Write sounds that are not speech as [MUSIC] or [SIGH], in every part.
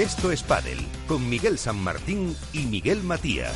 Esto es Padel con Miguel San Martín y Miguel Matías.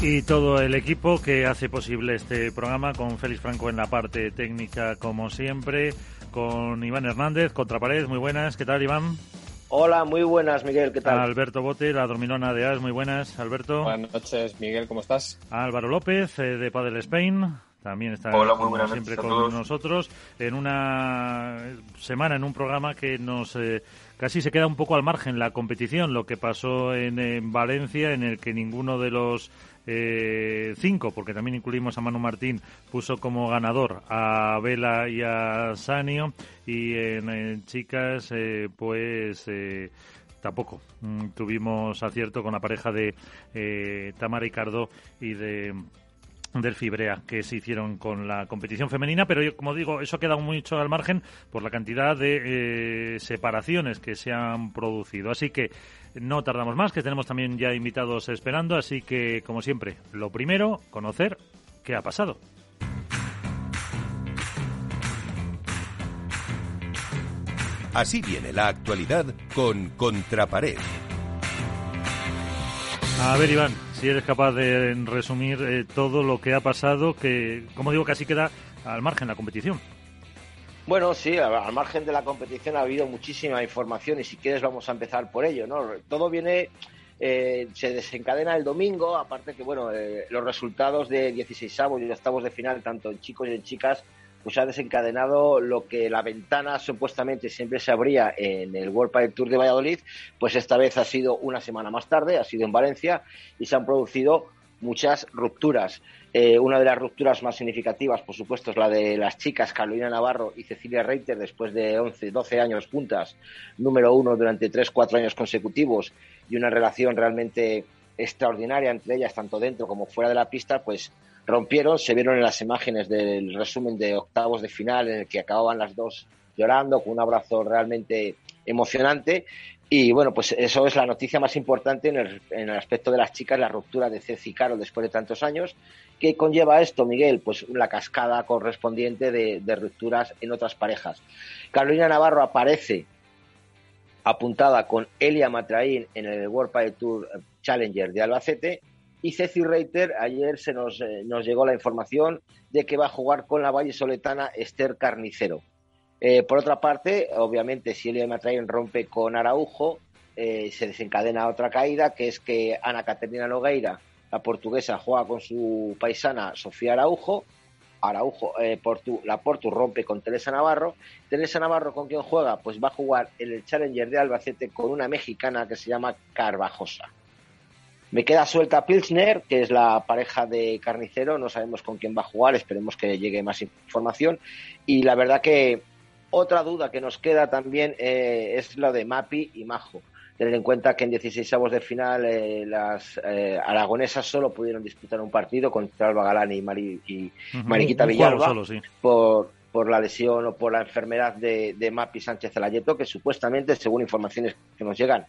Y todo el equipo que hace posible este programa con Félix Franco en la parte técnica como siempre, con Iván Hernández, Contrapared, muy buenas, ¿qué tal Iván? Hola, muy buenas, Miguel, ¿qué tal? Alberto Bote, la dormilona de AS, muy buenas, Alberto. Buenas noches, Miguel, ¿cómo estás? Álvaro López, eh, de Padel Spain, también está siempre con nosotros en una semana, en un programa que nos eh, casi se queda un poco al margen la competición, lo que pasó en Valencia, en el que ninguno de los eh, cinco, porque también incluimos a Manu Martín, puso como ganador a Vela y a Sanio. Y en, chicas, eh, pues eh, tampoco mm, tuvimos acierto con la pareja de eh, Tamara y Cardo y de del Fibrea que se hicieron con la competición femenina, pero yo, como digo, eso ha quedado mucho al margen por la cantidad de eh, separaciones que se han producido. Así que no tardamos más, que tenemos también ya invitados esperando, así que, como siempre, lo primero, conocer qué ha pasado. Así viene la actualidad con Contrapared. A ver, Iván, si eres capaz de resumir eh, todo lo que ha pasado, que, como digo, casi queda al margen la competición. Bueno, sí, al margen de la competición ha habido muchísima información y si quieres vamos a empezar por ello, ¿no? Todo viene, eh, se desencadena el domingo, aparte que, bueno, eh, los resultados de 16 avos y octavos de final, tanto en chicos y en chicas, pues ha desencadenado lo que la ventana supuestamente siempre se abría en el World Padel Tour de Valladolid, pues esta vez ha sido una semana más tarde, ha sido en Valencia y se han producido muchas rupturas. Eh, una de las rupturas más significativas, por supuesto, es la de las chicas Carolina Navarro y Cecilia Reiter, después de 11, 12 años juntas, número uno durante 3, 4 años consecutivos y una relación realmente extraordinaria entre ellas, tanto dentro como fuera de la pista, pues rompieron, se vieron en las imágenes del resumen de octavos de final en el que acababan las dos llorando con un abrazo realmente emocionante y bueno, pues eso es la noticia más importante en el, aspecto de las chicas, la ruptura de Ceci y Caro después de tantos años. ¿Qué conlleva esto, Miguel? Pues la cascada correspondiente de, rupturas en otras parejas. Carolina Navarro aparece apuntada con Elia Matraín en el World Padel Tour Challenger de Albacete y Ceci Reiter, ayer se nos, eh, nos llegó la información de que va a jugar con la Valle Soletana Esther Carnicero. Eh, por otra parte, obviamente, si Elia Matraín rompe con Araujo, eh, se desencadena otra caída, que es que Ana Caterina Nogueira, la portuguesa, juega con su paisana Sofía Araujo. Araujo, la Portu rompe con Teresa Navarro. Teresa Navarro, ¿con quién juega? Pues va a jugar en el Challenger de Albacete con una mexicana que se llama Carvajosa. Me queda suelta Pilsner, que es la pareja de Carnicero, no sabemos con quién va a jugar, esperemos que llegue más información. Y la verdad que otra duda que nos queda también eh, es lo de Mapi y Majo. Tener en cuenta que en 16 avos de final eh, las eh, aragonesas solo pudieron disputar un partido contra Alba Galani y, Mariquita Villalba por, por la lesión o por la enfermedad de, de Mapi Sánchez Alayeto, que supuestamente, según informaciones que nos llegan,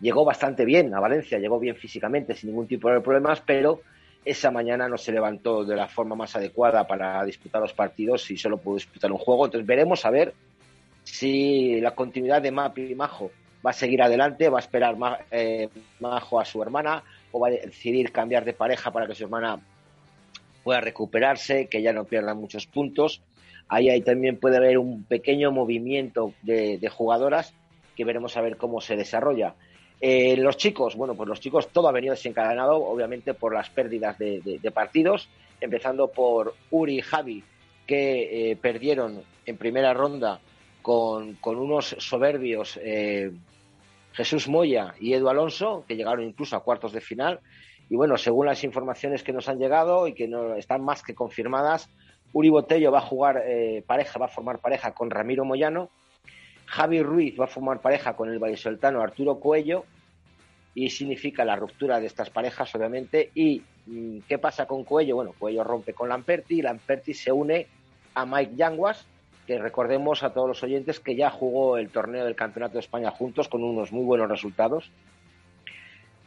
llegó bastante bien a Valencia, llegó bien físicamente, sin ningún tipo de problemas, pero esa mañana no se levantó de la forma más adecuada para disputar los partidos y solo pudo disputar un juego. Entonces veremos a ver si la continuidad de Mapi y Majo va a seguir adelante, va a esperar eh, Majo a su hermana o va a decidir cambiar de pareja para que su hermana pueda recuperarse, que ya no pierda muchos puntos. Ahí, ahí también puede haber un pequeño movimiento de, de jugadoras que veremos a ver cómo se desarrolla. Eh, los chicos, bueno, pues los chicos todo ha venido desencadenado, obviamente, por las pérdidas de, partidos, empezando por Uri y Javi, que eh, perdieron en primera ronda con, unos soberbios eh, Jesús Moya y Edu Alonso, que llegaron incluso a cuartos de final. Y bueno, según las informaciones que nos han llegado y que no están más que confirmadas, Uri Botello va a jugar pareja, va a formar pareja con Ramiro Moyano. Javi Ruiz va a formar pareja con el vallesoltano Arturo Cuello y significa la ruptura de estas parejas, obviamente. ¿Y mm, qué pasa con Cuello? Bueno, Cuello rompe con Lamperti y Lamperti se une a Mike Yanguas, que recordemos a todos los oyentes que ya jugó el torneo del Campeonato de España juntos con unos muy buenos resultados.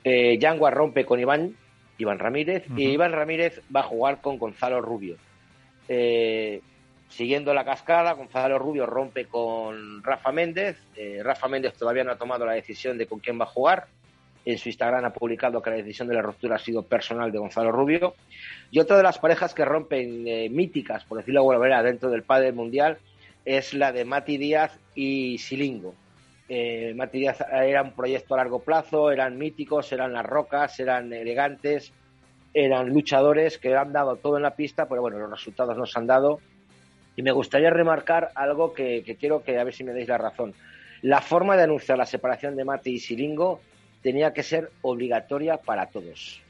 Eh, rompe con Iván, Iván Ramírez, y Iván Ramírez va a jugar con Gonzalo Rubio. Eh, siguiendo la cascada, Gonzalo Rubio rompe con Rafa Méndez. Eh, Rafa Méndez todavía no ha tomado la decisión de con quién va a jugar. En su Instagram ha publicado que la decisión de la ruptura ha sido personal de Gonzalo Rubio. Y otra de las parejas que rompen eh, míticas, por decirlo de alguna manera, dentro del padre mundial es la de Mati Díaz y Silingo. Eh, Mati Díaz era un proyecto a largo plazo, eran míticos, eran las rocas, eran elegantes, eran luchadores que han dado todo en la pista, pero bueno, los resultados no se han dado. Y me gustaría remarcar algo que, quiero que a ver si me deis la razón. La forma de anunciar la separación de Mati y Silingo tenía que ser obligatoria para todos.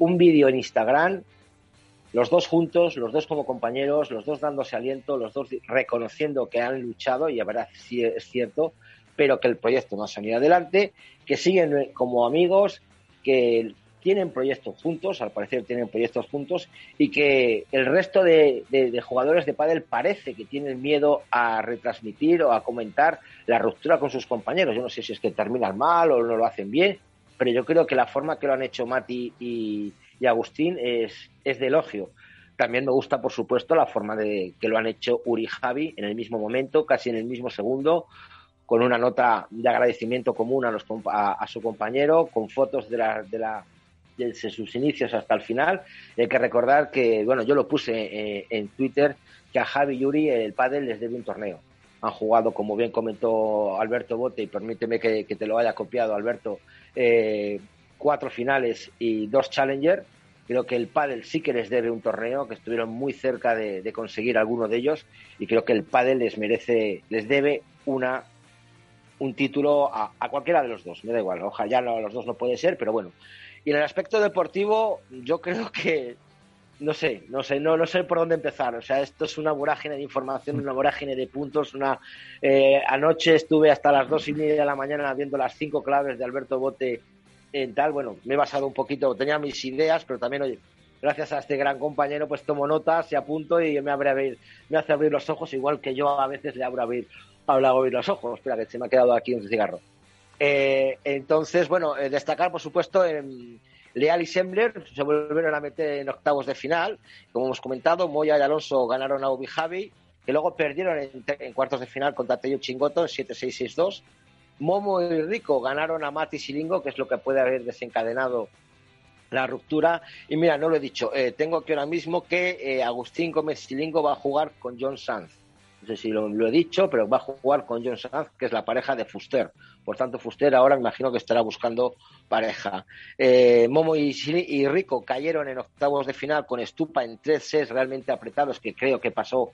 Un vídeo en Instagram los dos juntos, los dos como compañeros, los dos dándose aliento, los dos reconociendo que han luchado, y la verdad sí es cierto, pero que el proyecto no ha salido adelante, que siguen como amigos, que tienen proyectos juntos, al parecer tienen proyectos juntos, y que el resto de, jugadores de pádel parece que tienen miedo a retransmitir o a comentar la ruptura con sus compañeros. Yo no sé si es que terminan mal o no lo hacen bien, pero yo creo que la forma que lo han hecho Mati y, Agustín es, es de elogio. También me gusta, por supuesto, la forma de que lo han hecho Uri Javi en el mismo momento, casi en el mismo segundo, con una nota de agradecimiento común a, los, a, su compañero, con fotos de, la, de, la, desde sus inicios hasta el final. Hay que recordar que, bueno, yo lo puse eh, en Twitter, que a Javi y Uri el pádel les debe un torneo. Han jugado, como bien comentó Alberto Bote, y permíteme que, te lo haya copiado, Alberto, eh, cuatro finales y dos challenger. Creo que el pádel sí que les debe un torneo, que estuvieron muy cerca de, conseguir alguno de ellos, y creo que el pádel les merece, les debe una un título a, cualquiera de los dos, me da igual, ojalá no, los dos no puede ser, pero bueno. Y en el aspecto deportivo, yo creo que no sé, no sé, no, no sé por dónde empezar. O sea, esto es una vorágine de información, una vorágine de puntos. Una eh, anoche estuve hasta las dos y media de la mañana viendo las cinco claves de Alberto Bote en tal, bueno, me he basado un poquito, tenía mis ideas, pero también, oye, gracias a este gran compañero, pues tomo notas, se apunto y me, abre me hace abrir los ojos, igual que yo a veces le abro abrir, hablo abrir los ojos. Espera, que se me ha quedado aquí un cigarro. Eh, entonces, bueno, eh, destacar, por supuesto, Leal y Sembler se volvieron a meter en octavos de final. Como hemos comentado, Moya y Alonso ganaron a Ubi Javi, que luego perdieron en, cuartos de final contra Tello Chingoto en 7-6-6-2. Momo y Rico ganaron a Mati Silingo, que es lo que puede haber desencadenado la ruptura. Y mira, no lo he dicho, eh, tengo aquí ahora mismo que eh, Agustín Gómez Silingo va a jugar con John Sanz. No sé si lo, he dicho, pero va a jugar con John Sanz, que es la pareja de Fuster. Por tanto, Fuster ahora imagino que estará buscando pareja. Eh, Momo y, y, Rico cayeron en octavos de final con Estupa en tres sets realmente apretados, que creo que pasó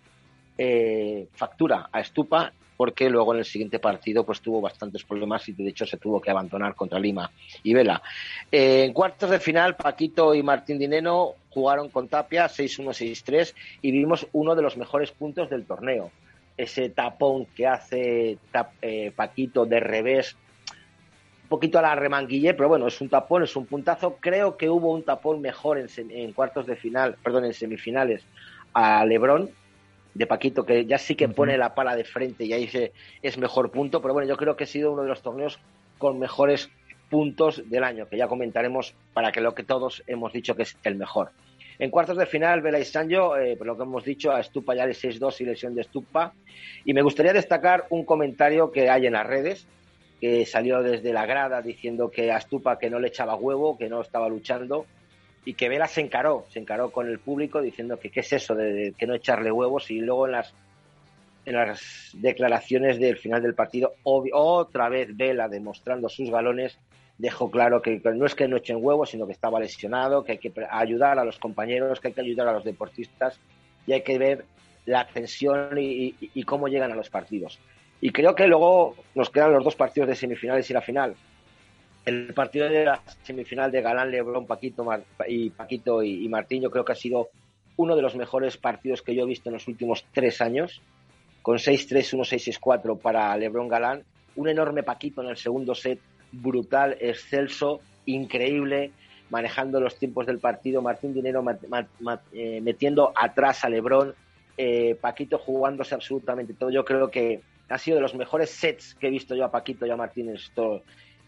factura a Estupa porque luego en el siguiente partido pues tuvo bastantes problemas y de hecho se tuvo que abandonar contra Lima y Vela. Eh, en cuartos de final, Paquito y Martín Dineno jugaron con Tapia 6-1, 6-3 y vimos uno de los mejores puntos del torneo. Ese tapón que hace eh, Paquito de revés, un poquito a la remanguille, pero bueno, es un tapón, es un puntazo. Creo que hubo un tapón mejor en, en cuartos de final, perdón, en semifinales a Lebrón, de Paquito, que ya sí que pone la pala de frente y ahí se, es mejor punto, pero bueno, yo creo que ha sido uno de los torneos con mejores puntos del año, que ya comentaremos para que lo que todos hemos dicho que es el mejor. En cuartos de final, Vela y Sancho, eh, por lo que hemos dicho, a Estupa ya de 6-2 y lesión de Estupa. Y me gustaría destacar un comentario que hay en las redes, que salió desde la grada diciendo que a Estupa que no le echaba huevo, que no estaba luchando, y que Vela se encaró, se encaró con el público diciendo que qué es eso de, que no echarle huevos y luego en las en las declaraciones del final del partido otra vez Vela demostrando sus galones dejó claro que, no es que no echen huevos sino que estaba lesionado que hay que ayudar a los compañeros que hay que ayudar a los deportistas y hay que ver la tensión y, y cómo llegan a los partidos. Y creo que luego nos quedan los dos partidos de semifinales y la final el partido de la semifinal de Galán, Lebrón, Paquito y Paquito y, Martín, yo creo que ha sido uno de los mejores partidos que yo he visto en los últimos tres años, con 6-3, 1-6, 6-4 para Lebrón Galán, un enorme Paquito en el segundo set, brutal, excelso, increíble, manejando los tiempos del partido, Martín Dinero eh, metiendo atrás a Lebrón, eh, Paquito jugándose absolutamente todo. Yo creo que ha sido de los mejores sets que he visto yo a Paquito y a Martínez todo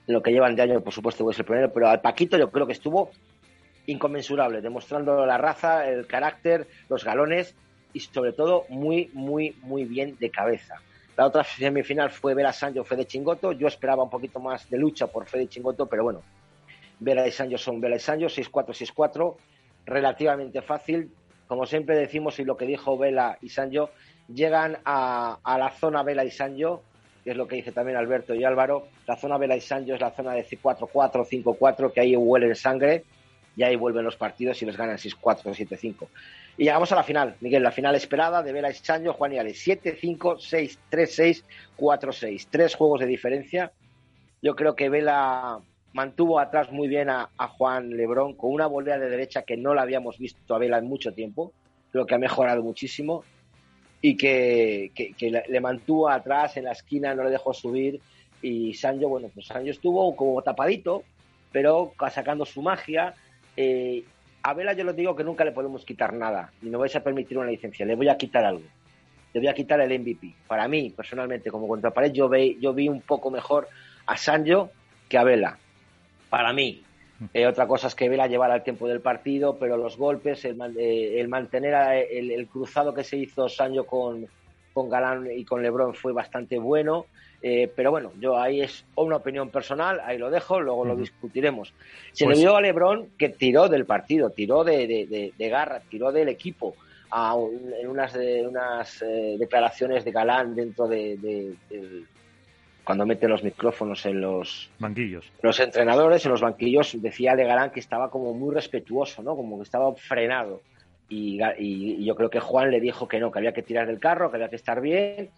lo que llevan de año, por supuesto, es el primero, pero al Paquito yo creo que estuvo inconmensurable, demostrando la raza, el carácter, los galones y sobre todo muy, muy, muy bien de cabeza. La otra semifinal fue Vera Sancho, Fede Chingoto. Yo esperaba un poquito más de lucha por Fede Chingoto, pero bueno, Vera y Sancho son Vera y Sancho, 6-4, 6-4, relativamente fácil. Como siempre decimos, y lo que dijo Vela y Sancho, llegan a, la zona Vela y Sancho, que es lo que dice también Alberto y Álvaro. La zona Vela y Sancho es la zona de 4-4, 5-4, que ahí huele sangre y ahí vuelven los partidos y les ganan 6-4, 7-5. Y llegamos a la final, Miguel, la final esperada de Vela y Sancho, Juan y Ale, 7-5, 6-3-6, 4-6. Tres juegos de diferencia. Yo creo que Vela mantuvo atrás muy bien a, Juan Lebrón con una volea de derecha que no la habíamos visto a Vela en mucho tiempo. Creo que ha mejorado muchísimo y que, le mantuvo atrás en la esquina, no le dejó subir. Y Sancho, bueno, pues Sancho estuvo como tapadito, pero sacando su magia. Eh, a Vela yo les digo que nunca le podemos quitar nada, ni no vais a permitir una licencia, le voy a quitar algo. Le voy a quitar el MVP. Para mí, personalmente, como contrapared, yo, ve, yo vi un poco mejor a Sancho que a Vela. Para mí. Eh, otra cosa es que Vela llevara el tiempo del partido, pero los golpes, el, eh, mantener el, cruzado que se hizo Sancho con, con Galán y con Lebron fue bastante bueno. Eh, pero bueno, yo ahí es una opinión personal, ahí lo dejo, luego lo discutiremos. Se pues... le vio a Lebron que tiró del partido, tiró de, garra, tiró del equipo. en unas, unas eh, declaraciones de Galán dentro de, cuando mete los micrófonos en los banquillos. Los entrenadores en los banquillos decía de Galán que estaba como muy respetuoso, ¿no? Como que estaba frenado. Y, y, yo creo que Juan le dijo que no, que había que tirar del carro, que había que estar bien.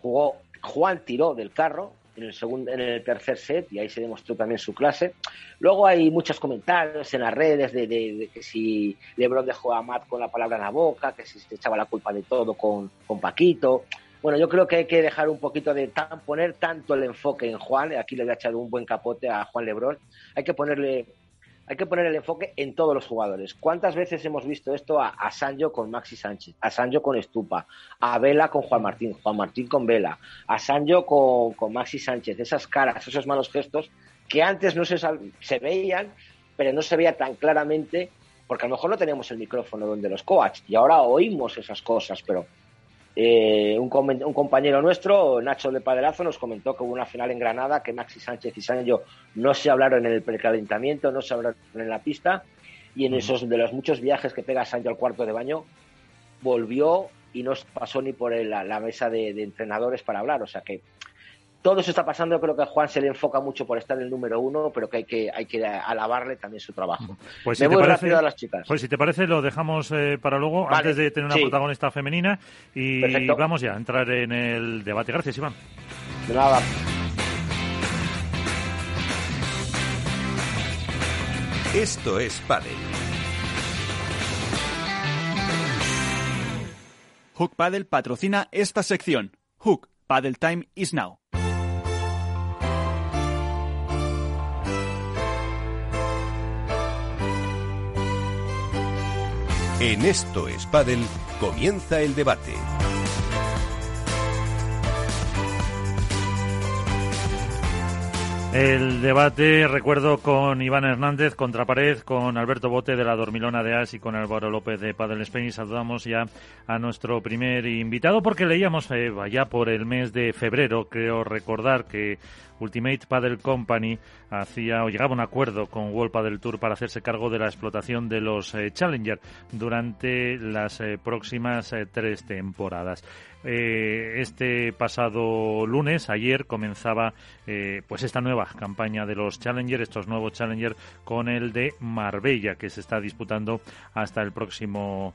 Jugó Juan tiró del carro en el, segundo, en el tercer set y ahí se demostró también su clase. Luego hay muchos comentarios en las redes de, que si Lebron dejó a Matt con la palabra en la boca, que si se echaba la culpa de todo con, con Paquito. Bueno, yo creo que hay que dejar un poquito de tan, poner tanto el enfoque en Juan. Aquí le he echado un buen capote a Juan Lebron. Hay que ponerle hay que poner el enfoque en todos los jugadores. ¿Cuántas veces hemos visto esto a, Sancho con Maxi Sánchez, a Sancho con Estupa, a Vela con Juan Martín, Juan Martín con Vela, a Sancho con, Maxi Sánchez? Esas caras, esos malos gestos que antes no se, se veían, pero no se veía tan claramente porque a lo mejor no teníamos el micrófono donde los coaches y ahora oímos esas cosas, pero eh, un, compañero nuestro, Nacho de Padelazo, nos comentó que hubo una final en Granada que Maxi Sánchez y Sancho no se hablaron en el precalentamiento, no se hablaron en la pista y en esos de los muchos viajes que pega Sancho al cuarto de baño volvió y no pasó ni por la, mesa de, de, entrenadores para hablar. O sea que todo eso está pasando. Yo creo que a Juan se le enfoca mucho por estar en el número uno, pero que hay que, hay que alabarle también su trabajo. Pues si Me voy rápido a las chicas. Pues si te parece, lo dejamos eh, para luego, antes de tener una protagonista femenina. Y vamos ya a entrar en el debate. Gracias, Iván. De nada. Esto es Padel. Hook Paddle patrocina esta sección. Hook Paddle Time is now. En Esto es comienza el debate. El debate, recuerdo, con Iván Hernández, contra pared, con Alberto Bote de la Dormilona de As y con Álvaro López de Padel Spain. Saludamos ya a nuestro primer invitado porque leíamos eh, ya por el mes de febrero, creo recordar que Ultimate Paddle Company hacía o llegaba a un acuerdo con World Paddle Tour para hacerse cargo de la explotación de los eh, Challenger durante las eh, próximas eh, tres temporadas. Este pasado lunes, ayer, comenzaba pues esta nueva campaña de los Challenger, estos nuevos Challenger con el de Marbella, que se está disputando hasta el próximo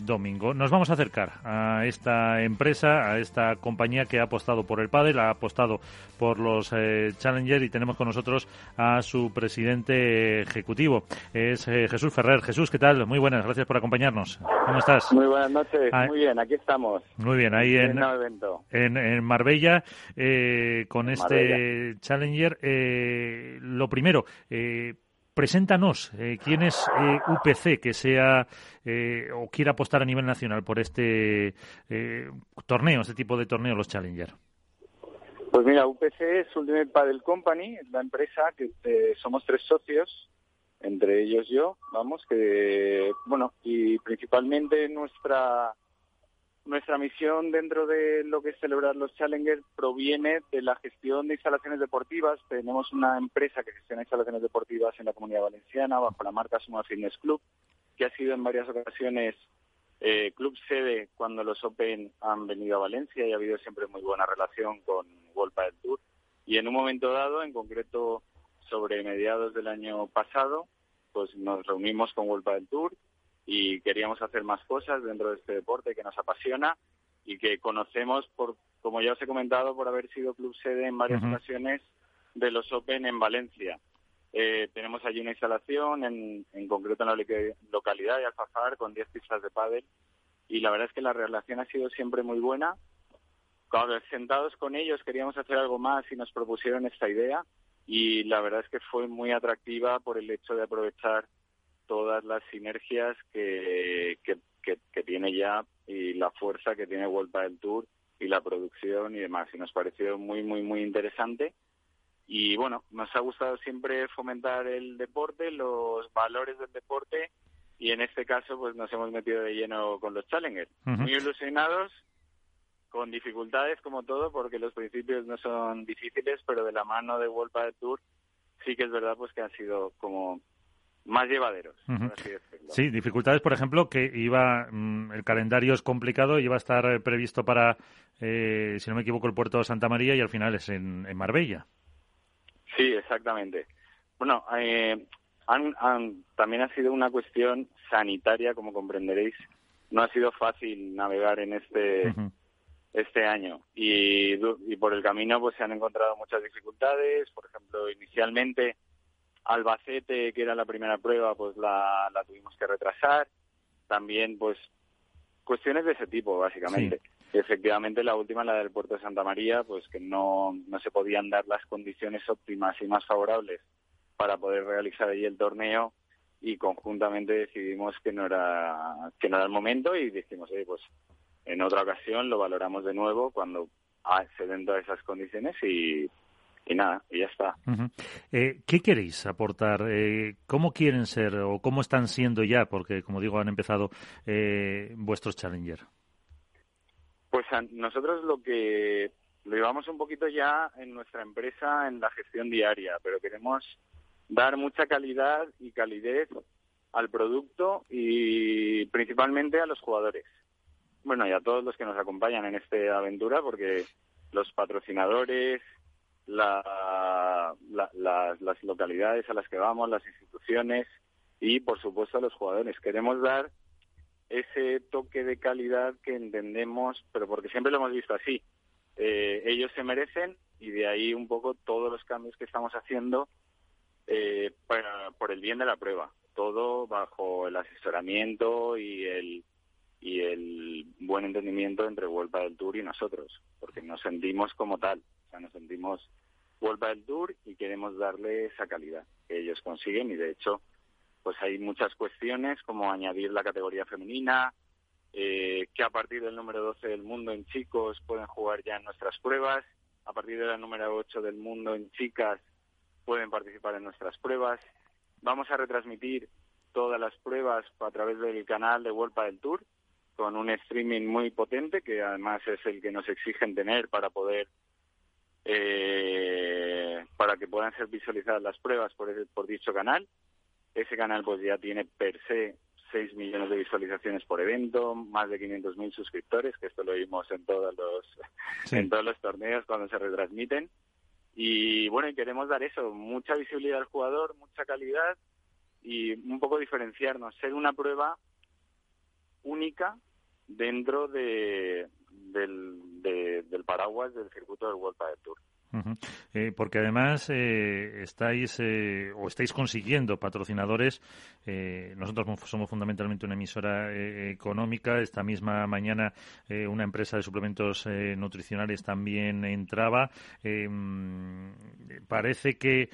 domingo. Nos vamos a acercar a esta empresa, a esta compañía que ha apostado por el pádel, ha apostado por los eh, Challenger y tenemos con nosotros a su presidente ejecutivo. Es eh, Jesús Ferrer. Jesús, ¿qué tal? Muy buenas, gracias por acompañarnos. ¿Cómo estás? Muy buenas noches, ah, muy bien, aquí estamos. Muy bien, ahí en, en, Marbella eh, con este Challenger. lo primero, preséntanos quién es UPC que sea o quiera apostar a nivel nacional por este torneo, este tipo de torneo, los Challenger. Pues mira, UPC es Ultimate Paddle Company, la empresa que somos tres socios entre ellos yo, vamos, que, bueno, y principalmente nuestra, nuestra misión dentro de lo que es celebrar los Challengers proviene de la gestión de instalaciones deportivas. Tenemos una empresa que gestiona instalaciones deportivas en la comunidad valenciana bajo la marca Suma Fitness Club, que ha sido en varias ocasiones eh, club sede cuando los Open han venido a Valencia y ha habido siempre muy buena relación con World del Tour. Y en un momento dado, en concreto sobre mediados del año pasado, pues nos reunimos con World del Tour y queríamos hacer más cosas dentro de este deporte que nos apasiona y que conocemos por, como ya os he comentado, por haber sido club sede en varias ocasiones de los Open en Valencia. Eh, tenemos allí una instalación, en, en concreto en la localidad de Alfafar, con 10 pistas de pádel, y la verdad es que la relación ha sido siempre muy buena. Cuando sentados con ellos queríamos hacer algo más y nos propusieron esta idea, y la verdad es que fue muy atractiva por el hecho de aprovechar todas las sinergias que, que, tiene ya y la fuerza que tiene Vuelta del Tour y la producción y demás. Y nos pareció muy, muy, muy interesante. Y bueno, nos ha gustado siempre fomentar el deporte, los valores del deporte y en este caso pues nos hemos metido de lleno con los Challengers. Muy ilusionados con dificultades como todo, porque los principios no son difíciles, pero de la mano de World del Tour sí que es verdad pues que han sido como más llevaderos. sí, dificultades, por ejemplo, que iba mm, el calendario es complicado, iba a estar eh, previsto para, eh, si no me equivoco, el puerto de Santa María y al final es en, Marbella. Sí, exactamente. Bueno, eh, también ha sido una cuestión sanitaria, como comprenderéis. No ha sido fácil navegar en este este año y, y por el camino pues se han encontrado muchas dificultades por ejemplo inicialmente Albacete que era la primera prueba pues la, la tuvimos que retrasar. También pues cuestiones de ese tipo básicamente. Y efectivamente la última la del puerto de Santa María pues que no no se podían dar las condiciones óptimas y más favorables para poder realizar allí el torneo y conjuntamente decidimos que no era que no era el momento y dijimos oye pues en otra ocasión lo valoramos de nuevo cuando se den todas esas condiciones y, y nada, y ya está. Eh, ¿Qué queréis aportar? Eh, ¿Cómo quieren ser o cómo están siendo ya? Porque, como digo, han empezado eh, vuestros Challenger. Pues nosotros lo que lo llevamos un poquito ya en nuestra empresa en la gestión diaria, pero queremos dar mucha calidad y calidez al producto y principalmente a los jugadores bueno, y a todos los que nos acompañan en esta aventura, porque los patrocinadores, la, las localidades a las que vamos, las instituciones y, por supuesto, a los jugadores. Queremos dar ese toque de calidad que entendemos, pero porque siempre lo hemos visto así. Eh, ellos se merecen y de ahí un poco todos los cambios que estamos haciendo eh, para, por el bien de la prueba. Todo bajo el asesoramiento y el y el buen entendimiento entre Vuelta del Tour y nosotros, porque nos sentimos como tal, o sea, nos sentimos Vuelta del Tour y queremos darle esa calidad que ellos consiguen y de hecho pues hay muchas cuestiones como añadir la categoría femenina, eh, que a partir del número 12 del mundo en chicos pueden jugar ya en nuestras pruebas, a partir de la número 8 del mundo en chicas pueden participar en nuestras pruebas. Vamos a retransmitir todas las pruebas a través del canal de Vuelta del Tour, con un streaming muy potente que además es el que nos exigen tener para poder eh, para que puedan ser visualizadas las pruebas por, por dicho canal. Ese canal pues ya tiene per se 6 millones de visualizaciones por evento, más de 500.000 suscriptores, que esto lo vimos en todos los en todos los torneos cuando se retransmiten. Y bueno, y queremos dar eso, mucha visibilidad al jugador, mucha calidad y un poco diferenciarnos, ser una prueba única dentro de, del, del paraguas del circuito del World Padel Tour. Eh, porque además eh, estáis eh, o estáis consiguiendo patrocinadores. nosotros somos fundamentalmente una emisora económica. Esta misma mañana una empresa de suplementos nutricionales también entraba. parece que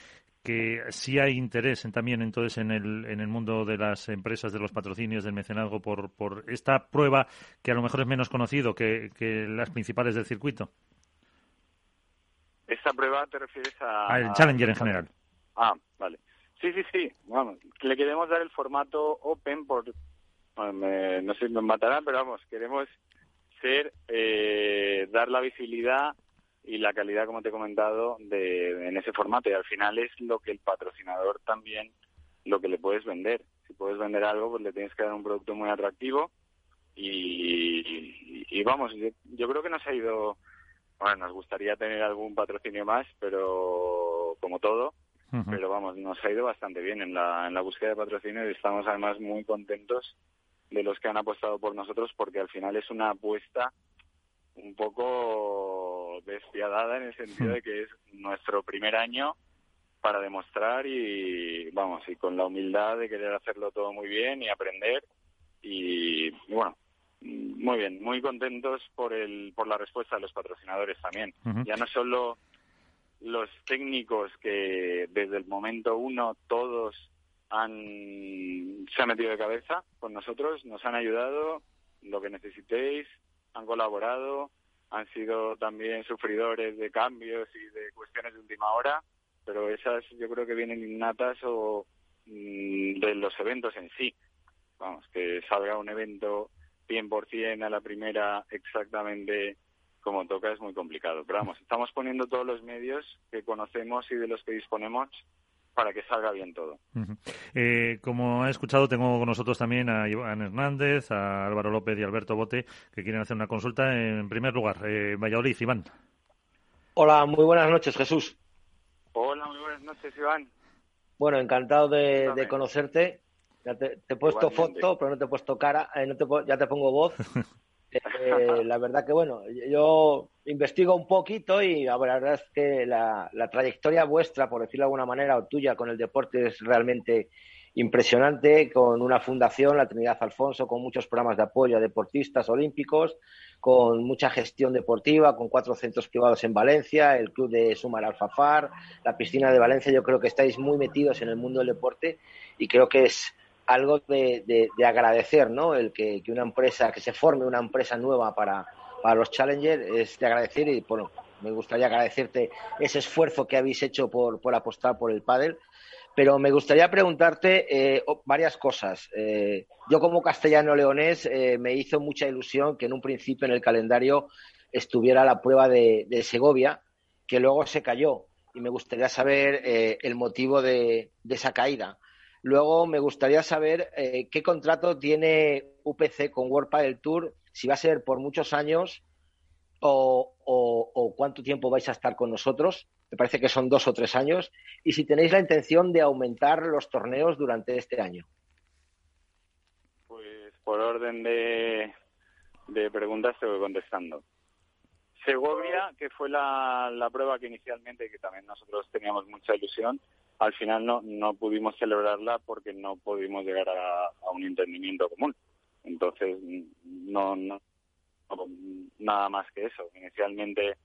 que sí hay interés también entonces en el, en el mundo de las empresas, de los patrocinios, del mecenazgo, por, por esta prueba que a lo mejor es menos conocido que, que las principales del circuito. ¿Esta prueba te refieres a...? Al Challenger en general. Ah, vale. Sí, sí, sí. Vamos, le queremos dar el formato open por... no sé si me matarán, pero vamos, queremos ser, eh, dar la visibilidad y la calidad, como te he comentado, de, en ese formato. Y al final es lo que el patrocinador también, lo que le puedes vender. Si puedes vender algo, pues le tienes que dar un producto muy atractivo. Y, y, vamos, yo, creo que nos ha ido, bueno, nos gustaría tener algún patrocinio más, pero como todo, pero vamos, nos ha ido bastante bien en la, en la búsqueda de patrocinio y estamos además muy contentos de los que han apostado por nosotros porque al final es una apuesta un poco despiadada en el sentido de que es nuestro primer año para demostrar y vamos y con la humildad de querer hacerlo todo muy bien y aprender. Y, bueno muy bien muy contentos por el por la respuesta de los patrocinadores también. Ya no solo los técnicos que desde el momento uno todos han se han metido de cabeza con nosotros nos han ayudado lo que necesitéis han colaborado, han sido también sufridores de cambios y de cuestiones de última hora, pero esas yo creo que vienen innatas o mm, de los eventos en sí. Vamos, que salga un evento 100% a la primera exactamente como toca es muy complicado. Pero vamos, estamos poniendo todos los medios que conocemos y de los que disponemos para que salga bien todo. eh, como ha escuchado, tengo con nosotros también a Iván Hernández, a Álvaro López y Alberto Bote, que quieren hacer una consulta. En primer lugar, eh, Valladolid, Iván. Hola, muy buenas noches, Jesús. Hola, muy buenas noches, Iván. Bueno, encantado de, conocerte. Ya te, he puesto foto, pero no te he puesto cara, eh, no te, ya te pongo voz. [LAUGHS] Eh, la verdad que, bueno, yo investigo un poquito y la verdad es que la, trayectoria vuestra, por decirlo de alguna manera, o tuya con el deporte es realmente impresionante, con una fundación, la Trinidad Alfonso, con muchos programas de apoyo a deportistas olímpicos, con mucha gestión deportiva, con cuatro centros privados en Valencia, el club de Sumar Alfafar, la piscina de Valencia. Yo creo que estáis muy metidos en el mundo del deporte y creo que es algo de, agradecer, ¿no? El que, una empresa, que se forme una empresa nueva para, para los Challengers es de agradecer y, bueno, me gustaría agradecerte ese esfuerzo que habéis hecho por, por apostar por el pádel. Pero me gustaría preguntarte eh, varias cosas. Eh, yo como castellano leonés eh, me hizo mucha ilusión que en un principio en el calendario estuviera la prueba de, Segovia, que luego se cayó. Y me gustaría saber el motivo de esa caída. Luego me gustaría saber eh, qué contrato tiene UPC con World del Tour, si va a ser por muchos años o, cuánto tiempo vais a estar con nosotros. Me parece que son dos o tres años. Y si tenéis la intención de aumentar los torneos durante este año. Pues por orden de, de preguntas te voy contestando. Segovia, que fue la, la prueba que inicialmente, que también nosotros teníamos mucha ilusión, al final no, no pudimos celebrarla porque no pudimos llegar a, un entendimiento común. Entonces, no, no, nada más que eso. Inicialmente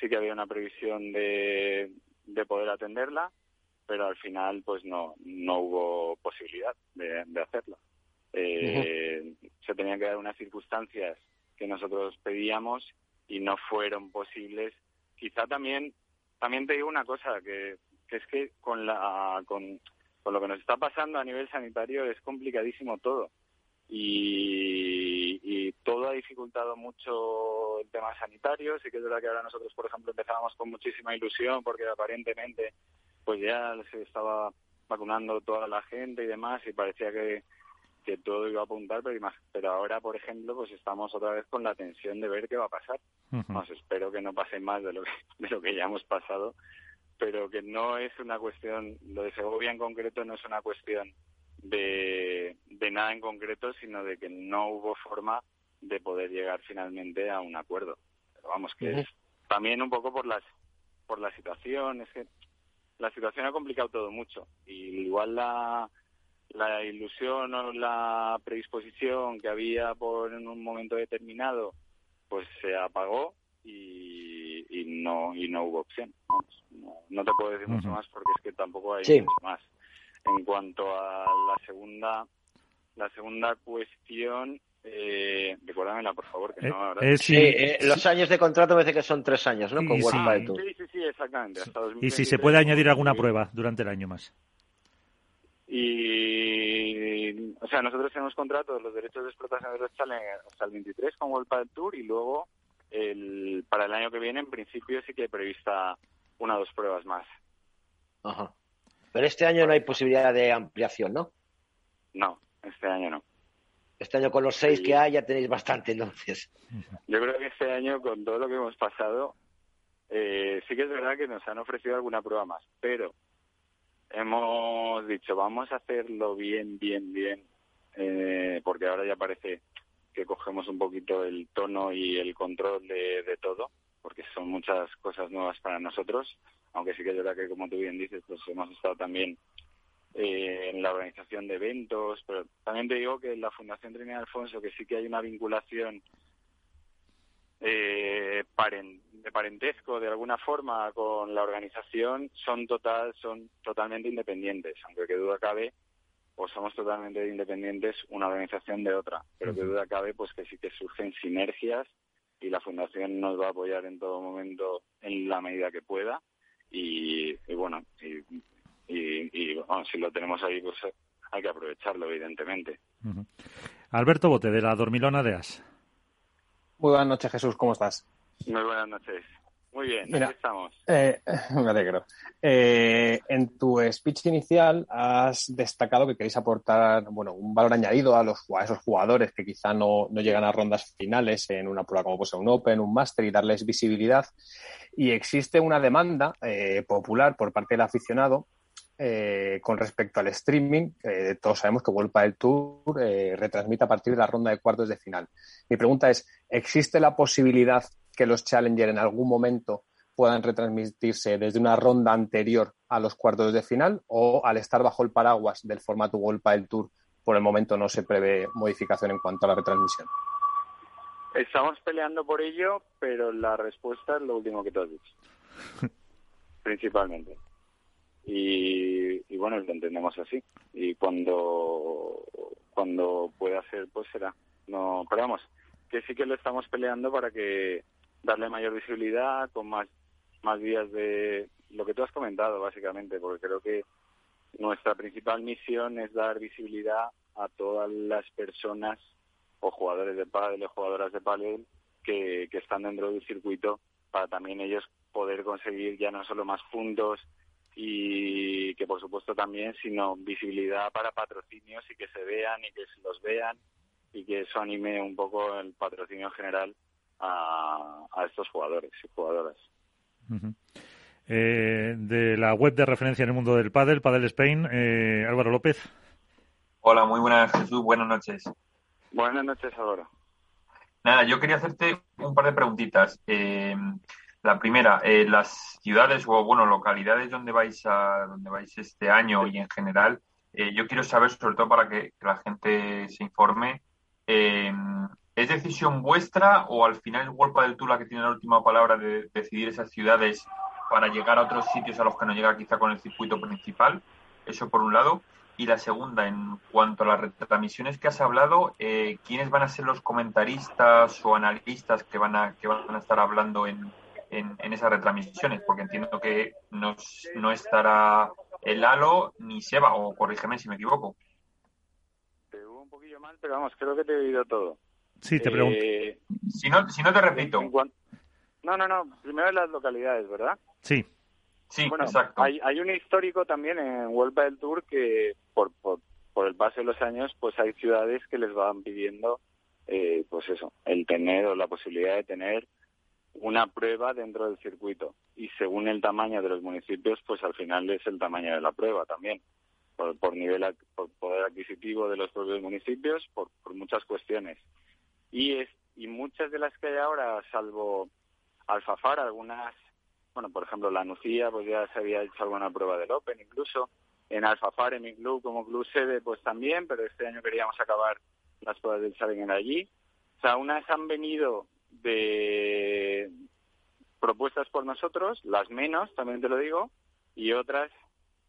sí que había una previsión de, de poder atenderla, pero al final pues no, no hubo posibilidad de, de hacerla. Eh, se tenían que dar unas circunstancias que nosotros pedíamos y no fueron posibles. Quizá también, también te digo una cosa, que que es que con, la, con, lo que nos está pasando a nivel sanitario es complicadísimo todo. Y, todo ha dificultado mucho el tema sanitario. Sí que es verdad que ahora nosotros, por ejemplo, empezábamos con muchísima ilusión porque aparentemente pues ya se estaba vacunando toda la gente y demás y parecía que, que todo iba a apuntar, pero, pero ahora, por ejemplo, pues estamos otra vez con la tensión de ver qué va a pasar. espero que no pase más de lo de lo que ya hemos pasado pero que no es una cuestión, lo de Segovia en concreto no es una cuestión de, de nada en concreto, sino de que no hubo forma de poder llegar finalmente a un acuerdo. Pero vamos, que es también un poco por las por la situación, es que la situación ha complicado todo mucho y igual la, la ilusión o la predisposición que había por en un momento determinado pues se apagó y y, no y no hubo opción. No, te puedo decir mucho más porque es que tampoco hay mucho más. En cuanto a la segunda la segunda cuestión, eh, recuérdamela, por favor, que no, eh, sí, eh, los años de contrato me parece que son tres años, ¿no? Con World Tour. Sí, sí, sí, exactamente. y si se puede añadir alguna prueba durante el año más. Y, o sea, nosotros tenemos contrato los derechos de explotación de los hasta el 23 con World Padel Tour y luego el, para el año que viene, en principio, sí que hay prevista una o dos pruebas más. Ajá. Pero este año no hay posibilidad de ampliación, ¿no? No, este año no. Este año con los seis que hay ya tenéis bastante, entonces. Yo creo que este año, con todo lo que hemos pasado, eh, sí que es verdad que nos han ofrecido alguna prueba más, pero hemos dicho, vamos a hacerlo bien, bien, bien, eh, porque ahora ya parece que cogemos un poquito el tono y el control de, todo, porque son muchas cosas nuevas para nosotros, aunque sí que es verdad que, como tú bien dices, pues hemos estado también eh, en la organización de eventos, pero también te digo que en la Fundación Trinidad Alfonso, que sí que hay una vinculación eh, de parentesco de alguna forma con la organización, son total, son totalmente independientes, aunque que duda cabe, pues somos totalmente independientes una organización de otra, pero que duda cabe pues que sí que surgen sinergias y la fundación nos va a apoyar en todo momento en la medida que pueda y, bueno y y, si lo tenemos ahí, pues hay que aprovecharlo, evidentemente. Alberto Bote, de la Dormilona de As. Muy buenas noches, Jesús, ¿cómo estás? Muy buenas noches. Muy bien, Mira, estamos. Eh, [LAUGHS] me alegro. Eh, en tu speech inicial has destacado que queréis aportar bueno, un valor añadido a, los, a esos jugadores que quizá no, no llegan a rondas finales en una prueba como pues, un Open, un Master y darles visibilidad. Y existe una demanda eh, popular por parte del aficionado eh, con respecto al streaming, todos sabemos que World del Tour eh, retransmite a partir de la ronda de cuartos de final. Mi pregunta es, ¿existe la posibilidad que los Challenger en algún momento puedan retransmitirse desde una ronda anterior a los cuartos de final o al estar bajo el paraguas del formato World del Tour, por el momento no se prevé modificación en cuanto a la retransmisión? Estamos peleando por ello, pero la respuesta es lo último que tú has dicho. [LAUGHS] Principalmente y, bueno, lo entendemos así. Y cuando, cuando pueda ser, pues será. No, pero vamos, que sí que lo estamos peleando para que darle mayor visibilidad, con más, más días de lo que tú has comentado, básicamente, porque creo que nuestra principal misión es dar visibilidad a todas las personas o jugadores de pádel o jugadoras de pádel que, que están dentro del circuito para también ellos poder conseguir ya no solo más puntos y que por supuesto también sino visibilidad para patrocinios y que se vean y que se los vean y que eso anime un poco el patrocinio general a, estos jugadores y jugadoras. Eh, de la web de referencia en el mundo del pádel, Padel Spain, eh, Álvaro López. Hola, muy buenas Jesús, buenas noches. Buenas noches, Álvaro. Nada, yo quería hacerte un par de preguntitas. Eh, la primera, eh, las ciudades o bueno localidades donde vais a donde vais este año y en general, eh, yo quiero saber sobre todo para que, la gente se informe. Eh, ¿Es decisión vuestra o al final es World del Tour la que tiene la última palabra de decidir esas ciudades para llegar a otros sitios a los que no llega quizá con el circuito principal? Eso por un lado. Y la segunda, en cuanto a las retransmisiones que has hablado, ¿quiénes van a ser los comentaristas o analistas que van a, que van a estar hablando en, en, esas retransmisiones, porque entiendo que no, no estará el Halo ni Seba, o corrígeme si me equivoco. Te hubo un poquillo mal, pero vamos, creo que te he oído todo. Sí, te pregunto. Eh, si, no, si no te repito. No, no, no. Primero las localidades, ¿verdad? Sí. Sí, exacto. Hay, hay un histórico también en Vuelta del Tour que por, por, por el paso de los años, pues hay ciudades que les van pidiendo, eh, pues eso, el tener o la posibilidad de tener una prueba dentro del circuito y según el tamaño de los municipios, pues al final es el tamaño de la prueba también, por, nivel, por poder adquisitivo de los propios municipios, por, muchas cuestiones. Y, es, y muchas de las que hay ahora, salvo Alfafar, algunas, bueno, por ejemplo, la Nucía, pues ya se había hecho alguna prueba del Open incluso. En Alfafar, en mi club, como club sede, pues también, pero este año queríamos acabar las pruebas del Challenger allí. O sea, unas han venido de propuestas por nosotros, las menos, también te lo digo, y otras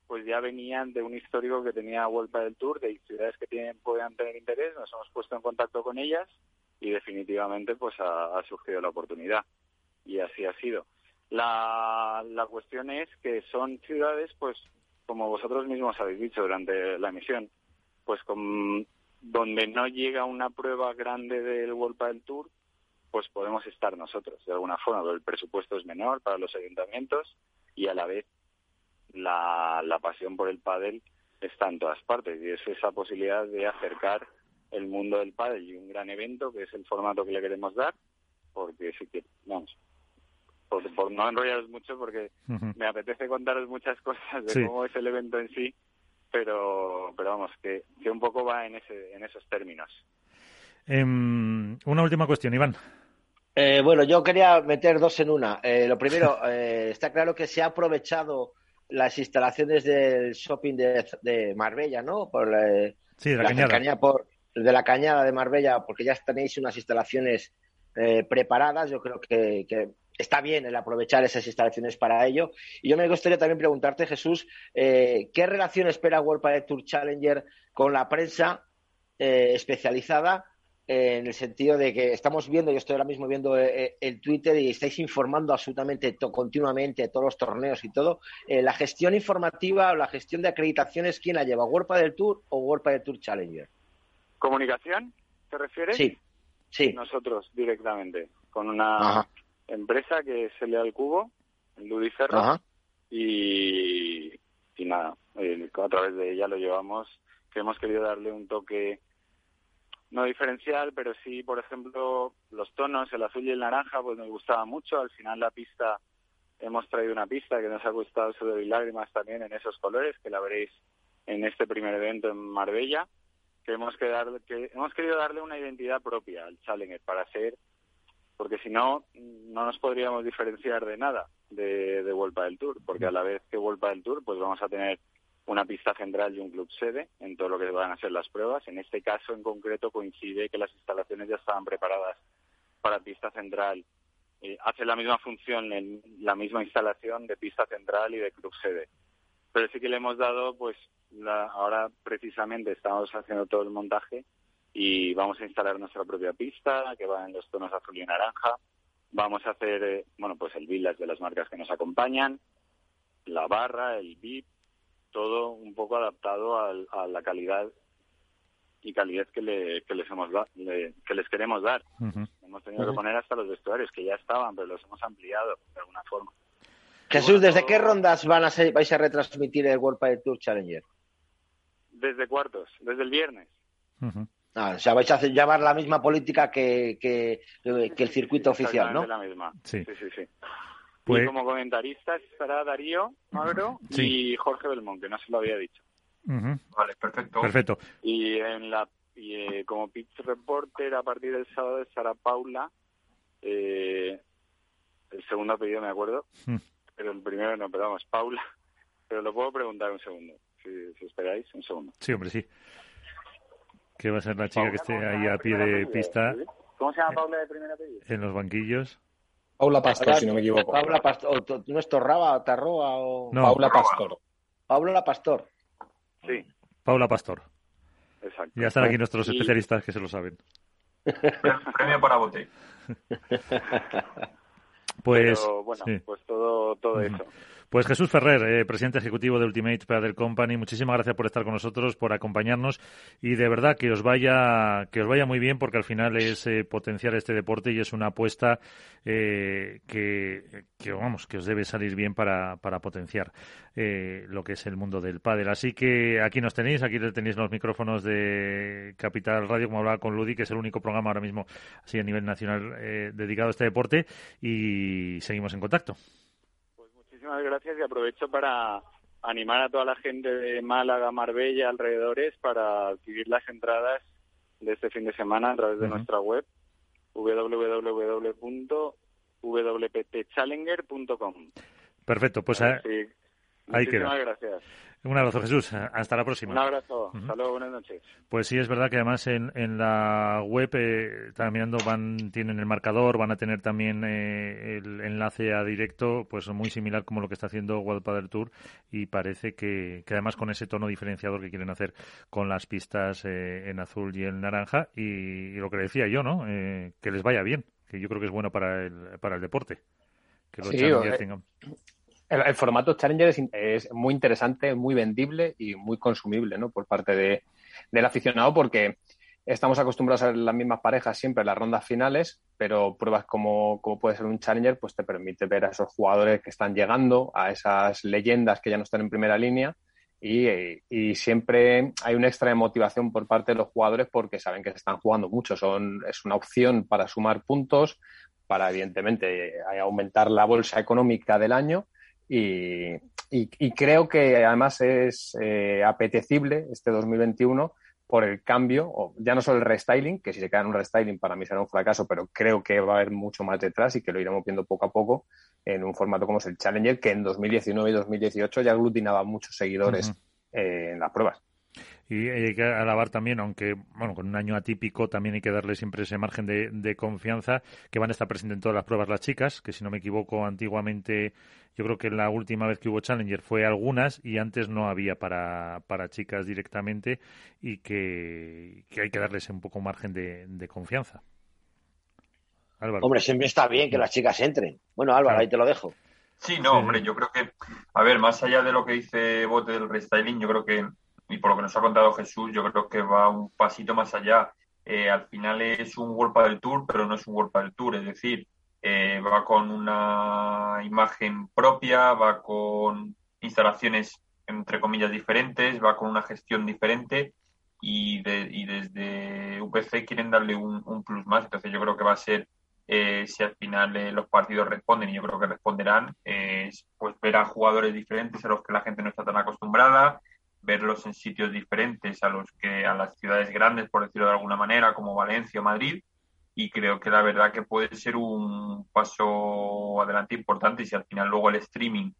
pues ya venían de un histórico que tenía Vuelta del Tour, de ciudades que tienen, puedan tener interés, nos hemos puesto en contacto con ellas y definitivamente pues ha, surgido la oportunidad y así ha sido. La, la cuestión es que son ciudades, pues como vosotros mismos habéis dicho durante la emisión, pues con, donde no llega una prueba grande del Vuelta del Tour, pues podemos estar nosotros de alguna forma, pero el presupuesto es menor para los ayuntamientos y a la vez la, la pasión por el pádel está en todas partes. Y es esa posibilidad de acercar el mundo del pádel y un gran evento que es el formato que le queremos dar porque sí que vamos por, no enrollaros mucho porque me apetece contaros muchas cosas de cómo es el evento en sí pero pero vamos que, que un poco va en ese en esos términos. Em, una última cuestión Iván eh, bueno yo quería meter dos en una eh, lo primero [LAUGHS] eh, está claro que se ha aprovechado las instalaciones del shopping de, Marbella, ¿no? Por la, sí, de la, cañada. por, de la cañada de Marbella, porque ya tenéis unas instalaciones eh, preparadas. Yo creo que, está bien el aprovechar esas instalaciones para ello. Y yo me gustaría también preguntarte, Jesús, eh, ¿qué relación espera World Tour Challenger con la prensa eh, en el sentido de que estamos viendo, yo estoy ahora mismo viendo eh, eh, el Twitter y estáis informando absolutamente continuamente todos los torneos y todo. Eh, la gestión informativa o la gestión de acreditaciones, ¿quién la lleva? ¿World del Tour o World del Tour Challenger? ¿Comunicación? ¿Te Sí, sí. Nosotros directamente, con una empresa que es el Cubo, el Ludiferro, y, y nada, a través de ella lo llevamos, que hemos querido darle un toque no diferencial, pero sí, por ejemplo, los tonos, el azul y el naranja, pues nos gustaba mucho. Al final la pista, hemos traído una pista que nos ha gustado sobre y lágrimas también en esos colores, que la veréis en este primer evento en Marbella, que hemos, que hemos querido darle una identidad propia al Challenger para ser, porque si no, no nos podríamos diferenciar de nada de, de del Tour, porque a la vez que Vuelta del Tour, pues vamos a tener una pista central y un club sede en todo lo que van a ser las pruebas. En este caso en concreto coincide que las instalaciones ya estaban preparadas para pista central. Eh, hace la misma función en la misma instalación de pista central y de club sede. Pero sí que le hemos dado, pues ahora precisamente estamos haciendo todo el montaje y vamos a instalar nuestra propia pista que va en los tonos azul y naranja. Vamos a hacer, eh, bueno, pues el village de las marcas que nos acompañan, la barra, el VIP, todo un poco adaptado a, la calidad y calidad que, les hemos que les queremos dar. Hemos tenido que poner hasta los vestuarios que ya estaban, pero los hemos ampliado de alguna forma. Jesús, ¿desde qué rondas van a vais a retransmitir el World Padel Tour Challenger? Desde cuartos, desde el viernes. Ah, o sea, vais a llevar la misma política que, que, el circuito oficial, ¿no? La misma. sí, sí. sí. Pues... Y como comentaristas estará Darío Magro y Jorge Belmont, que no se lo había dicho. Vale, perfecto. Perfecto. Y en la y, eh, como pitch reporter a partir del sábado estará Paula. Eh, el segundo apellido me acuerdo, pero el primero no, pero vamos, Paula. Pero lo puedo preguntar un segundo, si, esperáis, un segundo. Sí, hombre, sí. ¿Qué va a ser la chica que esté ahí a pie de pista? ¿Cómo se llama Paula de primer apellido? En los banquillos. Paula Pastor, si no me equivoco. Paula Pastor, ¿no es Torraba, Tarroa o...? No, Paula Pastor. Paula Pastor. Sí. Paula Pastor. Exacto. Ya están aquí nuestros especialistas que se lo saben. [LAUGHS] Premio para bote. pues, bueno, pues todo, todo eso. Pues Jesús Ferrer, eh, presidente ejecutivo de Ultimate Padel Company, muchísimas gracias por estar con nosotros, por acompañarnos y de verdad que os vaya que os vaya muy bien porque al final es eh, potenciar este deporte y es una apuesta eh, que, vamos que os debe salir bien para, para potenciar lo que es el mundo del pádel. Así que aquí nos tenéis, aquí tenéis los micrófonos de Capital Radio, como hablaba con Ludi, que es el único programa ahora mismo así a nivel nacional dedicado a este deporte y seguimos en contacto muchísimas gracias y aprovecho para animar a toda la gente de Málaga, Marbella, alrededores para adquirir las entradas de este fin de semana a través de nuestra web www.wptchallenger.com. Perfecto, pues Muchísimas gracias. Un abrazo, Jesús. Hasta la próxima. Un abrazo. Hasta luego. Buenas noches. Pues sí, es verdad que además en, en la web, eh, mirando, van, tienen el marcador, van a tener también eh, el enlace a directo, pues muy similar como lo que está haciendo World Tour y parece que, que, además con ese tono diferenciador que quieren hacer con las pistas eh, en azul y en naranja y, lo que decía yo, ¿no? Eh, que les vaya bien, que yo creo que es bueno para el, para el deporte. Que los sí, tengan el, formato Challenger es, muy interesante, muy vendible y muy consumible ¿no? por parte de, del aficionado porque estamos acostumbrados a ver las mismas parejas siempre en las rondas finales, pero pruebas como, como, puede ser un Challenger, pues te permite ver a esos jugadores que están llegando, a esas leyendas que ya no están en primera línea. Y, siempre hay un extra de motivación por parte de los jugadores porque saben que se están jugando mucho. Son, es una opción para sumar puntos, para evidentemente aumentar la bolsa económica del año y, y, creo que además es eh, apetecible este 2021 por el cambio, o ya no solo el restyling, que si se queda en un restyling para mí será un fracaso, pero creo que va a haber mucho más detrás y que lo iremos viendo poco a poco en un formato como es el Challenger, que en 2019 y 2018 ya aglutinaba muchos seguidores eh, en las pruebas. Y hay que alabar también, aunque bueno, con un año atípico también hay que darle siempre ese margen de, de confianza, que van a estar presentes en todas las pruebas las chicas, que si no me equivoco antiguamente yo creo que la última vez que hubo Challenger fue algunas y antes no había para, para chicas directamente y que, hay que darles un poco margen de, confianza. Álvaro. Hombre, siempre está bien que las chicas entren. Bueno, Álvaro, ahí te lo dejo. Sí, no, hombre, yo creo que, a ver, más allá de lo que dice Bote del restyling, yo creo que, y por lo que nos ha contado Jesús, yo creo que va un pasito más allá. Eh, al final es un World del Tour, pero no es un World del Tour, es decir, eh, va con una imagen propia, va con instalaciones entre comillas diferentes, va con una gestión diferente y, desde UPC quieren darle un, plus más. Entonces yo creo que va a ser, eh, si al final eh, los partidos responden, y yo creo que responderán, pues ver a jugadores diferentes a los que la gente no está tan acostumbrada, verlos en sitios diferentes a los que a las ciudades grandes, por decirlo de alguna manera, como Valencia o Madrid, y creo que la verdad que puede ser un paso adelante importante y si al final luego el streaming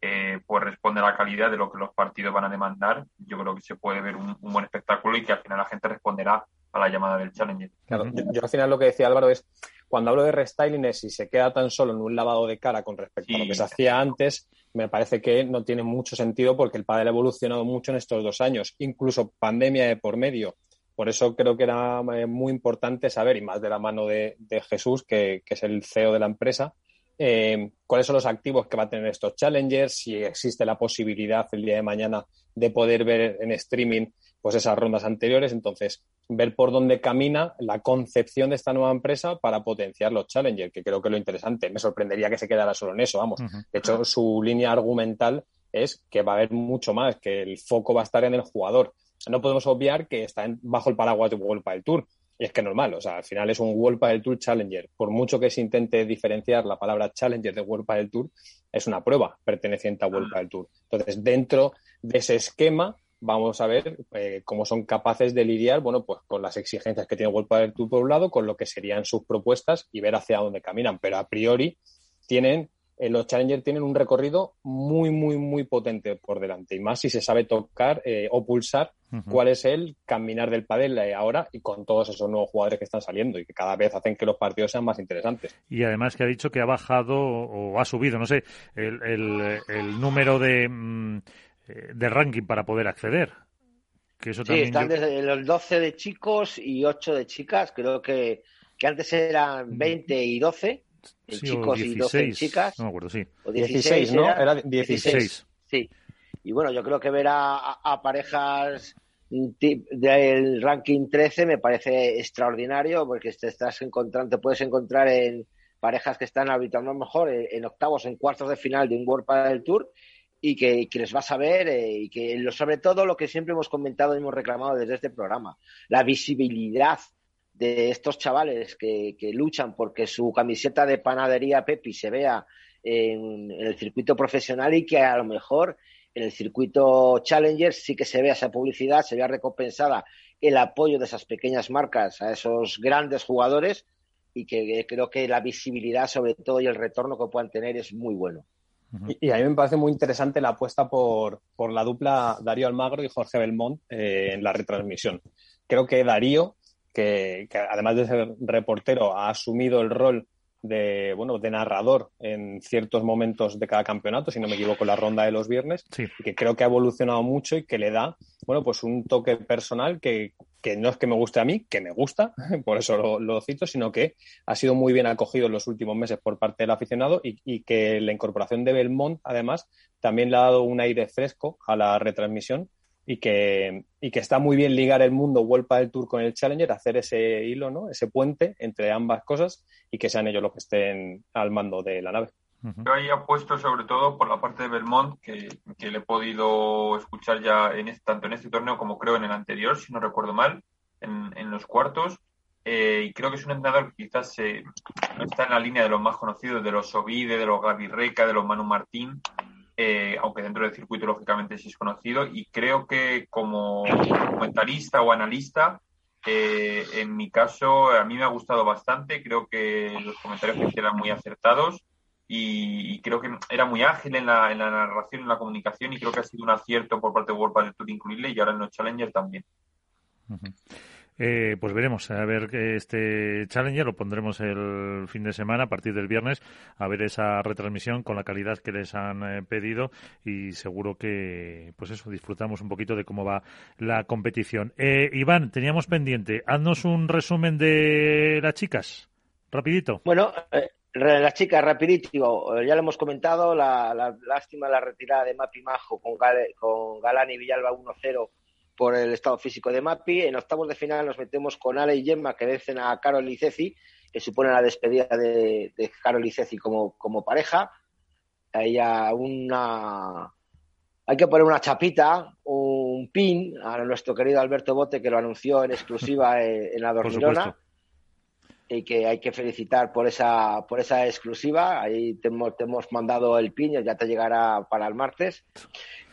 eh, pues responde a la calidad de lo que los partidos van a demandar, yo creo que se puede ver un, buen espectáculo y que al final la gente responderá a la llamada del Challenger. Claro, yo, al final lo que decía Álvaro es, cuando hablo de restyling es si se queda tan solo en un lavado de cara con respecto a lo que se hacía antes, me parece que no tiene mucho sentido porque el padre ha evolucionado mucho en estos dos años, incluso pandemia de por medio. Por eso creo que era eh, muy importante saber, y más de la mano de, Jesús, que, es el CEO de la empresa, eh, cuáles son los activos que va a tener estos challengers, si existe la posibilidad el día de mañana de poder ver en streaming pues esas rondas anteriores. Entonces, ver por dónde camina la concepción de esta nueva empresa para potenciar los challengers, que creo que es lo interesante. Me sorprendería que se quedara solo en eso, vamos. De hecho, su línea argumental es que va a haber mucho más, que el foco va a estar en el jugador no podemos obviar que está bajo el paraguas de World del Tour. Y es que normal, o sea, al final es un World del Tour Challenger. Por mucho que se intente diferenciar la palabra Challenger de World del Tour, es una prueba perteneciente a World del Tour. Entonces, dentro de ese esquema, vamos a ver eh, cómo son capaces de lidiar, bueno, pues con las exigencias que tiene World del Tour por un lado, con lo que serían sus propuestas y ver hacia dónde caminan. Pero a priori tienen eh, los Challenger tienen un recorrido muy, muy, muy potente por delante. Y más si se sabe tocar eh, o pulsar cuál es el caminar del pádel eh, ahora y con todos esos nuevos jugadores que están saliendo y que cada vez hacen que los partidos sean más interesantes. Y además que ha dicho que ha bajado o ha subido, no sé, el, el, número de, mm, de ranking para poder acceder. Que eso sí, están desde los 12 de chicos y 8 de chicas. Creo que, que antes eran 20 y 12 chicos y 12 chicas. No me acuerdo, sí. O 16, ¿no? Era 16. Sí. Y bueno, yo creo que ver a, parejas del ranking 13 me parece extraordinario porque te estás encontrando, te puedes encontrar en parejas que están habitando mejor en, octavos, en cuartos de final de un World del Tour y que, les vas a ver eh, y que sobre todo lo que siempre hemos comentado y hemos reclamado desde este programa, la visibilidad de estos chavales que, luchan porque su camiseta de panadería Pepi se vea en, el circuito profesional y que a lo mejor en el circuito Challenger sí que se vea esa publicidad, se vea recompensada el apoyo de esas pequeñas marcas a esos grandes jugadores y que creo que la visibilidad sobre todo y el retorno que puedan tener es muy bueno. y, a mí me parece muy interesante la apuesta por, por la dupla Darío Almagro y Jorge Belmont eh, en la retransmisión. Creo que Darío, que, además de ser reportero, ha asumido el rol de, bueno, de narrador en ciertos momentos de cada campeonato, si no me equivoco, la ronda de los viernes, y que creo que ha evolucionado mucho y que le da, bueno, pues un toque personal que, que no es que me guste a mí, que me gusta, [LAUGHS] por eso lo, cito, sino que ha sido muy bien acogido en los últimos meses por parte del aficionado y, que la incorporación de Belmont, además, también le ha dado un aire fresco a la retransmisión y que, y que está muy bien ligar el mundo Vuelta del Tour con el Challenger, hacer ese hilo, ¿no? ese puente entre ambas cosas y que sean ellos los que estén al mando de la nave. Yo ahí apuesto sobre todo por la parte de Belmont, que, le he podido escuchar ya en tanto en este torneo como creo en el anterior, si no recuerdo mal, en, los cuartos. Eh, y creo que es un entrenador que quizás no está en la línea de los más conocidos, de los Ovide, de los Gaby Reca, de los Manu Martín, eh, aunque dentro del circuito lógicamente sí es conocido. Y creo que como comentarista o analista, eh, en mi caso, a mí me ha gustado bastante. Creo que los comentarios que eran muy acertados y, creo que era muy ágil en la, en la narración, en la comunicación y creo que ha sido un acierto por parte de World Padel Tour incluirle y ahora en los Challenger también. Eh, pues veremos, a ver este Challenger lo pondremos el fin de semana a partir del viernes, a ver esa retransmisión con la calidad que les han eh, pedido y seguro que, pues eso, disfrutamos un poquito de cómo va la competición. Eh, Iván, teníamos pendiente, haznos un resumen de las chicas, rapidito. Bueno, las chicas, rapidísimo, ya lo hemos comentado, la, lástima la retirada de Mapi Majo con, con Galán y Villalba 1-0 por el estado físico de Mapi. En octavos de final nos metemos con Ale y Gemma, que vencen a Carol y Ceci, que supone la despedida de, de Carol y Ceci como, como pareja. Hay una... Hay que poner una chapita, un pin a nuestro querido Alberto Bote, que lo anunció en exclusiva en, la Dormirona y que hay que felicitar por esa, por esa exclusiva. Ahí te hemos, te hemos mandado el piño, ya te llegará para el martes.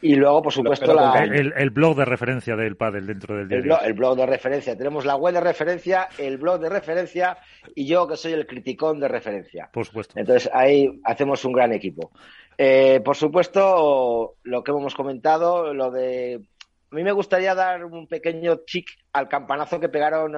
Y luego, por supuesto, el, blog de referencia del pádel dentro del diario. El blog, de referencia. Tenemos la web de referencia, el blog de referencia y yo que soy el criticón de referencia. Por supuesto. Entonces ahí hacemos un gran equipo. Eh, por supuesto, lo que hemos comentado, lo de... A mí me gustaría dar un pequeño chic al campanazo que pegaron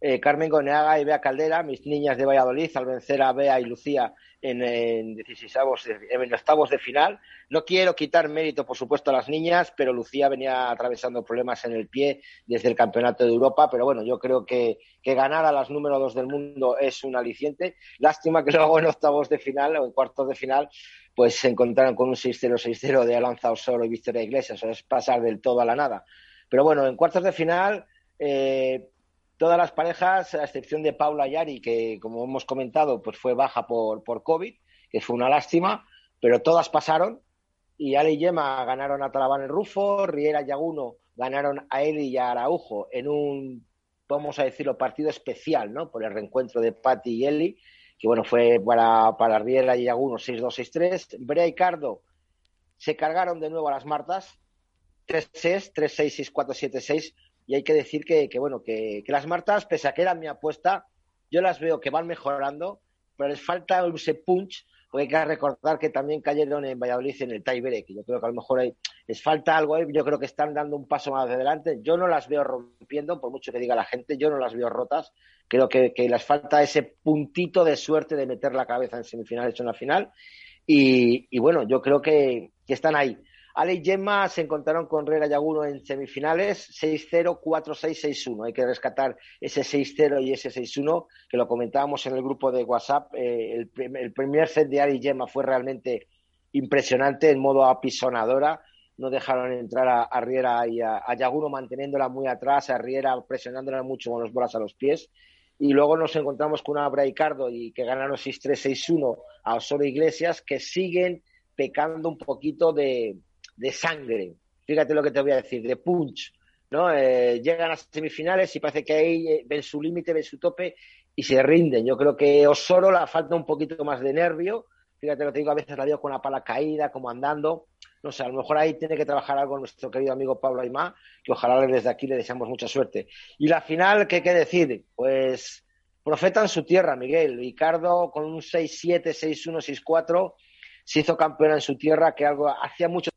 eh, Carmen Goneaga y Bea Caldera, mis niñas de Valladolid, al vencer a Bea y Lucía en, en, en octavos de final. No quiero quitar mérito, por supuesto, a las niñas, pero Lucía venía atravesando problemas en el pie desde el Campeonato de Europa. Pero bueno, yo creo que, ganar a las número dos del mundo es un aliciente. Lástima que luego en octavos de final o en cuartos de final pues se encontraron con un 6-0, 6-0 de Alanza Osoro y Victoria Iglesias. Es pasar del todo a la nada. Pero bueno, en cuartos de final. Eh, todas las parejas, a excepción de Paula Yari, que como hemos comentado, pues fue baja por, por COVID, que fue una lástima, pero todas pasaron. Y Ale y Yema ganaron a Talabán el Rufo, Riera y Aguno ganaron a Eli y a Araujo en un, vamos a decirlo, partido especial, ¿no? Por el reencuentro de Patti y Eli, que bueno, fue para, para Riera y Aguno 6-2-6-3. Brea y Cardo se cargaron de nuevo a las Martas, 3-6, 3-6, 6-4, 7-6 y hay que decir que, bueno, que, las Martas, pese a que eran mi apuesta, yo las veo que van mejorando, pero les falta ese punch, porque hay que recordar que también cayeron en Valladolid en el tiebreak, que yo creo que a lo mejor hay, les falta algo ahí, yo creo que están dando un paso más adelante, yo no las veo rompiendo, por mucho que diga la gente, yo no las veo rotas, creo que, les falta ese puntito de suerte de meter la cabeza en semifinales o en la final, y, bueno, yo creo que están ahí. Ale y Gemma se encontraron con Rera Yaguno en semifinales 6-0, 4-6, 6-1. Hay que rescatar ese 6-0 y ese 6-1, que lo comentábamos en el grupo de WhatsApp. Eh, el, primer set de Ale y Gemma fue realmente impresionante en modo apisonadora. No dejaron entrar a, Riera y a, Yaguno manteniéndola muy atrás, a Riera presionándola mucho con los bolas a los pies. Y luego nos encontramos con una Braicardo y que ganaron 6-3, 6-1 a Osoro Iglesias, que siguen pecando un poquito de, de sangre. Fíjate lo que te voy a decir, de punch. ¿no? Eh, llegan a semifinales y parece que ahí eh, ven su límite, ven su tope y se rinden. Yo creo que Osoro le falta un poquito más de nervio. Fíjate lo que te digo, a veces la digo con la pala caída, como andando. No sé, a lo mejor ahí tiene que trabajar algo nuestro querido amigo Pablo Aymá, que ojalá desde aquí le deseamos mucha suerte. Y la final, ¿qué hay que decir? Pues profeta en su tierra, Miguel. Ricardo con un 6-7, 6-1, 6-4 se hizo campeona en su tierra, que algo hacía mucho.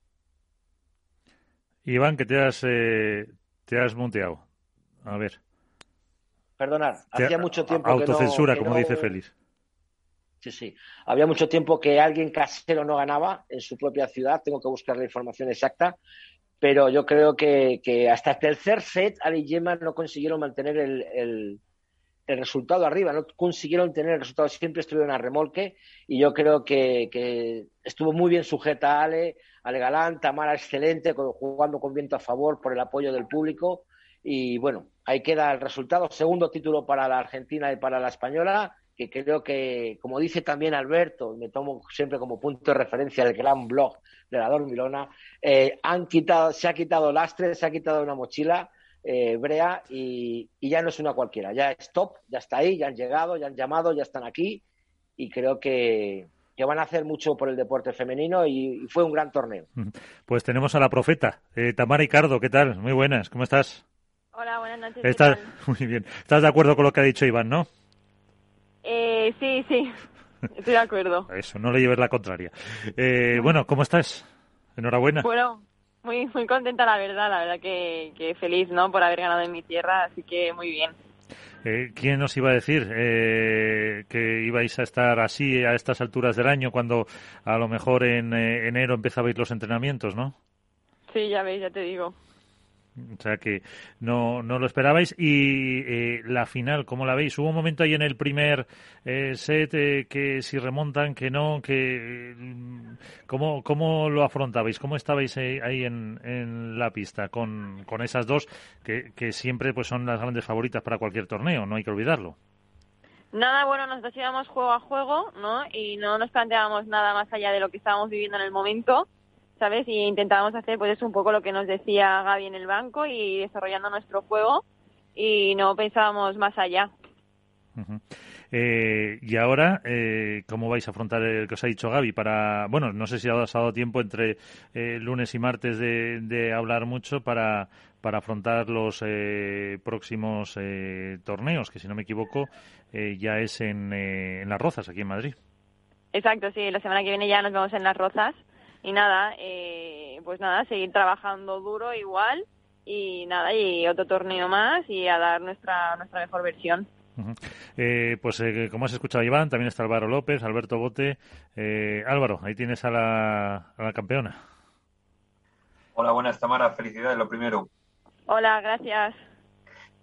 Iván, que te has, eh, te has monteado. A ver. Perdonar, hacía mucho tiempo autocensura, que no, como dice Félix. Sí, sí. Había mucho tiempo que alguien casero no ganaba en su propia ciudad. Tengo que buscar la información exacta. Pero yo creo que, hasta el tercer set, Ali y Gemma no consiguieron mantener el, resultado arriba, no consiguieron tener el resultado. Siempre estuvieron a remolque. Y yo creo que, estuvo muy bien sujeta Ale, Ale Galán, Tamara excelente, jugando con viento a favor por el apoyo del público. Y bueno, ahí queda el resultado. Segundo título para la Argentina y para la española, que creo que, como dice también Alberto, me tomo siempre como punto de referencia el gran blog de la Dormilona, eh, han quitado, se ha quitado lastre, se ha quitado una mochila, eh, Brea, y, ya no es una cualquiera. Ya es top, ya está ahí, ya han llegado, ya han llamado, ya están aquí, y creo que, van a hacer mucho por el deporte femenino y, fue un gran torneo. Pues tenemos a la profeta, eh, Tamara Ricardo, ¿qué tal? Muy buenas, ¿cómo estás? Hola, buenas noches. ¿Estás? [LAUGHS] Muy bien. ¿Estás de acuerdo con lo que ha dicho Iván, no? Eh, sí, sí. [LAUGHS] Estoy de acuerdo. Eso, no le lleves la contraria. Eh, bueno, ¿cómo estás? Enhorabuena. Bueno, muy, muy contenta, la verdad. La verdad que, que feliz, ¿no? Por haber ganado en mi tierra, así que muy bien. Eh, ¿Quién nos iba a decir eh, que ibais a estar así a estas alturas del año cuando a lo mejor en eh, enero empezabais los entrenamientos, no? Sí, ya veis, ya te digo. O sea que no, no lo esperabais. Y eh, la final, ¿cómo la veis? Hubo un momento ahí en el primer eh, set eh, que si remontan, que no, que mm, ¿cómo, cómo lo afrontabais? ¿Cómo estabais ahí en, en la pista con, con esas dos que, que siempre pues son las grandes favoritas para cualquier torneo? No hay que olvidarlo. Nada, bueno, nosotros íbamos juego a juego, ¿no? Y no nos planteábamos nada más allá de lo que estábamos viviendo en el momento ¿sabes? Y intentábamos hacer pues es un poco lo que nos decía Gaby en el banco y desarrollando nuestro juego y no pensábamos más allá. Eh, y ahora, eh, ¿cómo vais a afrontar el que os ha dicho Gaby? Para, bueno, no sé si ha dado tiempo entre eh, lunes y martes de, hablar mucho para, para afrontar los próximos torneos, que si no me equivoco ya es en, en Las Rozas, aquí en Madrid. Exacto, sí, la semana que viene ya nos vemos en Las Rozas y nada, eh, pues nada, seguir trabajando duro igual y nada, y otro torneo más y a dar nuestra, nuestra mejor versión. eh, pues eh, como has escuchado Iván, también está Álvaro López, Alberto Bote. Eh, Álvaro, ahí tienes a la, a la campeona. Hola, buenas, Tamara. Felicidades, lo primero. Hola, gracias.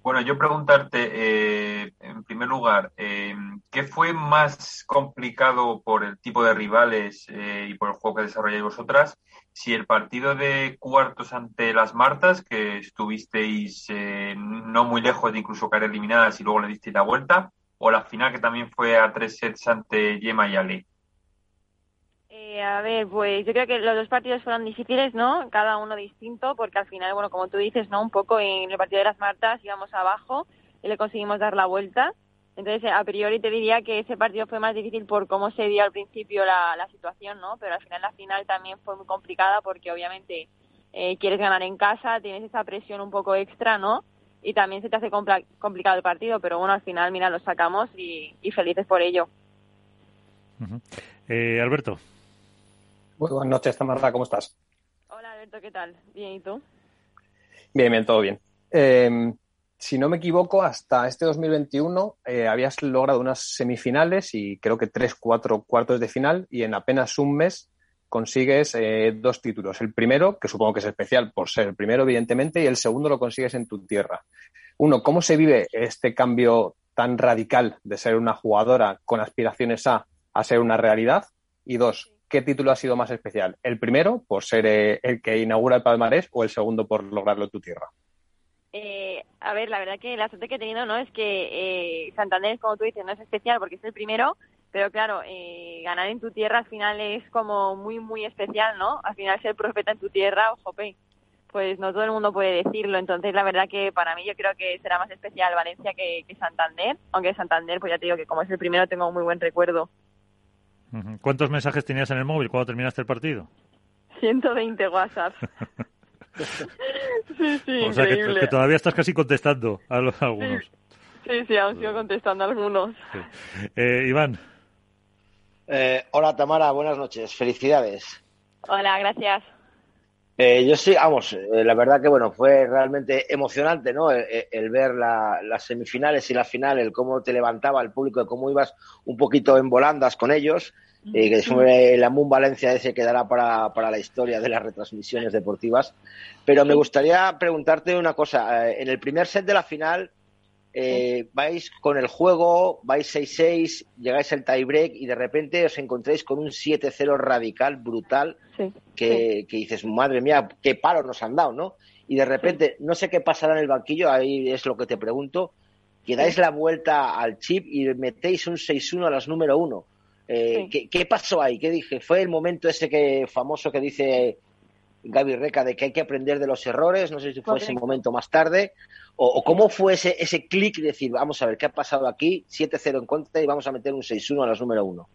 Bueno, yo preguntarte, eh, en primer lugar, eh, ¿qué fue más complicado por el tipo de rivales eh, y por el juego que desarrolláis vosotras? Si el partido de cuartos ante las Martas, que estuvisteis no muy lejos de incluso caer eliminadas y luego le disteis la vuelta, o la final que también fue a tres sets ante Yema y Ale. Eh, a ver, pues yo creo que los dos partidos fueron difíciles, ¿no? Cada uno distinto, porque al final, bueno, como tú dices, ¿no? Un poco en el partido de las Martas íbamos abajo y le conseguimos dar la vuelta. Entonces, a priori te diría que ese partido fue más difícil por cómo se dio al principio la, la situación, ¿no? Pero al final la final también fue muy complicada porque obviamente eh, quieres ganar en casa, tienes esa presión un poco extra, ¿no? Y también se te hace complicado el partido, pero bueno, al final, mira, lo sacamos y, felices por ello. eh, Alberto. Muy buenas noches, Tamarra, ¿cómo estás? Hola, Alberto, ¿qué tal? Bien, ¿y tú? Bien, bien, todo bien. Em, si no me equivoco, hasta este 2021 eh, habías logrado unas semifinales y creo que tres, cuatro cuartos de final y en apenas un mes consigues eh, dos títulos. El primero, que supongo que es especial por ser el primero, evidentemente, y el segundo lo consigues en tu tierra. Uno, ¿cómo se vive este cambio tan radical de ser una jugadora con aspiraciones a, a ser una realidad? Y dos, ¿qué título ha sido más especial? ¿El primero, por ser eh, el que inaugura el palmarés, o el segundo, por lograrlo en tu tierra? Eh, a ver, la verdad que la suerte que he tenido no es que eh, Santander, como tú dices, no es especial porque es el primero, pero claro, eh, ganar en tu tierra al final es como muy, muy especial, ¿no? Al final ser profeta en tu tierra, ojo, pues no todo el mundo puede decirlo. Entonces, la verdad que para mí yo creo que será más especial Valencia que, que Santander, aunque Santander, pues ya te digo que como es el primero tengo un muy buen recuerdo. ¿Cuántos mensajes tenías en el móvil cuando terminaste el partido? 120 WhatsApp. [LAUGHS] sí, sí, o sea que, todavía estás casi contestando a, los, algunos. Sí, sí, aún sigo contestando a algunos. Eh, Iván. Eh, hola Tamara, buenas noches, felicidades. Hola, gracias. Eh, yo sí, vamos, eh, la verdad que bueno, fue realmente emocionante, ¿no? El, ver las semifinales y la final, el cómo te levantaba el público, cómo ibas un poquito en volandas con ellos, y que fue la Moon Valencia ese quedará para, para la historia de las retransmisiones deportivas. Pero me gustaría preguntarte una cosa. En el primer set de la final, eh, vais con el juego, vais 6-6, llegáis al tiebreak y de repente os encontráis con un 7-0 radical, brutal, que, dices, madre mía, qué palo nos han dado, ¿no? Y de repente, no sé qué pasará en el banquillo, ahí es lo que te pregunto, que dais la vuelta al chip y metéis un 6-1 a las número 1. Eh, ¿qué, pasó ahí? ¿Qué dije? ¿Fue el momento ese que famoso que dice Gaby Reca de que hay que aprender de los errores? No sé si fue ese momento más tarde ¿O, cómo fue ese, ese clic de decir, vamos a ver qué ha pasado aquí, 7-0 en contra y vamos a meter un 6-1 a las número 1?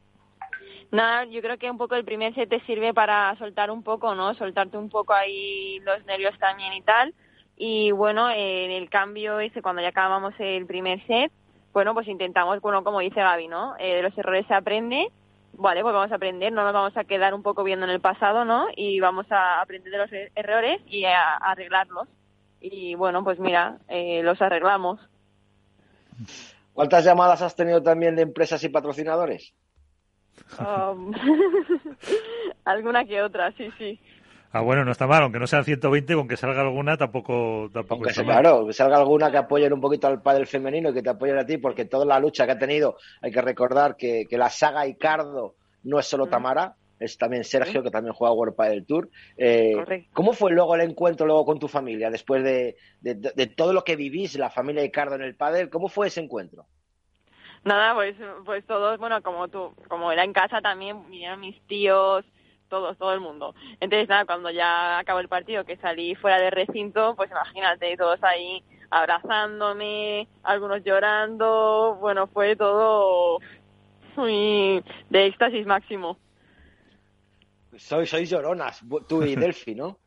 Nada, yo creo que un poco el primer set te sirve para soltar un poco, ¿no? Soltarte un poco ahí los nervios también y tal. Y bueno, en el cambio ese, cuando ya acabamos el primer set, bueno, pues intentamos, bueno, como dice Gaby, ¿no? Eh, de los errores se aprende, vale, pues vamos a aprender, no nos vamos a quedar un poco viendo en el pasado, ¿no? Y vamos a aprender de los e-, errores y a arreglarlos y bueno, pues mira, eh, los arreglamos. ¿Cuántas llamadas has tenido también de empresas y patrocinadores? Um, [LAUGHS] alguna que otra, sí, sí. Ah, bueno, no está mal, aunque no sean 120, con que salga alguna tampoco, tampoco está mal. Claro, que salga alguna que apoye un poquito al padre femenino y que te apoye a ti, porque toda la lucha que ha tenido, hay que recordar que, que la saga Icardo no es solo Tamara, es también Sergio, que también juega World Padel Tour. Eh, ¿Cómo fue luego el encuentro luego con tu familia, después de, todo lo que vivís, la familia de Cardo en el Padel? ¿Cómo fue ese encuentro? Nada, pues, pues todos, bueno, como tú, como era en casa también, vinieron mis tíos, todos, todo el mundo. Entonces, nada, cuando ya acabó el partido, que salí fuera del recinto, pues imagínate, todos ahí abrazándome, algunos llorando, bueno, fue todo muy de éxtasis máximo. Soy, sois lloronas, tú y Delphi, ¿no?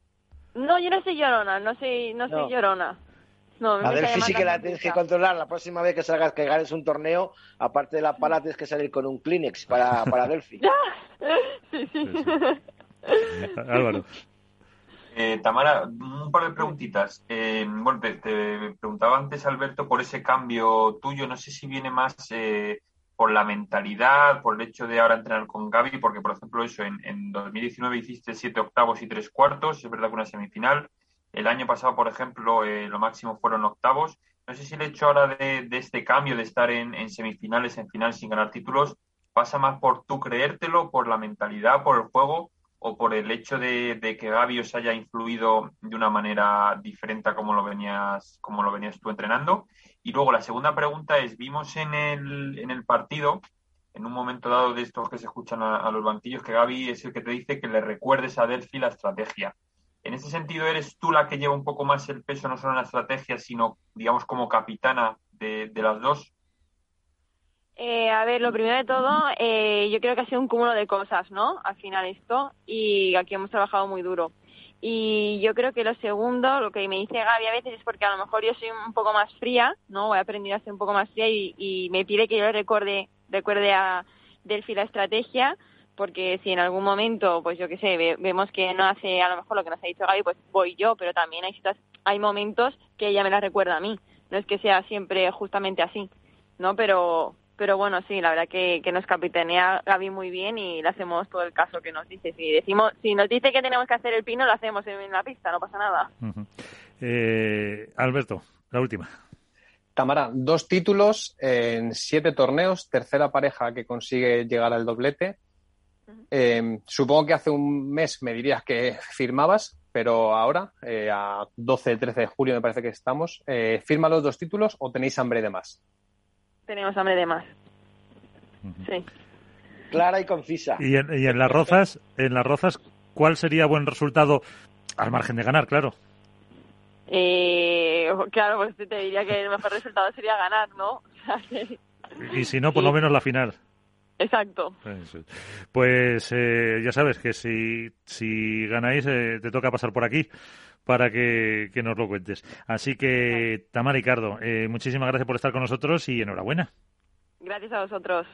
No, yo no soy llorona, no soy, no soy llorona. No, a Delphi sí que la tienes que controlar. La próxima vez que salgas, que ganes un torneo, aparte de la pala, tienes que salir con un Kleenex para, para [LAUGHS] Delphi. sí, sí. Álvaro. Eh, Tamara, un par de preguntitas. Eh, bueno, te, preguntaba antes, Alberto, por ese cambio tuyo. No sé si viene más eh, por la mentalidad, por el hecho de ahora entrenar con Gaby, porque por ejemplo eso, en, en 2019 hiciste siete octavos y tres cuartos, es verdad que una semifinal. El año pasado, por ejemplo, eh, lo máximo fueron octavos. No sé si el hecho ahora de, este cambio, de estar en, semifinales, en final sin ganar títulos, pasa más por tú creértelo, por la mentalidad, por el juego, o por el hecho de, que Gaby os haya influido de una manera diferente a como lo venías, como lo venías tú entrenando. Y luego la segunda pregunta es, vimos en el, en el partido, en un momento dado de estos que se escuchan a, los banquillos, que Gaby es el que te dice que le recuerdes a Delphi la estrategia. En ese sentido, ¿eres tú la que lleva un poco más el peso, no solo en la estrategia, sino, digamos, como capitana de, las dos? Eh, a ver, lo primero de todo, eh, yo creo que ha sido un cúmulo de cosas, ¿no? Al final esto, y aquí hemos trabajado muy duro. Y yo creo que lo segundo, lo que me dice Gaby a veces es porque a lo mejor yo soy un poco más fría, ¿no? He aprendido a ser un poco más fría y, me pide que yo recuerde, recuerde a Delphi la estrategia, porque si en algún momento, pues yo qué sé, vemos que no hace a lo mejor lo que nos ha dicho Gaby, pues voy yo, pero también hay, hay momentos que ella me la recuerda a mí. No es que sea siempre justamente así, ¿no? Pero, pero bueno, sí, la verdad que, que nos capitanea Gaby muy bien y le hacemos todo el caso que nos dice. Si decimos, si nos dice que tenemos que hacer el pino, lo hacemos en la pista, no pasa nada. eh, Alberto, la última. Tamara, dos títulos en siete torneos, tercera pareja que consigue llegar al doblete. Eh, supongo que hace un mes me dirías que firmabas, pero ahora, eh, a 12-13 de julio me parece que estamos, eh, ¿firma los dos títulos o tenéis hambre de más? tenemos hambre de más. Sí. Clara y concisa. Y en, las rozas, en las rozas, ¿cuál sería buen resultado al margen de ganar, claro? Eh, claro, pues te diría que el mejor resultado sería ganar, ¿no? [LAUGHS] y si no, por lo menos la final. Exacto. Pues eh, ya sabes que si, si ganáis, eh, te toca pasar por aquí para que, nos lo cuentes. Así que, Tamara Ricardo, eh, muchísimas gracias por estar con nosotros y enhorabuena. Gracias a vosotros.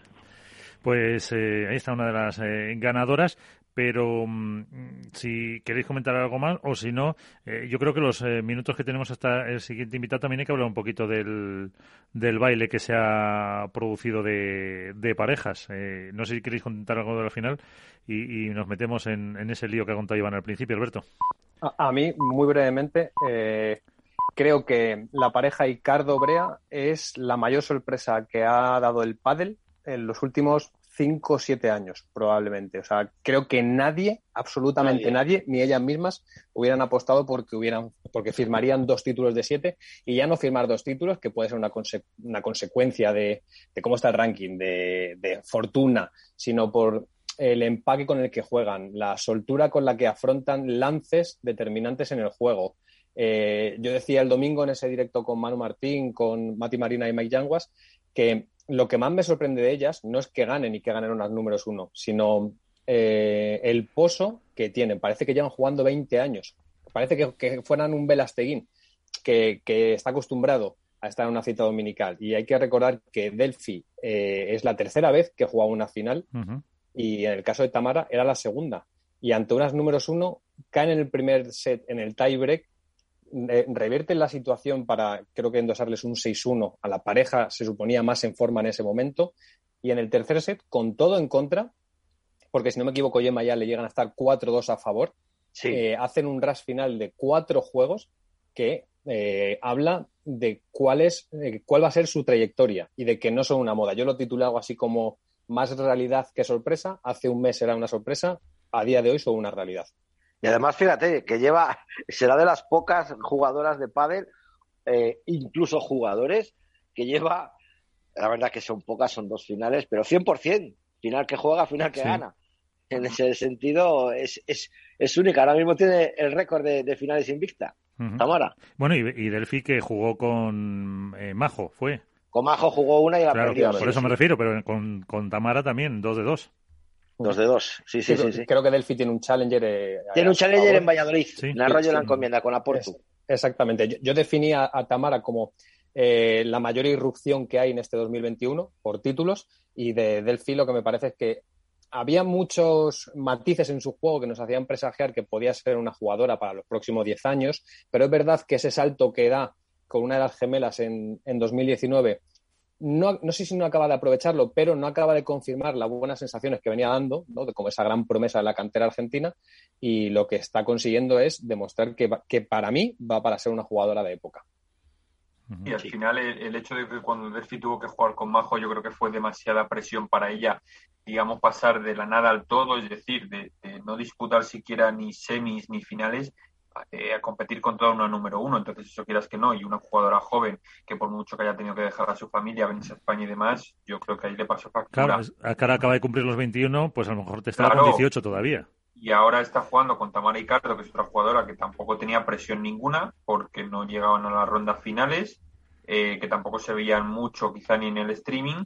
Pues eh, ahí está una de las eh, ganadoras pero mm, si queréis comentar algo más o si no, eh, yo creo que los eh, minutos que tenemos hasta el siguiente invitado también hay que hablar un poquito del, del baile que se ha producido de, de parejas. Eh, no sé si queréis comentar algo de la final y, nos metemos en, ese lío que ha contado Iván al principio, Alberto. A, mí, muy brevemente, creo que la pareja Icardo-Brea es la mayor sorpresa que ha dado el pádel en los últimos cinco o siete años, probablemente. O sea, creo que nadie, absolutamente nadie. ni ellas mismas, hubieran apostado porque hubieran, porque firmarían dos títulos de siete y ya no firmar dos títulos, que puede ser una, una consecuencia de, cómo está el ranking, de, fortuna, sino por el empaque con el que juegan, la soltura con la que afrontan lances determinantes en el juego. Eh, yo decía el domingo en ese directo con Manu Martín, con Mati Marina y Mike Yanguas, que lo que más me sorprende de ellas no es que ganen y que ganen unas números uno, sino eh, el pozo que tienen. Parece que llevan jugando 20 años. Parece que, fueran un Velasteguín que, que, está acostumbrado a estar en una cita dominical. Y hay que recordar que Delphi eh, es la tercera vez que juega una final y en el caso de Tamara era la segunda. Y ante unas números uno caen en el primer set en el tiebreak revierten la situación para, creo que endosarles un 6-1 a la pareja, se suponía más en forma en ese momento. Y en el tercer set, con todo en contra, porque si no me equivoco, Yema ya le llegan a estar 4-2 a favor, eh, hacen un rush final de cuatro juegos que eh, habla de cuál, es, cuál va a ser su trayectoria y de que no son una moda. Yo lo he titulado así como más realidad que sorpresa. Hace un mes era una sorpresa, a día de hoy son una realidad. Y además, fíjate, que lleva, [LAUGHS] será de las pocas jugadoras de pádel, eh, incluso jugadores, que lleva, la verdad que son pocas, son dos finales, pero 100%, final que juega, final que gana. En ese sentido, es, es, es única. Ahora mismo tiene el récord de, finales invicta. Tamara. Bueno, y, y, Delphi que jugó con eh, Majo, fue. Con Majo jugó una y la perdió. por eso me refiero, pero con, con Tamara también, dos de dos. Dos de dos, sí, sí, sí. Creo que Delphi tiene un challenger. Eh, tiene un challenger en Valladolid, en Arroyo de la Encomienda, con Aportu. exactamente. Yo, definía a Tamara como eh, la mayor irrupción que hay en este 2021 por títulos y de Delphi lo que me parece es que había muchos matices en su juego que nos hacían presagiar que podía ser una jugadora para los próximos 10 años, pero es verdad que ese salto que da con una de las gemelas en, en 2019 no, no, sé si no acaba de aprovecharlo, pero no acaba de confirmar las buenas sensaciones que venía dando, ¿no? como esa gran promesa de la cantera argentina, y lo que está consiguiendo es demostrar que, que para mí va para ser una jugadora de época. Y al final el, hecho de que cuando Delphi tuvo que jugar con Majo, yo creo que fue demasiada presión para ella, digamos, pasar de la nada al todo, es decir, de no disputar siquiera ni semis ni finales, eh, a competir con toda una número uno. Entonces, eso quieras que no, y una jugadora joven que por mucho que haya tenido que dejar a su familia, venirse a España y demás, yo creo que ahí le pasó factura. Claro, cara acaba de cumplir los 21, pues a lo mejor te está con 18 todavía. Y ahora está jugando con Tamara Icardo, que es otra jugadora que tampoco tenía presión ninguna, porque no llegaban a las rondas finales, eh, que tampoco se veían mucho quizá ni en el streaming,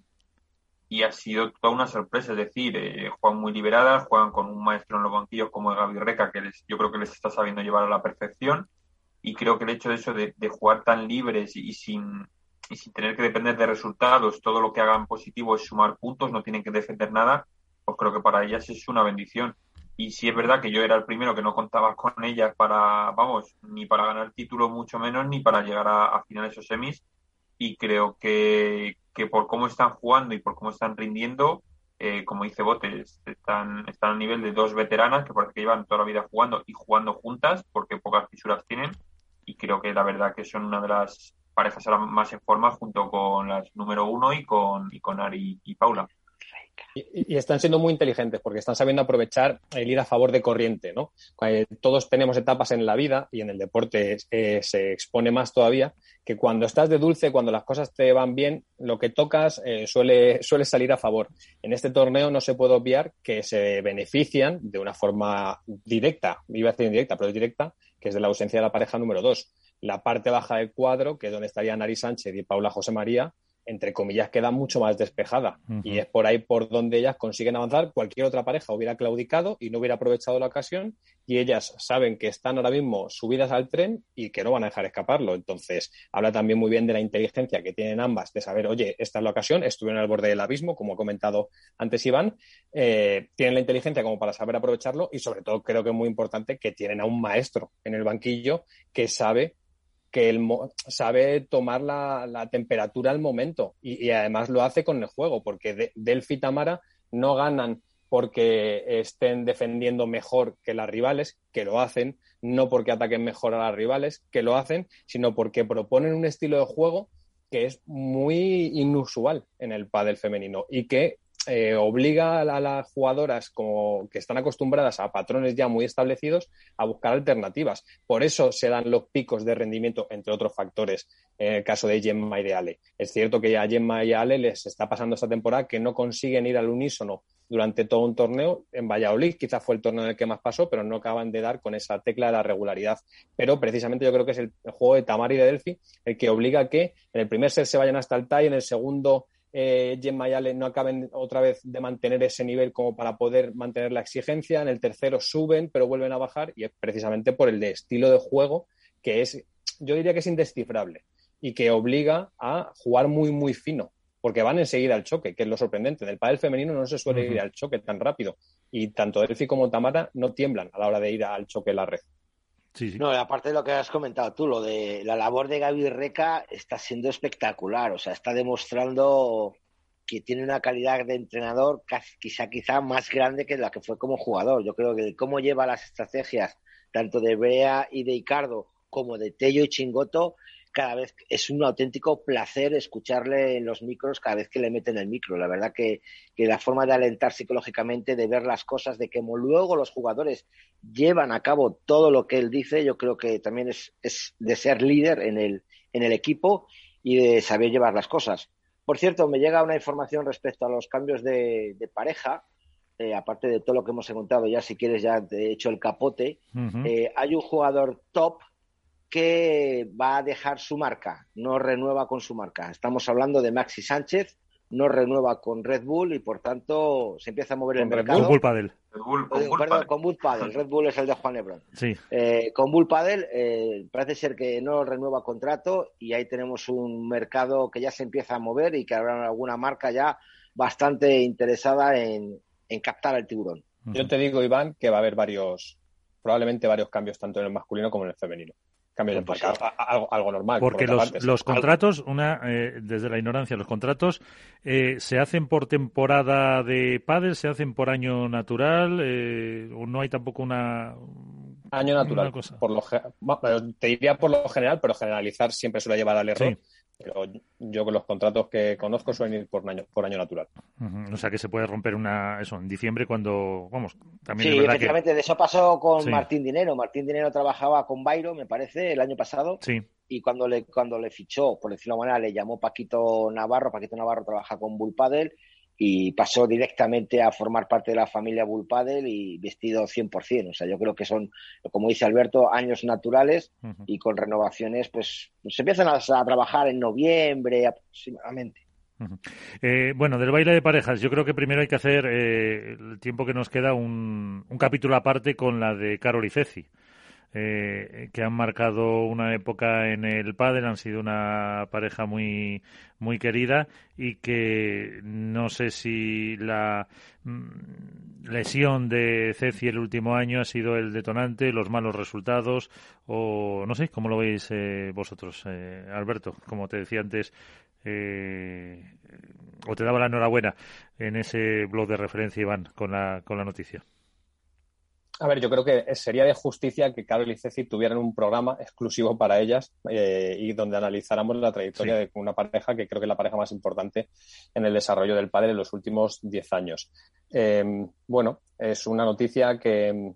y ha sido toda una sorpresa. Es decir, eh, juegan muy liberadas, juegan con un maestro en los banquillos como Gaby Reca, que les, yo creo que les está sabiendo llevar a la perfección. Y creo que el hecho de eso, de, jugar tan libres y, sin, y sin tener que depender de resultados, todo lo que hagan positivo es sumar puntos, no tienen que defender nada, pues creo que para ellas es una bendición. Y sí es verdad que yo era el primero que no contaba con ellas para, vamos, ni para ganar título, mucho menos, ni para llegar a, a finales o semis. Y creo que, que por cómo están jugando y por cómo están rindiendo, eh, como dice Botes, están, están al nivel de dos veteranas que parece que llevan toda la vida jugando y jugando juntas porque pocas fisuras tienen y creo que la verdad que son una de las parejas ahora más en forma junto con las número uno y con, y con Ari y Paula. Y, están siendo muy inteligentes porque están sabiendo aprovechar el ir a favor de corriente, ¿no? Todos tenemos etapas en la vida y en el deporte eh, se expone más todavía que cuando estás de dulce, cuando las cosas te van bien, lo que tocas eh, suele, suele salir a favor. En este torneo no se puede obviar que se benefician de una forma directa, iba a decir indirecta, pero directa, que es de la ausencia de la pareja número dos. La parte baja del cuadro, que es donde estarían Nari Sánchez y Paula José María, entre comillas, queda mucho más despejada. Y es por ahí por donde ellas consiguen avanzar. Cualquier otra pareja hubiera claudicado y no hubiera aprovechado la ocasión. Y ellas saben que están ahora mismo subidas al tren y que no van a dejar escaparlo. Entonces, habla también muy bien de la inteligencia que tienen ambas, de saber, oye, esta es la ocasión, estuvieron al borde del abismo, como ha comentado antes Iván. Eh, tienen la inteligencia como para saber aprovecharlo y, sobre todo, creo que es muy importante que tienen a un maestro en el banquillo que sabe que él sabe tomar la, temperatura al momento y, además lo hace con el juego, porque Delphi y Tamara no ganan porque estén defendiendo mejor que las rivales, que lo hacen, no porque ataquen mejor a las rivales, que lo hacen, sino porque proponen un estilo de juego que es muy inusual en el pádel femenino y que eh, obliga a, las jugadoras como que están acostumbradas a patrones ya muy establecidos a buscar alternativas. Por eso se dan los picos de rendimiento, entre otros factores, en el caso de Gemma y de Ale. Es cierto que a Gemma y a Ale les está pasando esta temporada que no consiguen ir al unísono durante todo un torneo. En Valladolid quizás fue el torneo en el que más pasó, pero no acaban de dar con esa tecla de la regularidad. Pero precisamente yo creo que es el, juego de Tamar y de Delphi el que obliga a que en el primer set se vayan hasta el tie, en el segundo eh, Gemma y no acaben otra vez de mantener ese nivel como para poder mantener la exigencia. En el tercero suben, pero vuelven a bajar y es precisamente por el de estilo de juego que es, yo diría que es indescifrable y que obliga a jugar muy, muy fino porque van enseguida al choque, que es lo sorprendente. Del pádel femenino no se suele ir al choque tan rápido y tanto Delphi como Tamara no tiemblan a la hora de ir al choque en la red. No, aparte de lo que has comentado tú, lo de la labor de Gaby Reca está siendo espectacular, o sea, está demostrando que tiene una calidad de entrenador quizá quizá más grande que la que fue como jugador. Yo creo que cómo lleva las estrategias tanto de Brea y de Icardo como de Tello y Chingoto cada vez es un auténtico placer escucharle en los micros cada vez que le meten el micro. La verdad que, la forma de alentar psicológicamente, de ver las cosas, de que luego los jugadores llevan a cabo todo lo que él dice, yo creo que también es, de ser líder en el, en el equipo y de saber llevar las cosas. Por cierto, me llega una información respecto a los cambios de, pareja. Eh, aparte de todo lo que hemos encontrado ya, si quieres ya te he hecho el capote, eh, hay un jugador top que va a dejar su marca, no renueva con su marca. Estamos hablando de Maxi Sánchez, no renueva con Red Bull y por tanto se empieza a mover el mercado. Con Bull Padel. con, Bull Padel. Red Bull es el de Juan Lebron. Sí. Eh, con Bull Padel eh, parece ser que no renueva contrato y ahí tenemos un mercado que ya se empieza a mover y que habrá alguna marca ya bastante interesada en, en captar al tiburón. Yo te digo, Iván, que va a haber varios, probablemente varios cambios tanto en el masculino como en el femenino cambio de pues algo, normal. Porque los, los, contratos, una eh, desde la ignorancia, los contratos eh, se hacen por temporada de pádel, se hacen por año natural, eh, o no hay tampoco una año natural. Por lo, te diría por lo general, pero generalizar siempre suele llevar al error. Pero yo con los contratos que conozco suelen ir por año, por año natural. O sea que se puede romper una eso en diciembre cuando, vamos, también sí, efectivamente, de eso pasó con Martín Dinero. Martín Dinero trabajaba con Bairo, me parece, el año pasado. Sí. Y cuando le, cuando le fichó, por decirlo de manera, le llamó Paquito Navarro. Paquito Navarro trabaja con Bull y pasó directamente a formar parte de la familia Bullpadel y vestido 100%. O sea, yo creo que son, como dice Alberto, años naturales y con renovaciones, pues se empiezan a, trabajar en noviembre aproximadamente. Eh, bueno, del baile de parejas, yo creo que primero hay que hacer eh, el tiempo que nos queda un, un capítulo aparte con la de Carol y Ceci. Eh, que han marcado una época en el pádel, han sido una pareja muy muy querida y que no sé si la mm, lesión de Ceci el último año ha sido el detonante, los malos resultados o no sé, ¿cómo lo veis eh, vosotros, eh, Alberto? Como te decía antes, o te daba la enhorabuena en ese blog de referencia, Iván, con la, con la noticia. A ver, yo creo que sería de justicia que Carol y Ceci tuvieran un programa exclusivo para ellas eh, y donde analizáramos la trayectoria de una pareja que creo que es la pareja más importante en el desarrollo del padre en los últimos 10 años. Em, bueno, es una noticia que,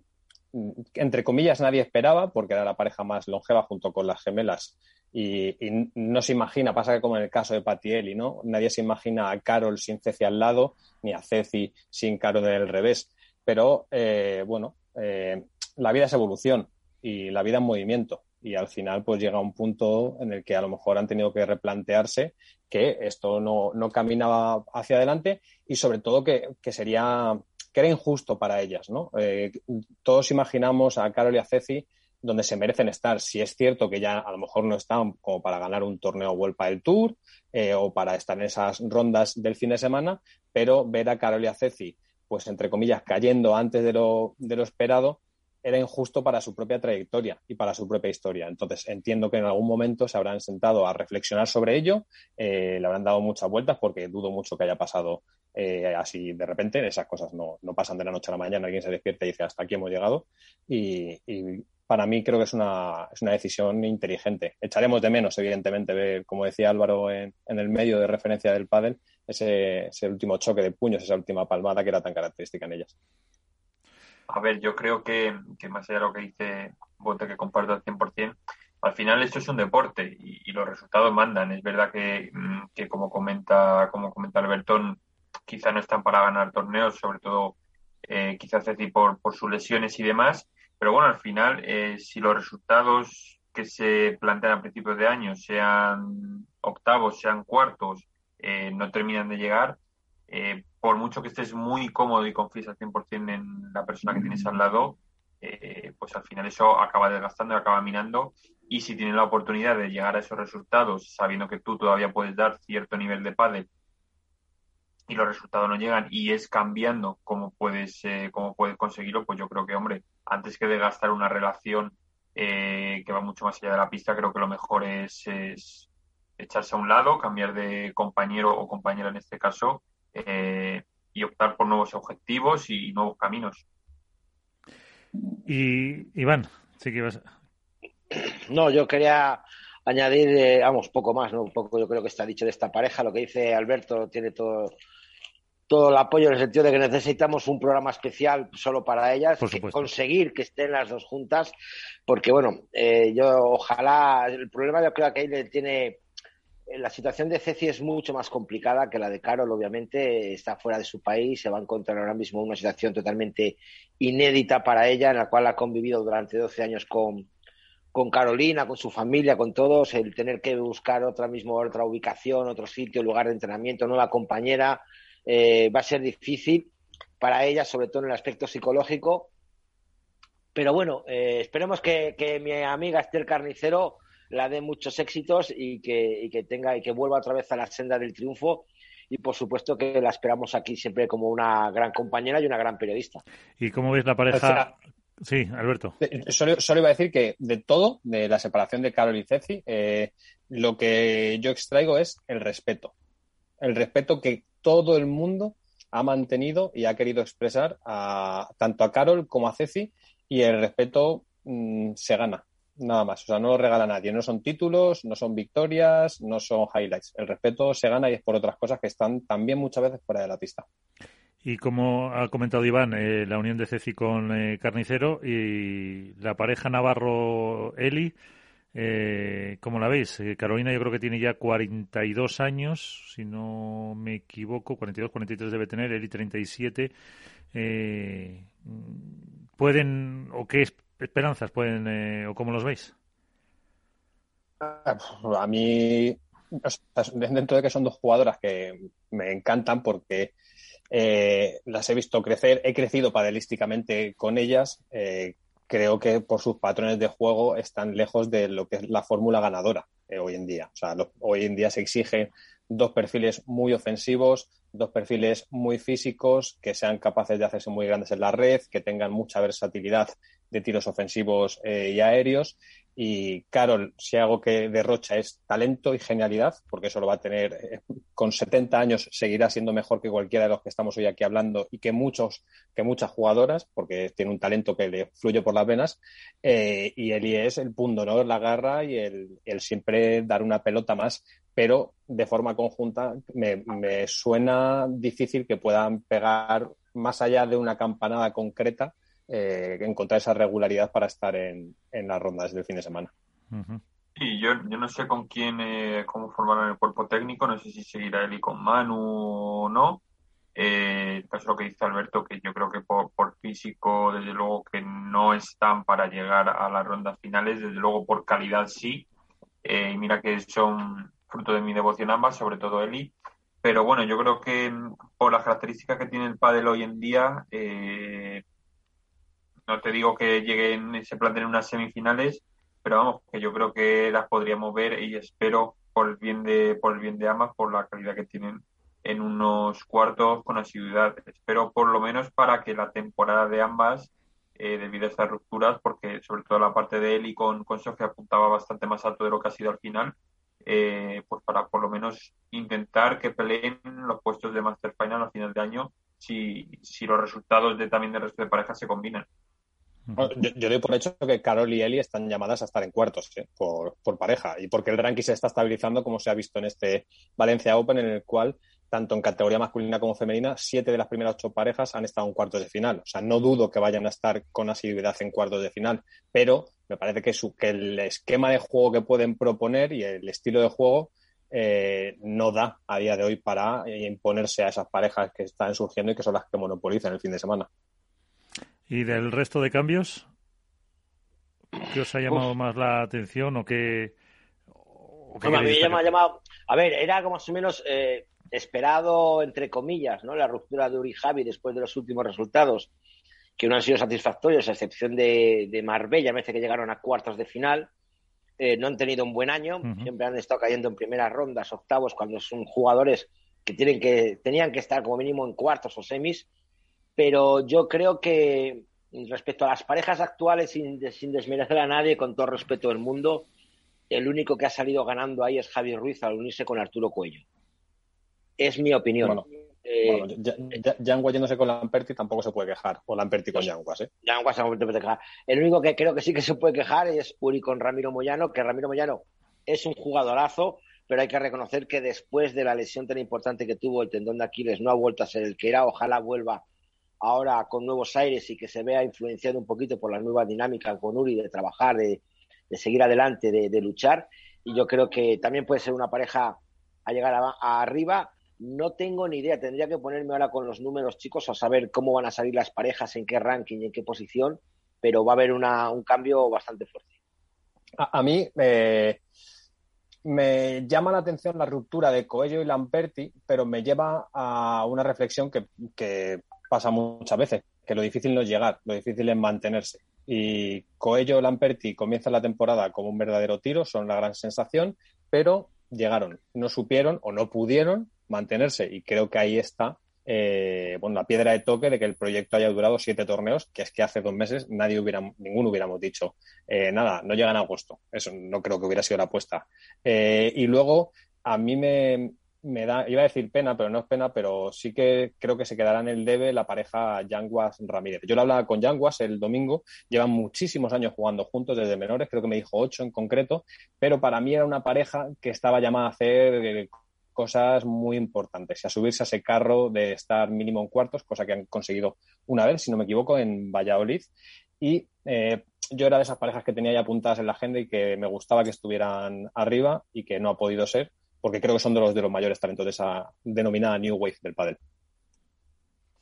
entre comillas, nadie esperaba porque era la pareja más longeva junto con las gemelas y, no se imagina, pasa que como en el caso de Patielli, ¿no? Nadie se imagina a Carol sin Ceci al lado ni a Ceci sin Carol del revés. Pero, eh, bueno, eh, la vida es evolución y la vida es movimiento. y al final pues llega un punto en el que a lo mejor han tenido que replantearse que esto no, no caminaba hacia adelante y sobre todo que, que, sería que era injusto para ellas, ¿no? Eh, todos imaginamos a Carol y a Ceci donde se merecen estar. Si es cierto que ya a lo mejor no están como para ganar un torneo Vuelta del Tour eh, o para estar en esas rondas del fin de semana, pero ver a Carol y a Ceci, pues entre comillas, cayendo antes de lo, de lo esperado, era injusto para su propia trayectoria y para su propia historia. Entonces, entiendo que en algún momento se habrán sentado a reflexionar sobre ello, eh, le habrán dado muchas vueltas porque dudo mucho que haya pasado eh, así de repente. Esas cosas no, no, pasan de la noche a la mañana, alguien se despierta y dice hasta aquí hemos llegado. Y, para mí creo que es una, es una, decisión inteligente. Echaremos de menos, evidentemente, como decía Álvaro en, en el medio de referencia del pádel, ese, ese último choque de puños, esa última palmada que era tan característica en ellas. A ver, yo creo que, más allá de lo que dice Bote, que comparto al 100%, al final esto es un deporte y, los resultados mandan. Es verdad que, mm, que, como comenta como comenta Albertón, quizá no están para ganar torneos, sobre todo eh, quizás decir por, por sus lesiones y demás, pero bueno, al final, eh, si los resultados que se plantean a principios de año, sean octavos, sean cuartos, eh, no terminan de llegar, eh, por mucho que estés muy cómodo y confíes al 100% en la persona que tienes al lado, eh, pues al final eso acaba desgastando acaba minando. Y si tienes la oportunidad de llegar a esos resultados, sabiendo que tú todavía puedes dar cierto nivel de pádel y los resultados no llegan y es cambiando cómo puedes, eh, cómo puedes conseguirlo, pues yo creo que, hombre, antes que desgastar una relación que va mucho más allá de la pista, creo que lo mejor es echarse a un lado, cambiar de compañero o compañera en este caso eh, y optar por nuevos objetivos y nuevos caminos. Y Iván, sí que ibas. No, yo quería añadir, eh, vamos, poco más, ¿no? Un poco yo creo que está dicho de esta pareja. Lo que dice Alberto tiene todo, todo el apoyo en el sentido de que necesitamos un programa especial solo para ellas, conseguir que estén las dos juntas, porque bueno, eh, yo ojalá, el problema yo creo que ahí tiene eh, la situación de Ceci es mucho más complicada que la de Carol, obviamente, está fuera de su país, se va a encontrar ahora mismo una situación totalmente inédita para ella, en la cual ha convivido durante 12 años con, con Carolina, con su familia, con todos, el tener que buscar otra mismo otra ubicación, otro sitio, lugar de entrenamiento, nueva compañera, eh, va a ser difícil para ella, sobre todo en el aspecto psicológico. Pero bueno, eh, esperemos que, que mi amiga Esther Carnicero la dé muchos éxitos y que, y que tenga y que vuelva otra vez a la senda del triunfo y por supuesto que la esperamos aquí siempre como una gran compañera y una gran periodista. ¿Y cómo ves la pareja? Sí, Alberto. Solo, iba a decir que de todo, de la separación de Carol y Ceci, eh, lo que yo extraigo es el respeto. El respeto que todo el mundo ha mantenido y ha querido expresar a, tanto a Carol como a Ceci y el respeto mm, se gana nada más. O sea, no lo regala nadie. No son títulos, no son victorias, no son highlights. El respeto se gana y es por otras cosas que están también muchas veces fuera de la pista. Y como ha comentado Iván, eh, la unión de Ceci con eh, Carnicero y la pareja Navarro-Eli, eh, ¿cómo la veis? Carolina yo creo que tiene ya 42 años, si no me equivoco, 42, 43 debe tener, Eli 37. ¿Pueden o qué es esperanzas pueden eh, o cómo los veis? A mí, dentro de que son dos jugadoras que me encantan porque eh, las he visto crecer, he crecido padelísticamente con ellas. Eh, creo que por sus patrones de juego están lejos de lo que es la fórmula ganadora hoy en día. O sea, hoy en día se exigen dos perfiles muy ofensivos, dos perfiles muy físicos, que sean capaces de hacerse muy grandes en la red, que tengan mucha versatilidad de tiros ofensivos eh, y aéreos. Y Carol, si algo que derrocha es talento y genialidad, porque eso lo va a tener eh, con 70 años, seguirá siendo mejor que cualquiera de los que estamos hoy aquí hablando y que muchos, que muchas jugadoras, porque tiene un talento que le fluye por las venas. Eh, y Eli es el punto, ¿no? La garra y el, el siempre dar una pelota más pero de forma conjunta me, suena difícil que puedan pegar más allá de una campanada concreta, eh, encontrar esa regularidad para estar en, en las rondas del fin de semana. Sí, yo, yo no sé con quién, eh, cómo formaron el cuerpo técnico, no sé si seguirá Eli con Manu o no, Eh, caso lo que dice Alberto, que yo creo que por, por, físico, desde luego que no están para llegar a las rondas finales, desde luego por calidad sí. Eh, y mira que son fruto de mi devoción ambas, sobre todo Eli. Pero bueno, yo creo que mm, por las características que tiene el pádel hoy en día, eh, no te digo que lleguen, se planteen unas semifinales, pero vamos, que yo creo que las podríamos ver y espero por el bien de, por el bien de ambas, por la calidad que tienen en unos cuartos con asiduidad. Espero por lo menos para que la temporada de ambas, eh, debido a estas rupturas, porque sobre todo la parte de y con, con Sofía apuntaba bastante más alto de lo que ha sido al final, eh, pues para por lo menos intentar que peleen los puestos de Master Final a final de año si, si los resultados de también del resto de parejas se combinan. Yo, doy por hecho que Carol y Eli están llamadas a estar en cuartos ¿eh? por, por, pareja y porque el ranking se está estabilizando como se ha visto en este Valencia Open en el cual tanto en categoría masculina como femenina siete de las primeras ocho parejas han estado en cuartos de final. O sea, no dudo que vayan a estar con asiduidad en cuartos de final, pero me parece que, su, que el esquema de juego que pueden proponer y el estilo de juego eh, no da a día de hoy para imponerse a esas parejas que están surgiendo y que son las que monopolizan el fin de semana. ¿Y del resto de cambios? ¿Qué os ha llamado más la atención o qué? a mí me llama, llamado... A ver, era como más o menos eh, esperado, entre comillas, ¿no? La ruptura de Uri Javi después de los últimos resultados, que no han sido satisfactorios, a excepción de, de Marbella, me parece que llegaron a cuartos de final. Eh, no han tenido un buen año, siempre han estado cayendo en primeras rondas, octavos, cuando son jugadores que, tienen que tenían que estar como mínimo en cuartos o semis pero yo creo que respecto a las parejas actuales, sin, desmerecer a nadie, con todo respeto del mundo, el único que ha salido ganando ahí es Javier Ruiz al unirse con Arturo Cuello. Es mi opinión. Bueno, eh, yéndose con Lamperti tampoco se puede quejar, o Lamperti con Yanguas, ¿eh? Yanguas se puede quejar. El único que creo que sí que se puede quejar es Uri con Ramiro Moyano, que Ramiro Moyano es un jugadorazo, pero hay que reconocer que después de la lesión tan importante que tuvo el tendón de Aquiles no ha vuelto a ser el que era. Ojalá vuelva ahora con nuevos aires y que se vea influenciado un poquito por la nueva dinámica con Uri de trabajar, de, seguir adelante, de, luchar. Y yo creo que también puede ser una pareja a llegar a, arriba. No tengo ni idea, tendría que ponerme ahora con los números chicos a saber cómo van a salir las parejas, en qué ranking en qué posición, pero va a haber un cambio bastante fuerte. A, mí eh, me llama la atención la ruptura de Coello y Lamperti, pero me lleva a una reflexión que, que pasa muchas veces, que lo difícil no es llegar, lo difícil es mantenerse. Y Coello Lamperti comienza la temporada como un verdadero tiro, son la gran sensación, pero llegaron, no supieron o no pudieron mantenerse. Y creo que ahí está eh, bueno, la piedra de toque de que el proyecto haya durado siete torneos, que es que hace dos meses nadie hubiera, ninguno hubiéramos dicho, eh, nada, no llegan a agosto. Eso no creo que hubiera sido la apuesta. Eh, y luego, a mí me, me da, iba a decir pena, pero no es pena, pero sí que creo que se quedará en el debe la pareja Yanguas Ramírez. Yo lo hablaba con Yanguas el domingo, llevan muchísimos años jugando juntos desde menores, creo que me dijo ocho en concreto, pero para mí era una pareja que estaba llamada a hacer eh, cosas muy importantes, a subirse a ese carro de estar mínimo en cuartos, cosa que han conseguido una vez, si no me equivoco, en Valladolid. Y eh, yo era de esas parejas que tenía ya apuntadas en la agenda y que me gustaba que estuvieran arriba y que no ha podido ser porque creo que son de los, de los mayores talentos de esa denominada New Wave del pádel.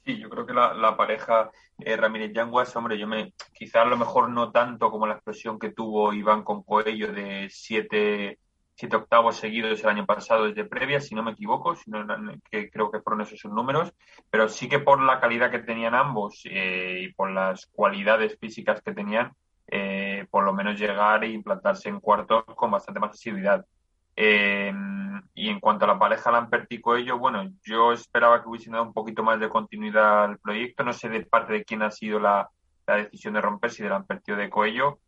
Sí, yo creo que la, pareja eh, Ramírez Yanguas, hombre, yo me, quizás a lo mejor no tanto como la expresión que tuvo Iván con Coello de siete, siete octavos seguidos el año pasado desde previa, si no me equivoco, sino que creo que fueron esos sus números, pero sí que por la calidad que tenían ambos eh, y por las cualidades físicas que tenían, eh, por lo menos llegar e implantarse en cuartos con bastante más asiduidad. Eh, y en cuanto a la pareja Lamperti Coello, bueno, yo esperaba que hubiese dado un poquito más de continuidad al proyecto. No sé de parte de quién ha sido la, decisión de romper, si de Lamperti o de Coello,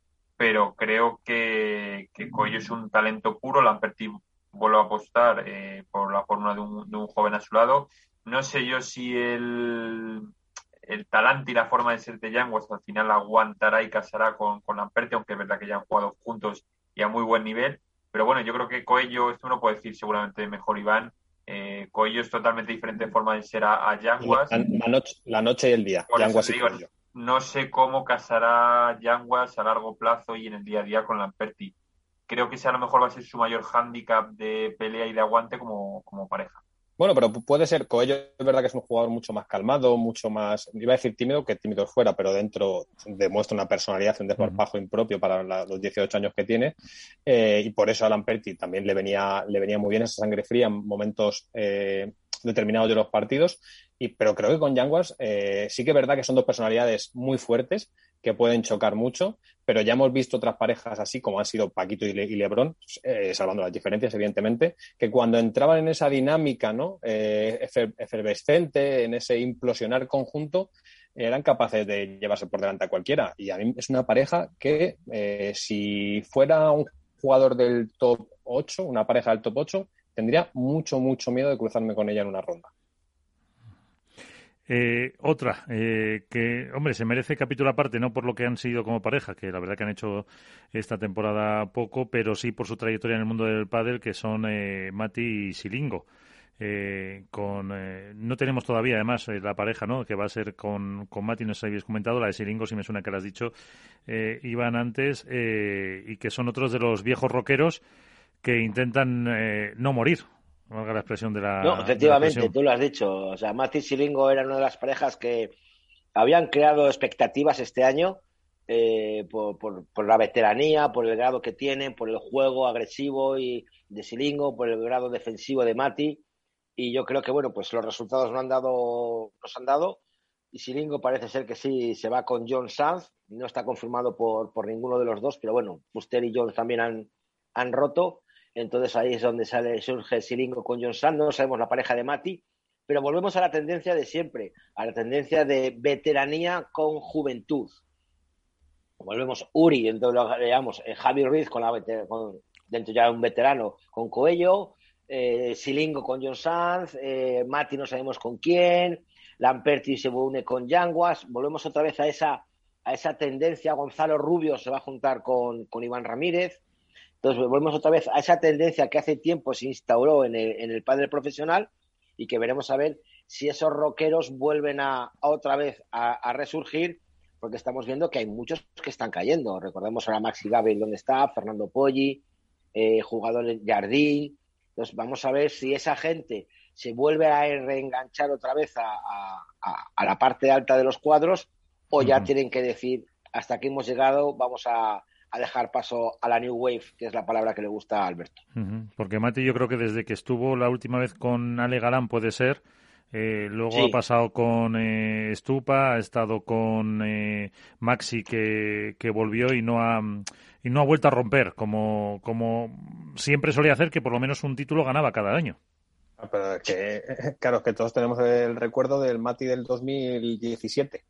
pero creo que, que Coello es un talento puro. Lamperti vuelve a apostar eh, por la fórmula de un, de un, joven a su lado. No sé yo si el, el talante y la forma de ser de Yanguas al final aguantará y casará con, con Lamperti, aunque es verdad que ya han jugado juntos y a muy buen nivel pero bueno, yo creo que Coello, esto uno puede decir seguramente mejor Iván, eh, Coello es totalmente diferente en forma de ser a, a Yanguas. La, noche, la noche y el día, Yanguas y Coello. No sé cómo casará Yanguas a largo plazo y en el día a día con Lamperti. Creo que ese a lo mejor va a ser su mayor hándicap de pelea y de aguante como, como pareja. Bueno, pero puede ser, Coello es verdad que es un jugador mucho más calmado, mucho más, iba a decir tímido que tímido fuera, pero dentro demuestra una personalidad, un desparpajo impropio para los 18 años que tiene. Eh, y por eso a Lamperti también le venía, le venía muy bien esa sangre fría en momentos eh, determinados de los partidos. Y, pero creo que con Yanguas eh, sí que es verdad que son dos personalidades muy fuertes que pueden chocar mucho, pero ya hemos visto otras parejas así como han sido Paquito y, Lebron, eh, salvando las diferencias, evidentemente, que cuando entraban en esa dinámica ¿no? Eh, efervescente, en ese implosionar conjunto, eran capaces de llevarse por delante a cualquiera. Y a mí es una pareja que, eh, si fuera un jugador del top 8, una pareja del top 8, tendría mucho, mucho miedo de cruzarme con ella en una ronda. Eh, otra, eh, que, hombre, se merece capítulo aparte, no por lo que han sido como pareja, que la verdad que han hecho esta temporada poco, pero sí por su trayectoria en el mundo del pádel, que son eh, Mati y Silingo. Eh, con no tenemos todavía además la pareja no que va a ser con, con Mati no sé si habéis comentado la de Silingo si me suena que lo has dicho iban antes y que son otros de los viejos rockeros que intentan no morir la expresión de la. No, efectivamente, tú lo has dicho. O sea, Mati y Silingo eran una de las parejas que habían creado expectativas este año eh, por, por, la veteranía, por el grado que tienen, por el juego agresivo y de Silingo, por el grado defensivo de Mati. Y yo creo que, bueno, pues los resultados no han dado, nos han dado. Y Silingo parece ser que sí se va con John Sanz. No está confirmado por, por ninguno de los dos, pero bueno, Buster y John también han, han roto. Entonces ahí es donde sale, surge Silingo con John Sand, no sabemos la pareja de Mati, pero volvemos a la tendencia de siempre, a la tendencia de veteranía con juventud. Volvemos Uri, entonces lo llamamos eh, Javi Ruiz con la con, dentro ya un veterano con Coello, eh, Silingo con John Sanz, eh, Mati no sabemos con quién, Lamperti se une con Yanguas, volvemos otra vez a esa, a esa tendencia, Gonzalo Rubio se va a juntar con, con Iván Ramírez, entonces volvemos otra vez a esa tendencia que hace tiempo se instauró en el, en el padre profesional y que veremos a ver si esos rockeros vuelven a, otra vez a, resurgir, porque estamos viendo que hay muchos que están cayendo. Recordemos ahora Maxi Gabriel donde está, Fernando Poggi, eh, jugadores Jardín. Entonces vamos a ver si esa gente se vuelve a reenganchar otra vez a, a la parte alta de los cuadros o ya tienen que decir hasta aquí hemos llegado, vamos a, a dejar paso a la New Wave, que es la palabra que le gusta a Alberto. Porque Mati yo creo que desde que estuvo la última vez con Ale Galán puede ser, eh, luego ha pasado con eh, Stupa, ha estado con eh, Maxi que, que, volvió y no ha y no ha vuelto a romper como, como siempre solía hacer que por lo menos un título ganaba cada año. Ah, pero es que, [LAUGHS] claro, que todos tenemos el recuerdo del Mati del 2017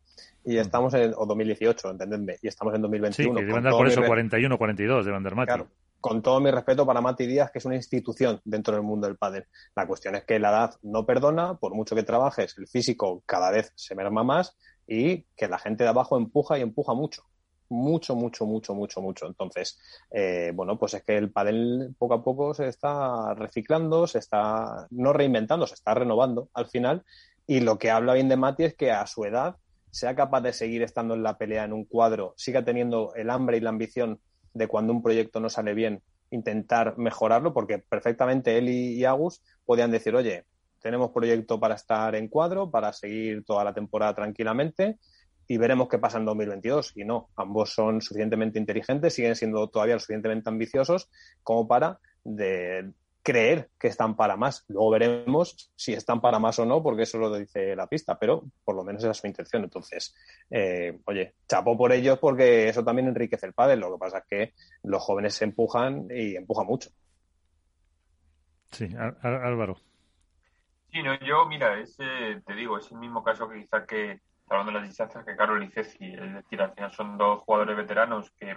y estamos en, o 2018, entendedme, y estamos en 2021. Sí, que deben dar por eso 41 42 de Vander Mati. Claro, con todo mi respeto para Mati Díaz, que es una institución dentro del mundo del pádel. La cuestión es que la edad no perdona, por mucho que trabajes, el físico cada vez se merma más y que la gente de abajo empuja y empuja mucho. Mucho, mucho, mucho, mucho, mucho. Entonces, eh, bueno, pues es que el pádel poco a poco se está reciclando, se está no reinventando, se está renovando al final. Y lo que habla bien de Mati es que a su edad sea capaz de seguir estando en la pelea en un cuadro, siga teniendo el hambre y la ambición de cuando un proyecto no sale bien, intentar mejorarlo, porque perfectamente él y, Agus podían decir, oye, tenemos proyecto para estar en cuadro, para seguir toda la temporada tranquilamente y veremos qué pasa en 2022. Y no, ambos son suficientemente inteligentes, siguen siendo todavía lo suficientemente ambiciosos como para de, creer que están para más. Luego veremos si están para más o no, porque eso lo dice la pista, pero por lo menos esa es su intención. Entonces, eh, oye, chapo por ellos porque eso también enriquece el padre. Lo que pasa es que los jóvenes se empujan y empujan mucho. Sí, Álvaro. Sí, no, yo, mira, ese, te digo, es el mismo caso que quizá que, hablando de las distancias, que Carol y Ceci. Es decir, al final son dos jugadores veteranos que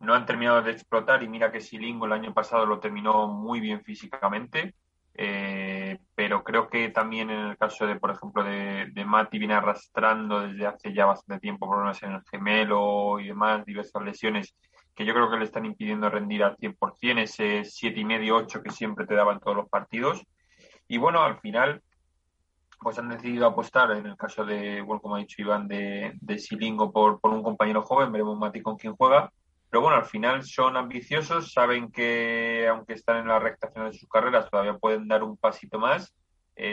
no han terminado de explotar y mira que Silingo el año pasado lo terminó muy bien físicamente, eh, pero creo que también en el caso de, por ejemplo, de, de Mati viene arrastrando desde hace ya bastante tiempo problemas en el gemelo y demás, diversas lesiones que yo creo que le están impidiendo rendir al 100%, ese siete y medio, 8 que siempre te daban todos los partidos. Y bueno, al final, pues han decidido apostar, en el caso de, bueno, como ha dicho Iván, de, de Silingo por, por un compañero joven, veremos Mati con quién juega pero bueno, al final son ambiciosos, saben que aunque están en la recta final de sus carreras, todavía pueden dar un pasito más.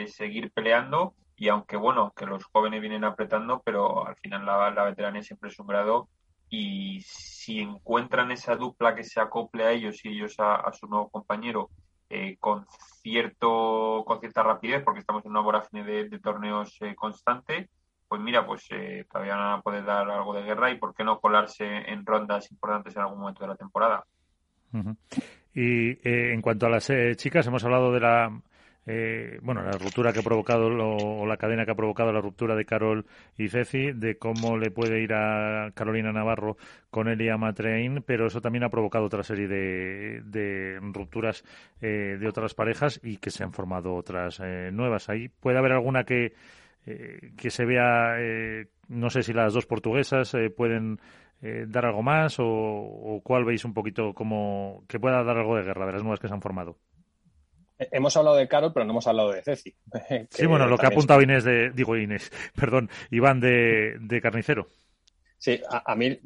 seguir peleando y aunque bueno, que los jóvenes vienen apretando, pero al final la, la veteranía siempre es un grado y si encuentran esa dupla que se acople a ellos y ellos a, su nuevo compañero eh, con cierto con cierta rapidez porque estamos en una vorágine de, torneos eh, constante pues mira pues eh, todavía van a poder dar algo de guerra y por qué no colarse en rondas importantes en algún momento de la temporada y en cuanto a las chicas hemos hablado de la eh, bueno, la ruptura que ha provocado o la cadena que ha provocado la ruptura de Carol y Ceci, de cómo le puede ir a Carolina Navarro con Elia Matrein, pero eso también ha provocado otra serie de, rupturas eh, de otras parejas y que se han formado otras eh, nuevas. Ahí puede haber alguna que, que se vea, no sé si las dos portuguesas pueden dar algo más o, o, cuál veis un poquito como que pueda dar algo de guerra de las nuevas que se han formado. Hemos hablado de Carol, pero no hemos hablado de Ceci. [LAUGHS] sí, bueno, lo que ha apuntado Inés de, digo Inés, [LAUGHS] perdón, Iván de, Carnicero. Sí, a, mí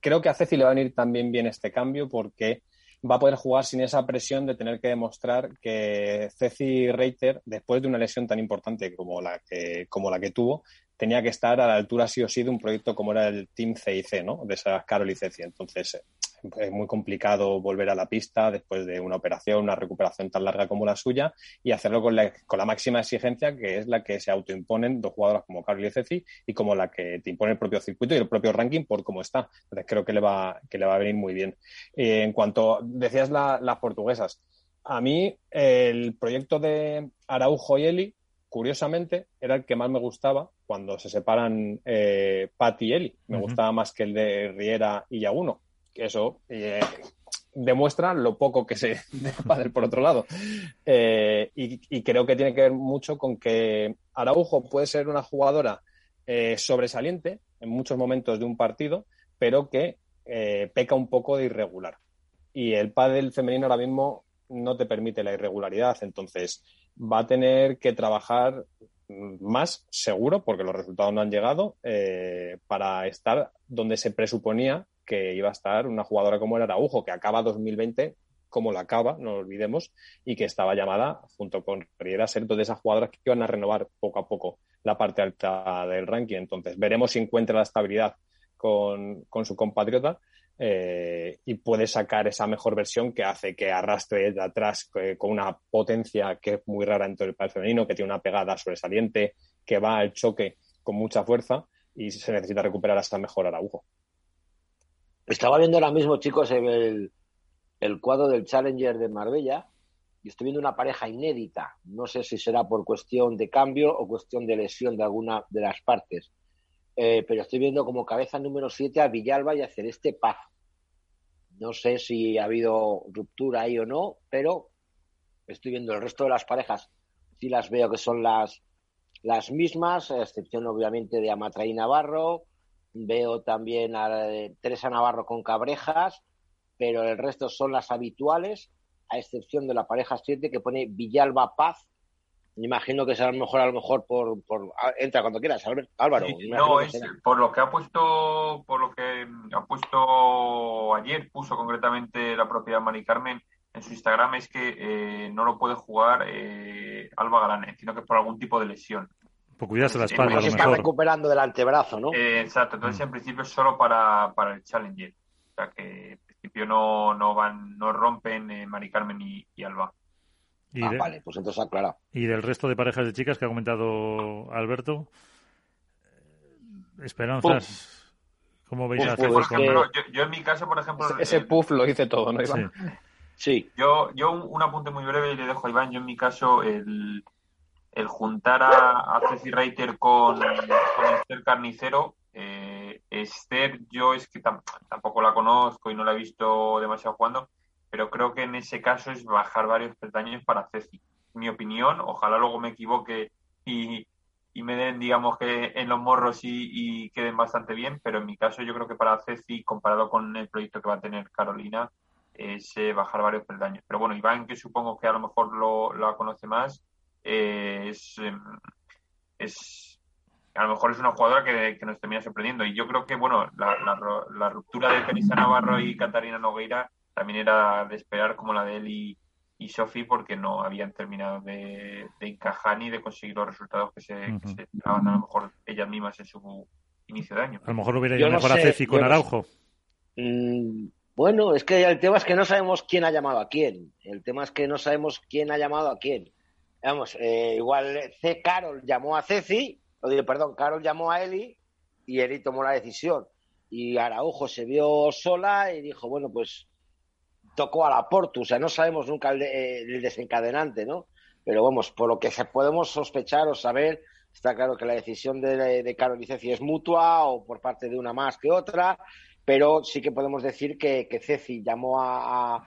creo que a Ceci le va a venir también bien este cambio porque va a poder jugar sin esa presión de tener que demostrar que Ceci Reiter, después de una lesión tan importante como la que, como la que tuvo, tenía que estar a la altura sí o sí de un proyecto como era el Team CIC, ¿no? De esas Carol y Ceci. Entonces, es muy complicado volver a la pista después de una operación, una recuperación tan larga como la suya y hacerlo con la, con la máxima exigencia que es la que se autoimponen dos jugadoras como Carol y Ceci y como la que te impone el propio circuito y el propio ranking por cómo está. Entonces creo que le va, que le va a venir muy bien. Eh, en cuanto decías las portuguesas, a mí el proyecto de Araujo y Eli curiosamente, era el que más me gustaba cuando se separan eh, Pat y Eli. Me gustaba más que el de Riera y Yaguno eso eh, demuestra lo poco que se [LAUGHS] padre por otro lado. Eh, y, creo que tiene que ver mucho con que Araujo puede ser una jugadora eh, sobresaliente en muchos momentos de un partido, pero que peca un poco de irregular. Y el pádel femenino ahora mismo no te permite la irregularidad, entonces va a tener que trabajar más seguro, porque los resultados no han llegado, para estar donde se presuponía que iba a estar una jugadora como el Araujo, que acaba 2020 como la acaba, no lo olvidemos, y que estaba llamada, junto con Riera, a ser de esas jugadoras que iban a renovar poco a poco la parte alta del ranking. Entonces, veremos si encuentra la estabilidad con, su compatriota eh, y puede sacar esa mejor versión que hace que arrastre de atrás eh, con una potencia que es muy rara en todo el país femenino, que tiene una pegada sobresaliente, que va al choque con mucha fuerza y se necesita recuperar hasta mejor Araujo. Estaba viendo ahora mismo, chicos, el, el cuadro del Challenger de Marbella y estoy viendo una pareja inédita. No sé si será por cuestión de cambio o cuestión de lesión de alguna de las partes. Eh, pero estoy viendo como cabeza número 7 a Villalba y a Celeste Paz. No sé si ha habido ruptura ahí o no, pero estoy viendo el resto de las parejas. Sí las veo que son las, las mismas, a excepción obviamente de Amatraí Navarro, Veo también a Teresa Navarro con Cabrejas, pero el resto son las habituales, a excepción de la pareja 7 que pone Villalba Paz. Me imagino que será mejor, a lo mejor por, por entra cuando quieras, Álvaro. no, es por lo que ha puesto, por lo que ha puesto ayer, puso concretamente la propia Mari Carmen en su Instagram es que eh, no lo puede jugar eh, Alba Galán, sino que por algún tipo de lesión. Por cuidarse la espalda, a se está recuperando del antebrazo, ¿no? Eh, exacto, entonces en principio es solo para, para el Challenger. O sea que en principio no, no van, no rompen eh, Mari Carmen y, Alba. ah, vale, pues entonces aclara. ¿Y del resto de parejas de chicas que ha comentado Alberto? ¿Esperanzas? ¿Cómo veis a por ejemplo, yo, en mi caso, por ejemplo... Ese, puff lo hice todo, ¿no, Iván? Sí. Yo, yo un, apunte muy breve y le dejo a Iván. Yo en mi caso, el, el juntar a, Ceci Reiter con, Esther Carnicero, eh, Esther yo es que tampoco la conozco y no la he visto demasiado jugando, pero creo que en ese caso es bajar varios peldaños para Ceci. Mi opinión, ojalá luego me equivoque y, me den, digamos, que en los morros y, queden bastante bien, pero en mi caso yo creo que para Ceci, comparado con el proyecto que va a tener Carolina, es eh, bajar varios peldaños. Pero bueno, Iván, que supongo que a lo mejor lo, la conoce más, eh, em, es, a lo mejor es una jugadora que, nos termina sorprendiendo. Y yo creo que, bueno, la, ruptura de Teresa Navarro y Catarina Nogueira también era de esperar como la de Eli y Sofi porque no habían terminado de, encajar ni de conseguir los resultados que se, esperaban a lo mejor ellas mismas en su inicio de año. A lo mejor hubiera ido mejor a Ceci con Araujo. Mm, bueno, es que el tema es que no sabemos quién ha llamado a quién. El tema es que no sabemos quién ha llamado a quién. Vamos, eh, igual C. Carol llamó a Ceci, perdón, Carol llamó a Eli y Eli tomó la decisión. Y Araujo se vio sola y dijo, bueno, pues tocó a la Portu, o sea, no sabemos nunca el, desencadenante, ¿no? Pero vamos, por lo que podemos sospechar o saber, está claro que la decisión de, de Carol y Ceci es mutua o por parte de una más que otra, pero sí que podemos decir que, que Ceci llamó a,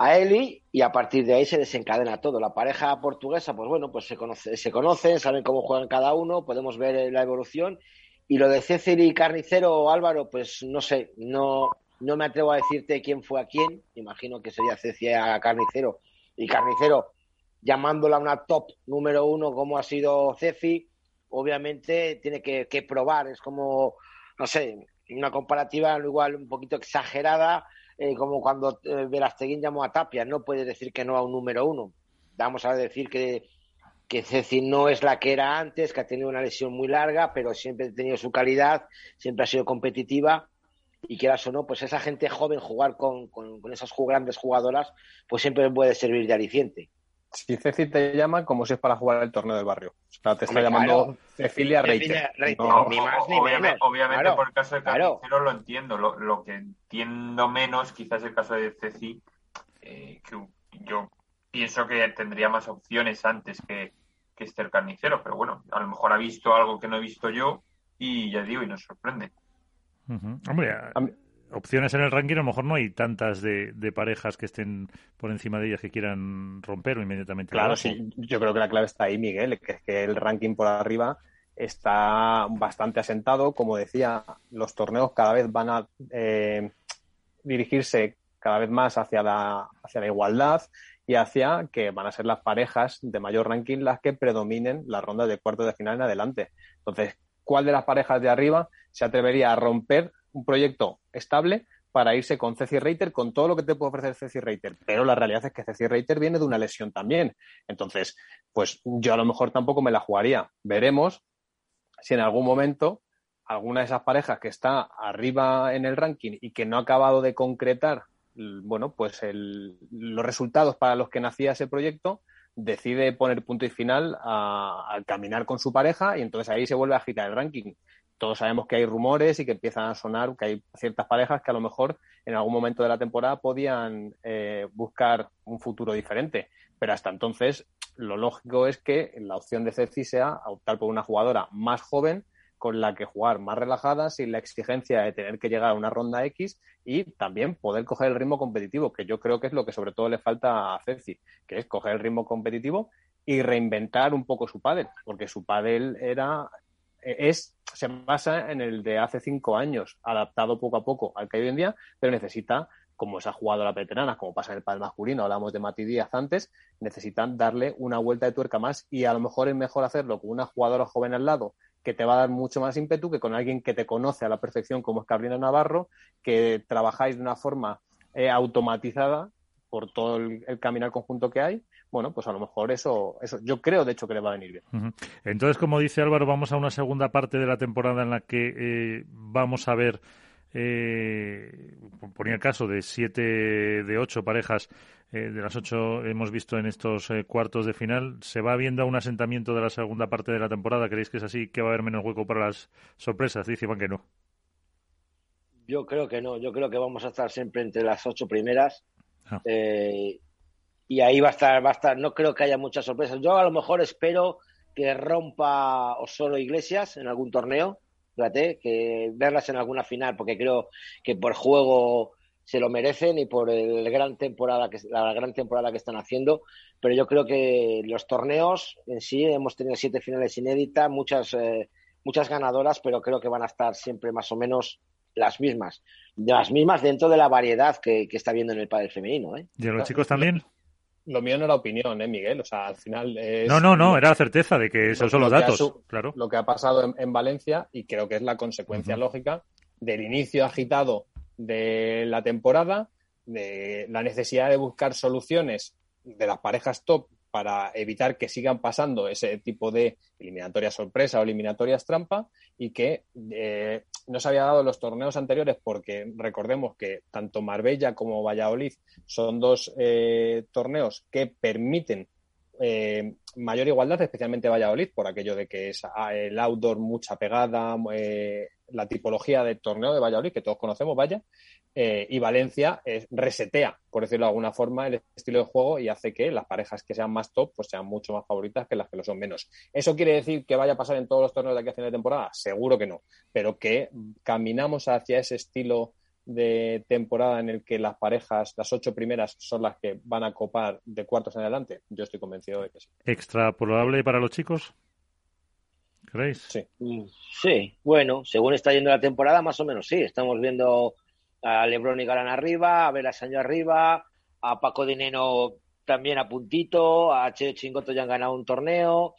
Eli y a partir de ahí se desencadena todo. La pareja portuguesa, pues bueno, pues se, conoce, se conocen, saben cómo juegan cada uno, podemos ver la evolución. Y lo de Ceci y Carnicero, Álvaro, pues no sé, no, no me atrevo a decirte quién fue a quién. Imagino que sería Ceci a Carnicero. Y Carnicero, llamándola una top número uno como ha sido Ceci, obviamente tiene que, que probar. Es como no sé, una comparativa igual un poquito exagerada, eh, como cuando eh, llamó a Tapia, no puede decir que no a un número uno. Vamos a decir que, que Ceci no es la que era antes, que ha tenido una lesión muy larga, pero siempre ha tenido su calidad, siempre ha sido competitiva y quieras o no, pues esa gente joven jugar con, con, con esas grandes jugadoras, pues siempre puede servir de aliciente si Ceci te llama como si es para jugar el torneo del barrio. O sea, te está llamando Cecilia Reiter. obviamente, por el caso de Carnicero lo entiendo. Lo, que entiendo menos, quizás el caso de Ceci, eh, que yo pienso que tendría más opciones antes que, que este el carnicero, pero bueno, a lo mejor ha visto algo que no he visto yo y ya digo, y nos sorprende. Hombre, opciones en el ranking, a lo mejor no hay tantas de, parejas que estén por encima de ellas que quieran romper o inmediatamente. Claro, sí, yo creo que la clave está ahí, Miguel, que es que el ranking por arriba está bastante asentado. Como decía, los torneos cada vez van a eh, dirigirse cada vez más hacia la, hacia la igualdad y hacia que van a ser las parejas de mayor ranking las que predominen las rondas de cuartos de final en adelante. Entonces, ¿cuál de las parejas de arriba se atrevería a romper un proyecto estable para irse con Ceci Reiter, con todo lo que te puede ofrecer Ceci Reiter. Pero la realidad es que Ceci Reiter viene de una lesión también. Entonces, pues yo a lo mejor tampoco me la jugaría. Veremos si en algún momento alguna de esas parejas que está arriba en el ranking y que no ha acabado de concretar, bueno, pues los resultados para los que nacía ese proyecto, decide poner punto y final al caminar con su pareja y entonces ahí se vuelve a agitar el ranking todos sabemos que hay rumores y que empiezan a sonar que hay ciertas parejas que a lo mejor en algún momento de la temporada podían eh, buscar un futuro diferente. Pero hasta entonces, lo lógico es que la opción de Ceci sea optar por una jugadora más joven con la que jugar más relajada, sin la exigencia de tener que llegar a una ronda X y también poder coger el ritmo competitivo, que yo creo que es lo que sobre todo le falta a Ceci, que es coger el ritmo competitivo y reinventar un poco su pádel, porque su pádel era es, se basa en el de hace cinco años, adaptado poco a poco al que hay hoy en día, pero necesita, como se ha jugado la veterana, como pasa en el padre masculino, hablamos de Mati Díaz antes, necesitan darle una vuelta de tuerca más y a lo mejor es mejor hacerlo con una jugadora joven al lado que te va a dar mucho más ímpetu que con alguien que te conoce a la perfección como es Carolina Navarro, que trabajáis de una forma eh, automatizada por todo el, el caminar conjunto que hay bueno, pues a lo mejor eso, eso yo creo de hecho que le va a venir bien. Entonces, como dice Álvaro, vamos a una segunda parte de la temporada en la que eh, vamos a ver, eh, ponía el caso de siete de ocho parejas, eh, de las ocho hemos visto en estos eh, cuartos de final, ¿se va viendo un asentamiento de la segunda parte de la temporada? ¿Creéis que es así, que va a haber menos hueco para las sorpresas? Dice Iván que no. Yo creo que no, yo creo que vamos a estar siempre entre las ocho primeras. Ah. Eh, y ahí va a estar, va a estar, no creo que haya muchas sorpresas. Yo a lo mejor espero que rompa Osoro Iglesias en algún torneo, fíjate, que verlas en alguna final, porque creo que por juego se lo merecen y por el gran temporada que la gran temporada que están haciendo, pero yo creo que los torneos en sí hemos tenido siete finales inéditas, muchas eh, muchas ganadoras, pero creo que van a estar siempre más o menos las mismas, las mismas dentro de la variedad que, está viendo en el padre femenino. ¿eh? ¿Y los chicos también? Lo mío no era opinión, ¿eh, Miguel? O sea, al final es... No, no, no, era la certeza de que esos son los datos, claro. Lo que ha pasado en, Valencia y creo que es la consecuencia lógica del inicio agitado de la temporada, la necesidad de buscar soluciones de las parejas top para evitar que sigan pasando ese tipo de eliminatorias sorpresa o eliminatorias trampa y que eh, no se había dado en los torneos anteriores porque recordemos que tanto Marbella como Valladolid son dos eh, torneos que permiten eh, mayor igualdad, especialmente Valladolid, por aquello de que es ah, el outdoor mucha pegada, la tipología de torneo de Valladolid, que todos conocemos, vaya, eh, y Valencia resetea, por decirlo de alguna forma, el estilo de juego y hace que las parejas que sean más top pues sean mucho más favoritas que las que lo son menos. ¿Eso quiere decir que vaya a pasar en todos los torneos de aquí a final de temporada? Seguro que no, pero que caminamos hacia ese estilo de temporada en el que las parejas, las ocho primeras, son las que van a copar de cuartos en adelante, yo estoy convencido de que sí. ¿Extrapolable para los chicos? ¿Creéis? Sí. Mm, sí, bueno, según está yendo la temporada, más o menos sí. Estamos viendo a Lebron y Galán arriba, a Vela Sancho arriba, a Paco Dineno también a puntito, a Che Chingoto ya han ganado un torneo.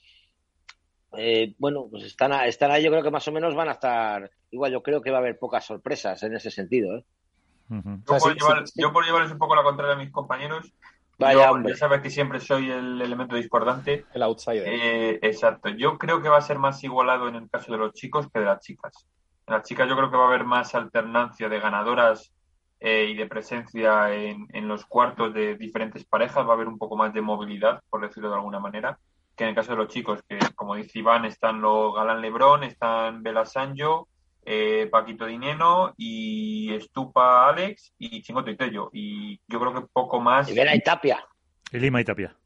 Eh, bueno, pues están, están ahí, yo creo que más o menos van a estar. Igual, yo creo que va a haber pocas sorpresas en ese sentido. ¿eh? yo, por llevarles un poco la contraria a mis compañeros, ya sabes que siempre soy el elemento discordante. El outsider. Eh, exacto. Yo creo que va a ser más igualado en el caso de los chicos que de las chicas. En las chicas yo creo que va a haber más alternancia de ganadoras eh, y de presencia en, los cuartos de diferentes parejas. Va a haber un poco más de movilidad, por decirlo de alguna manera, que en el caso de los chicos, que como dice Iván, están los Galán Lebrón, están Bela Sanjo, eh, Paquito Dineno y Estupa Alex y Chingoto y Tello. Y yo creo que poco más. Y Vera y Tapia. Y Lima y Tapia.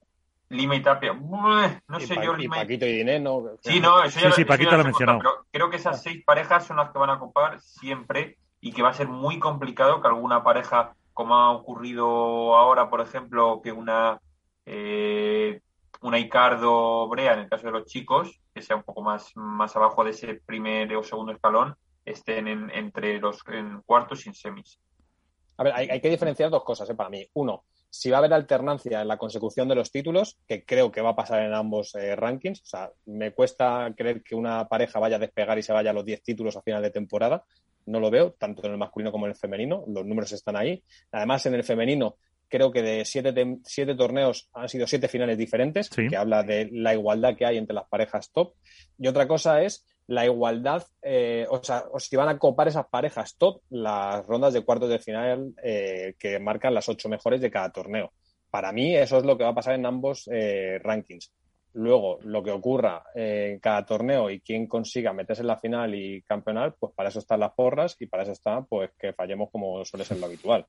Lima y Tapia. no sé yo, Lima y Paquito y Dineno. Sí, no, eso ya, sí, sí, Paquito lo he mencionado. Pero creo que esas seis parejas son las que van a ocupar siempre y que va a ser muy complicado que alguna pareja, como ha ocurrido ahora, por ejemplo, que una. Eh, una Icardo Brea, en el caso de los chicos, que sea un poco más, más abajo de ese primer o segundo escalón, estén en, entre los cuartos y en semis. A ver, hay, que diferenciar dos cosas ¿eh? para mí. Uno, si va a haber alternancia en la consecución de los títulos, que creo que va a pasar en ambos eh, rankings. O sea, me cuesta creer que una pareja vaya a despegar y se vaya a los 10 títulos a final de temporada. No lo veo, tanto en el masculino como en el femenino. Los números están ahí. Además, en el femenino, creo que de siete, siete torneos han sido siete finales diferentes, que habla de la igualdad que hay entre las parejas top. Y otra cosa es la igualdad, eh, o sea, o si van a copar esas parejas top las rondas de cuartos de final eh, que marcan las ocho mejores de cada torneo. Para mí eso es lo que va a pasar en ambos eh, rankings. Luego, lo que ocurra en cada torneo y quién consiga meterse en la final y campeonar, pues para eso están las porras y para eso está pues que fallemos como suele ser lo habitual.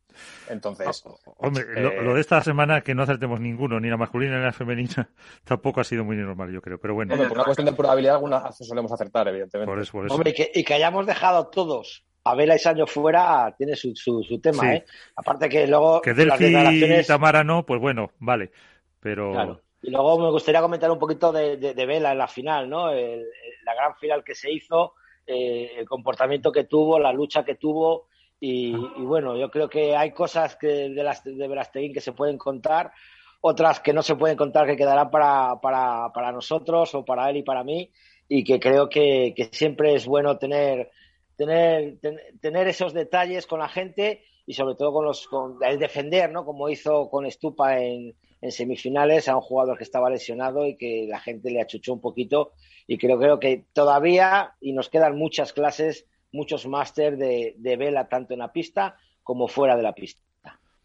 Entonces. Ah, hombre, lo, lo, de esta semana que no acertemos ninguno, ni la masculina ni la femenina, [LAUGHS] tampoco ha sido muy normal, yo creo. Pero bueno. por una cuestión de probabilidad, algunas solemos acertar, evidentemente. Por eso, por eso. Hombre, y que, hayamos dejado todos a Vela y Sancho fuera tiene su, su, tema, ¿eh? Aparte que luego. Que Delphi y Tamara no, pues bueno, vale. Pero. Y luego me gustaría comentar un poquito de, Vela en la final, ¿no? la gran final que se hizo, eh, el comportamiento que tuvo, la lucha que tuvo. Y, bueno, yo creo que hay cosas que de, las, de Velasteguín que se pueden contar, otras que no se pueden contar que quedarán para, para, para nosotros o para él y para mí. Y que creo que, siempre es bueno tener, tener, tener esos detalles con la gente y sobre todo con los con el defender, ¿no? Como hizo con Estupa en, en semifinales a un jugador que estaba lesionado y que la gente le achuchó un poquito. Y creo, creo que todavía, y nos quedan muchas clases, muchos máster de, vela, tanto en la pista como fuera de la pista.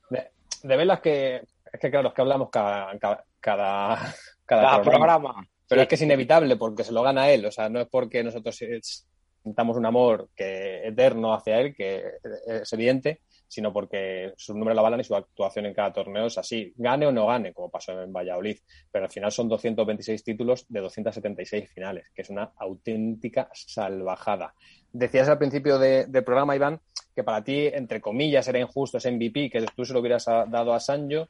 De, velas que, es que claro, es que hablamos cada, cada, cada, programa. Pero es que es inevitable porque se lo gana él. O sea, no es porque nosotros sintamos un amor que eterno hacia él, que es evidente, sino porque su número de la balan y su actuación en cada torneo es así, gane o no gane, como pasó en Valladolid, pero al final son 226 títulos de 276 finales, que es una auténtica salvajada. Decías al principio del programa, Iván, que para ti, entre comillas, era injusto ese MVP, que tú se lo hubieras dado a Sancho.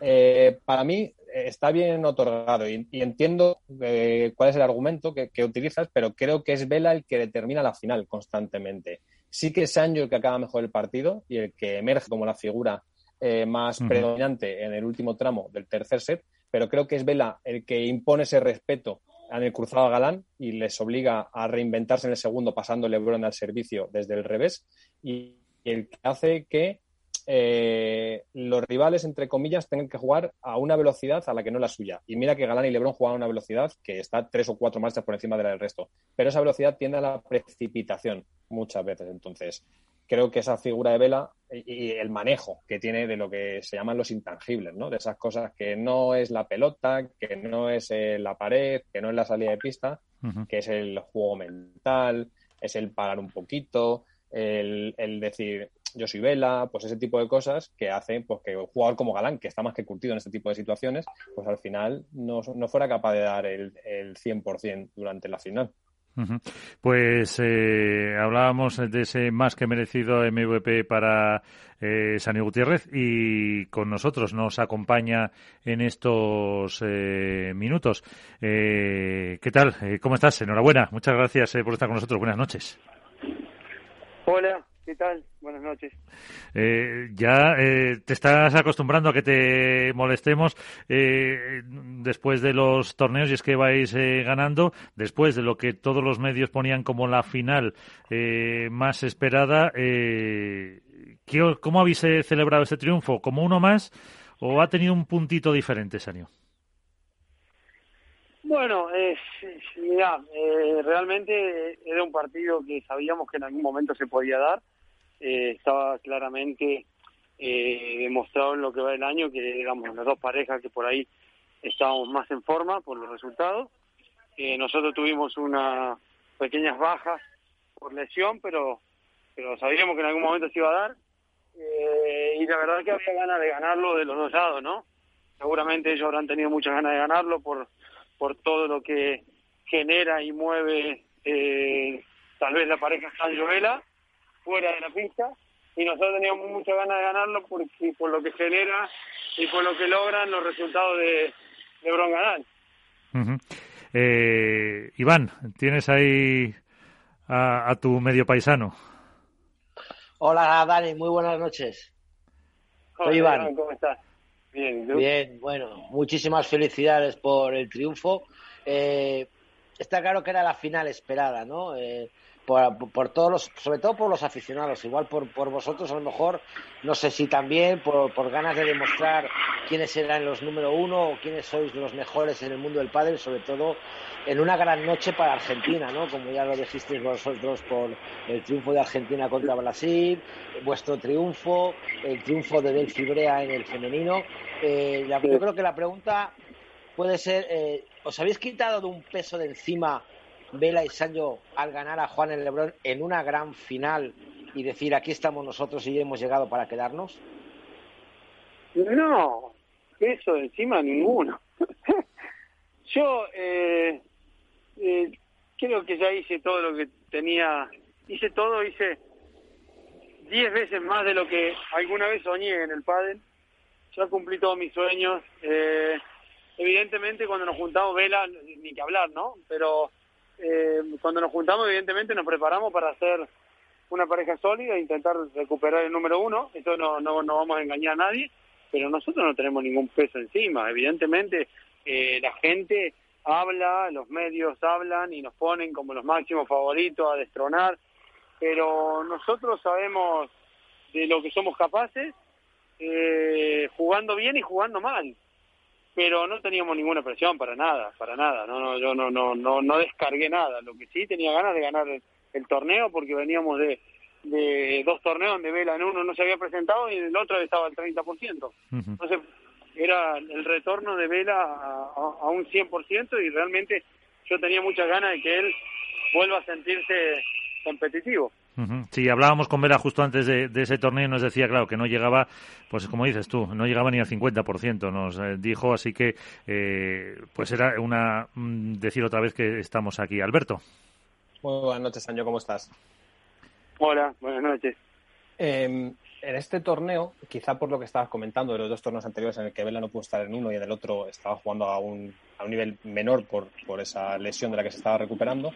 Eh, para mí eh, está bien otorgado y, entiendo eh, cuál es el argumento que, que, utilizas, pero creo que es Vela el que determina la final constantemente. Sí que es Sancho el que acaba mejor el partido y el que emerge como la figura eh, más predominante en el último tramo del tercer set, pero creo que es Vela el que impone ese respeto en el cruzado a Galán y les obliga a reinventarse en el segundo pasando Lebron al servicio desde el revés y el que hace que eh, los rivales, entre comillas, tengan que jugar a una velocidad a la que no es la suya. Y mira que Galán y Lebron juegan a una velocidad que está tres o cuatro marchas por encima de la del resto. Pero esa velocidad tiende a la precipitación muchas veces. Entonces, creo que esa figura de Vela y, el manejo que tiene de lo que se llaman los intangibles, ¿no? De esas cosas que no es la pelota, que no es eh, la pared, que no es la salida de pista, que es el juego mental, es el pagar un poquito, el, el decir, yo soy Vela, pues ese tipo de cosas que hacen pues, que un jugador como Galán, que está más que curtido en este tipo de situaciones, pues al final no, fuera capaz de dar el, el 100% durante la final. Pues eh, hablábamos de ese más que merecido MVP para eh, Sani Gutiérrez y con nosotros nos acompaña en estos eh, minutos. Eh, ¿Qué tal? ¿Cómo estás? Enhorabuena. Muchas gracias por estar con nosotros. Buenas noches. Hola, ¿Qué tal? Buenas noches. Eh, ya eh, te estás acostumbrando a que te molestemos eh, después de los torneos y es que vais ganando, después de lo que todos los medios ponían como la final más esperada. ¿Cómo habéis celebrado este triunfo? ¿Como uno más o ha tenido un puntito diferente, Sanio? Bueno, eh, mira, realmente era un partido que sabíamos que en algún momento se podía dar eh, estaba claramente eh, demostrado en lo que va el año que digamos las dos parejas que por ahí estábamos más en forma por los resultados. Eh, nosotros tuvimos unas pequeñas bajas por lesión, pero pero sabíamos que en algún momento se iba a dar. Eh, y la verdad que había ganas de ganarlo de los dos lados, ¿no? Seguramente ellos habrán tenido muchas ganas de ganarlo por, por todo lo que genera y mueve eh, tal vez la pareja San Joela fuera de la pista y nosotros teníamos muchas ganas de ganarlo por, por lo que genera y por lo que logran los resultados de, de Bronganal. eh, Iván, tienes ahí a, tu medio paisano. Hola Dani, muy buenas noches. Soy Iván. ¿Cómo estás? Bien, Bien, bueno, muchísimas felicidades por el triunfo. Eh, está claro que era la final esperada, ¿no? Eh, por, todos los, sobre todo por los aficionados, igual por, por vosotros a lo mejor, no sé si también por, por ganas de demostrar quiénes eran los número uno o quiénes sois los mejores en el mundo del pádel, sobre todo en una gran noche para Argentina, ¿no? Como ya lo dijisteis vosotros por el triunfo de Argentina contra Brasil, vuestro triunfo, el triunfo de Del Fibrea en el femenino. Eh, yo creo que la pregunta puede ser, eh, ¿os habéis quitado de un peso de encima Vela y Sancho al ganar a Juan el Lebrón en una gran final y decir aquí estamos nosotros y hemos llegado para quedarnos? No, eso encima ninguno. [LAUGHS] Yo eh, eh, creo que ya hice todo lo que tenía, hice todo, hice diez veces más de lo que alguna vez soñé en el pádel. Ya cumplí todos mis sueños. Eh, evidentemente cuando nos juntamos Vela, ni que hablar, ¿no? Pero eh, cuando nos juntamos, evidentemente nos preparamos para hacer una pareja sólida e intentar recuperar el número uno. Esto no, no, no vamos a engañar a nadie, pero nosotros no tenemos ningún peso encima. Evidentemente, eh, la gente habla, los medios hablan y nos ponen como los máximos favoritos a destronar, pero nosotros sabemos de lo que somos capaces, eh, jugando bien y jugando mal pero no teníamos ninguna presión para nada, para nada. No, no, yo no, no, no, no descargué nada. Lo que sí tenía ganas de ganar el, torneo porque veníamos de, de dos torneos donde Vela en uno no se había presentado y en el otro estaba al 30%. Entonces era el retorno de Vela a, a, un 100% y realmente yo tenía muchas ganas de que él vuelva a sentirse competitivo. Sí, hablábamos con Vela justo antes de, ese torneo y nos decía, claro, que no llegaba, pues como dices tú, no llegaba ni al 50%, nos eh, dijo, así que eh, pues era una mm, decir otra vez que estamos aquí. Alberto. Muy buenas noches, Año, ¿cómo estás? Hola, buenas noches. Em, en este torneo, quizá por lo que estabas comentando de los dos torneos anteriores en el que Vela no pudo estar en uno y en el otro estaba jugando a un, a un nivel menor por, por esa lesión de la que se estaba recuperando,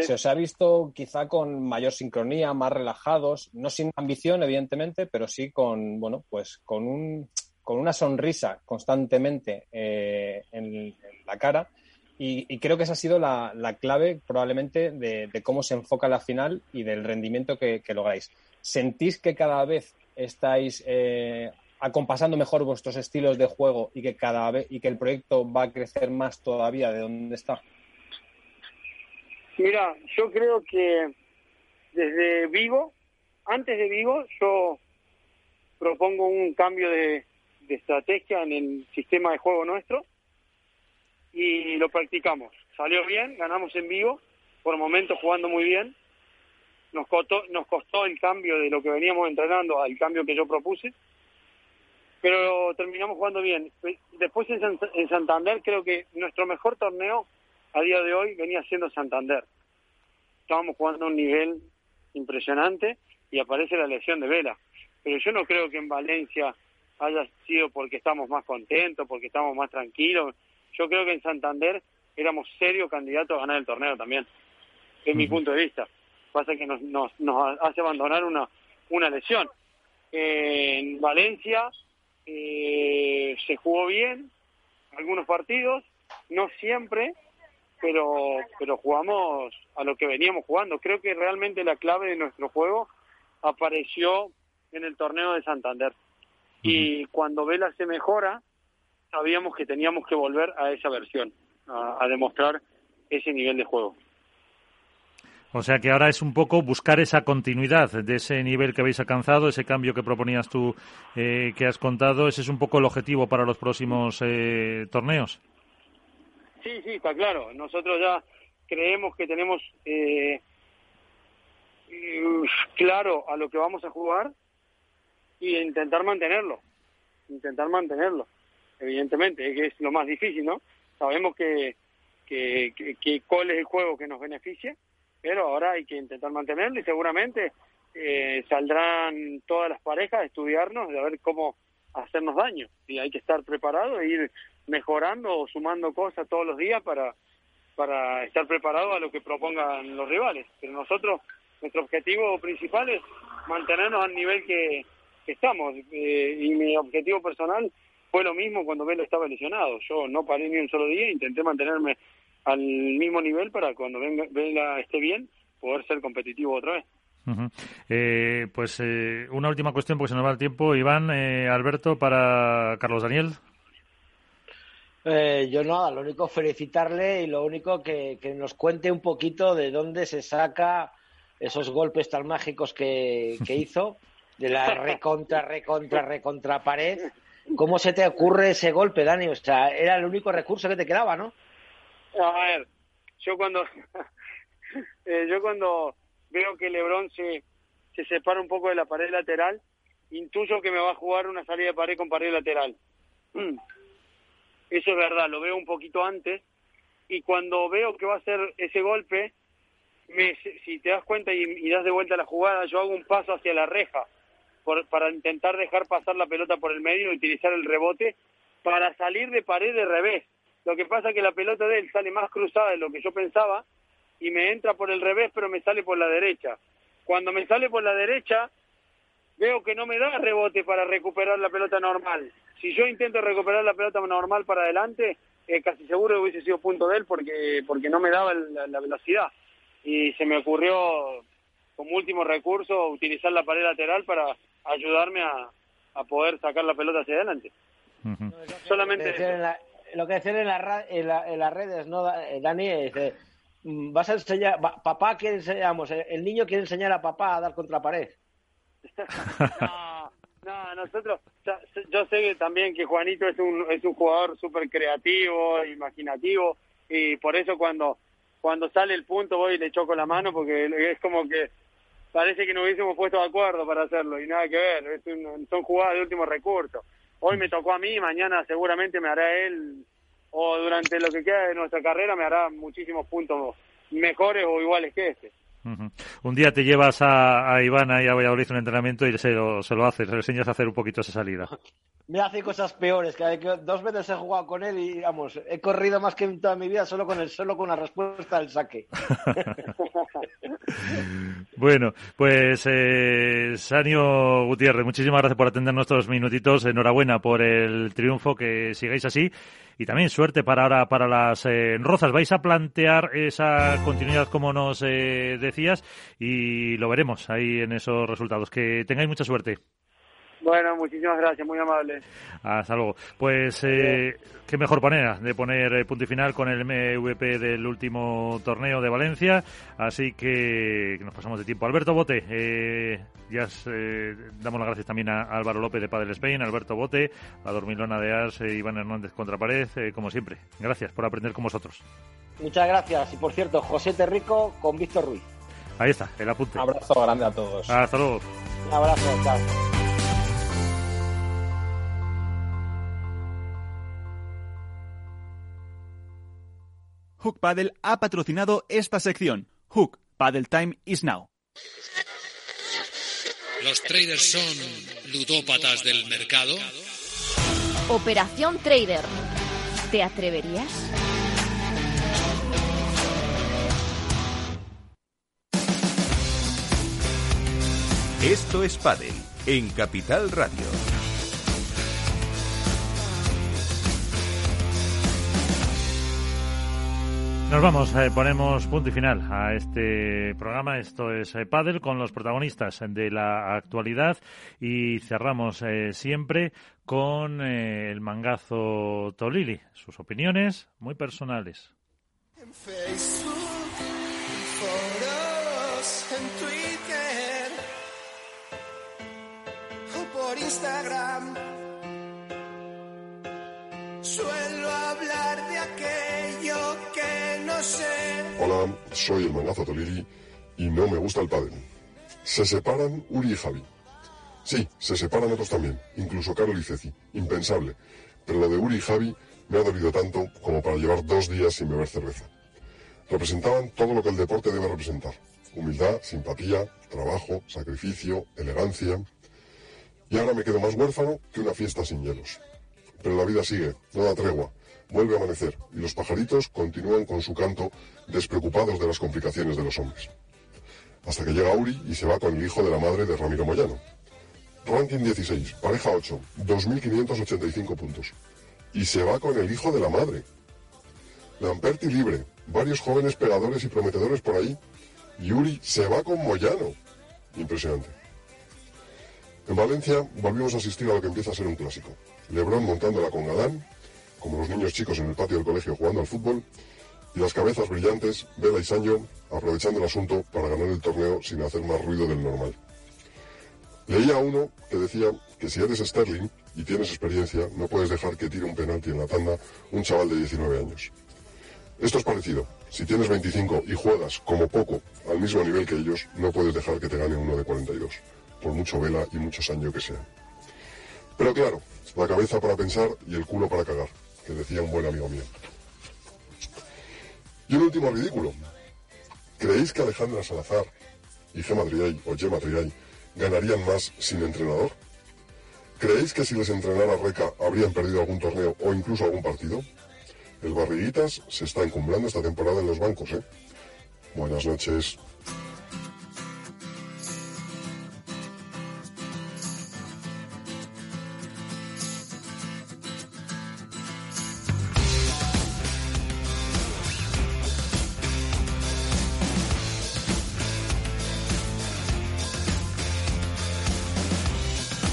se os ha visto quizá con mayor sincronía, más relajados, no sin ambición, evidentemente, pero sí con, bueno, pues con, un, con una sonrisa constantemente eh, en, la cara. Y, creo que esa ha sido la, clave probablemente de, cómo se enfoca la final y del rendimiento que, que lográis. ¿Sentís que cada vez estáis eh, acompasando mejor vuestros estilos de juego y que cada vez y que el proyecto va a crecer más todavía de donde está? Mira, yo creo que desde Vigo, antes de Vigo, yo propongo un cambio de, estrategia en el sistema de juego nuestro y lo practicamos. Salió bien, ganamos en Vigo, por momentos jugando muy bien. Nos costó, nos costó el cambio de lo que veníamos entrenando al cambio que yo propuse, pero terminamos jugando bien. Después en Santander creo que nuestro mejor torneo a día de hoy venía siendo Santander. Estábamos jugando a un nivel impresionante y aparece la lesión de Vela. Pero yo no creo que en Valencia haya sido porque estamos más contentos, porque estamos más tranquilos. Yo creo que en Santander éramos serios candidatos a ganar el torneo también, en mi punto de vista. Pasa que nos, nos, nos hace abandonar una, una lesión. en Valencia eh, se jugó bien algunos partidos, no siempre, pero, pero jugamos a lo que veníamos jugando. Creo que realmente la clave de nuestro juego apareció en el torneo de Santander. Y cuando Vela se mejora, sabíamos que teníamos que volver a esa versión, a, demostrar ese nivel de juego. O sea que ahora es un poco buscar esa continuidad de ese nivel que habéis alcanzado, ese cambio que proponías tú, eh, que has contado, ese es un poco el objetivo para los próximos eh, torneos. Sí, sí, está claro. Nosotros ya creemos que tenemos eh, claro a lo que vamos a jugar y intentar mantenerlo. Intentar mantenerlo, evidentemente, que es lo más difícil, ¿no? Sabemos que, que, que, cuál es el juego que nos beneficia, pero ahora hay que intentar mantenerlo y seguramente eh, saldrán todas las parejas a estudiarnos, de ver cómo hacernos daño. Y hay que estar preparado e ir mejorando o sumando cosas todos los días para, para estar preparado a lo que propongan los rivales. Pero nosotros, nuestro objetivo principal es mantenernos al nivel que, estamos. Eh, y mi objetivo personal fue lo mismo cuando Velo estaba lesionado. Yo no paré ni un solo día, intenté mantenerme al mismo nivel para cuando venga, Vela esté bien, poder ser competitivo otra vez. Eh, pues eh, una última cuestión porque se nos va el tiempo. Iván, Alberto, para Carlos Daniel. Eh, yo nada, lo único felicitarle y lo único que, nos cuente un poquito de dónde se saca esos golpes tan mágicos que, [LAUGHS] hizo, de la recontra, recontra, recontra pared. ¿Cómo se te ocurre ese golpe, Dani? O sea, era el único recurso que te quedaba, ¿no? A ver, yo cuando, [LAUGHS] eh, yo cuando veo que Lebron se, se separa un poco de la pared lateral, intuyo que me va a jugar una salida de pared con pared lateral. Eso es verdad, lo veo un poquito antes y cuando veo que va a ser ese golpe, me, si te das cuenta y, das de vuelta la jugada, yo hago un paso hacia la reja para intentar dejar pasar la pelota por el medio y utilizar el rebote para salir de pared de revés. Lo que pasa es que la pelota de él sale más cruzada de lo que yo pensaba y me entra por el revés, pero me sale por la derecha. Cuando me sale por la derecha, veo que no me da rebote para recuperar la pelota normal si yo intento recuperar la pelota normal para adelante, eh, casi seguro hubiese sido punto de él porque, porque no me daba la, velocidad. Y se me ocurrió, como último recurso, utilizar la pared lateral para ayudarme a, a poder sacar la pelota hacia adelante. Solamente lo que decían en, la, en, las redes, ¿no, eh, Dani? Mm, vas a enseñar, papá quiere enseñamos, el niño quiere enseñar a papá a dar contra la pared. [LAUGHS] No, nosotros, yo sé también que Juanito es un, es un jugador súper creativo, imaginativo, y por eso cuando, cuando sale el punto voy y le choco la mano, porque es como que parece que no hubiésemos puesto de acuerdo para hacerlo, y nada que ver, es son jugadas de último recurso. Hoy me tocó a mí, mañana seguramente me hará él, o durante lo que queda de nuestra carrera me hará muchísimos puntos mejores o iguales que este. Un día te llevas a, a Iván ahí a Valladolid un entrenamiento y se lo, se lo haces, le enseñas a hacer un poquito esa salida. Me hace cosas peores, que dos veces he jugado con él y, vamos, he corrido más que en toda mi vida solo con el solo con la respuesta del saque. [LAUGHS] bueno, pues eh, Sanio Gutiérrez, muchísimas gracias por atender nuestros minutitos. Enhorabuena por el triunfo, que sigáis así y también suerte para ahora para las eh, Rozas. Vais a plantear esa continuidad como nos eh, decías y lo veremos ahí en esos resultados. Que tengáis mucha suerte. Bueno, muchísimas gracias, muy amable. Hasta luego. Pues, eh, qué mejor manera de poner eh, punto y final con el MVP del último torneo de Valencia. Así que nos pasamos de tiempo. Alberto Bote, eh, ya eh, damos las gracias también a Álvaro López de Padel Spain, Alberto Bote, a Dormilona de Ars, Iván Hernández Contrapared, como siempre. Gracias por aprender con vosotros. Muchas gracias. Y por cierto, José Terrico con Víctor Ruiz. Ahí está, el apunte. Un abrazo grande a todos. Hasta luego. Un abrazo, chao. Hook Paddle ha patrocinado esta sección. Hook Paddle Time is now. ¿Los traders son ludópatas del mercado? Operación Trader. ¿Te atreverías? Esto es Paddle en Capital Radio. Nos vamos, eh, ponemos punto y final a este programa. Esto es eh, Padel con los protagonistas de la actualidad y cerramos eh, siempre con el mangazo Tolili. Sus opiniones muy personales. En Facebook, en foros, en Twitter o por Instagram. Suelo hablar de sé. Hola, soy el mangazo Tolili y no me gusta el pádel. Se separan Uri y Javi. Sí, se separan otros también, incluso Carol y Ceci. Impensable. Pero lo de Uri y Javi me ha dolido tanto como para llevar dos días sin beber cerveza. Representaban todo lo que el deporte debe representar. Humildad, simpatía, trabajo, sacrificio, elegancia. Y ahora me quedo más huérfano que una fiesta sin hielos. Pero la vida sigue, no da tregua. Vuelve a amanecer y los pajaritos continúan con su canto despreocupados de las complicaciones de los hombres. Hasta que llega Uri y se va con el hijo de la madre de Ramiro Moyano. Ranking 16, pareja 8, 2.585 puntos. Y se va con el hijo de la madre. Lamperti libre, varios jóvenes pegadores y prometedores por ahí. Y Uri se va con Moyano. Impresionante. En Valencia volvimos a asistir a lo que empieza a ser un clásico. Lebrón montándola con Galán, como los niños chicos en el patio del colegio jugando al fútbol, y las cabezas brillantes, Vela y Sancho, aprovechando el asunto para ganar el torneo sin hacer más ruido del normal. Leía a uno que decía que si eres Sterling y tienes experiencia, no puedes dejar que tire un penalti en la tanda un chaval de 19 años. Esto es parecido. Si tienes 25 y juegas como poco al mismo nivel que ellos, no puedes dejar que te gane uno de 42, por mucho vela y mucho Sancho que sea. Pero claro, la cabeza para pensar y el culo para cagar, que decía un buen amigo mío. Y un último ridículo. ¿Creéis que Alejandra Salazar y Gemma Triay o Gemma Triay ganarían más sin entrenador? ¿Creéis que si les entrenara Reca habrían perdido algún torneo o incluso algún partido? El Barriguitas se está encumbrando esta temporada en los bancos, ¿eh? Buenas noches.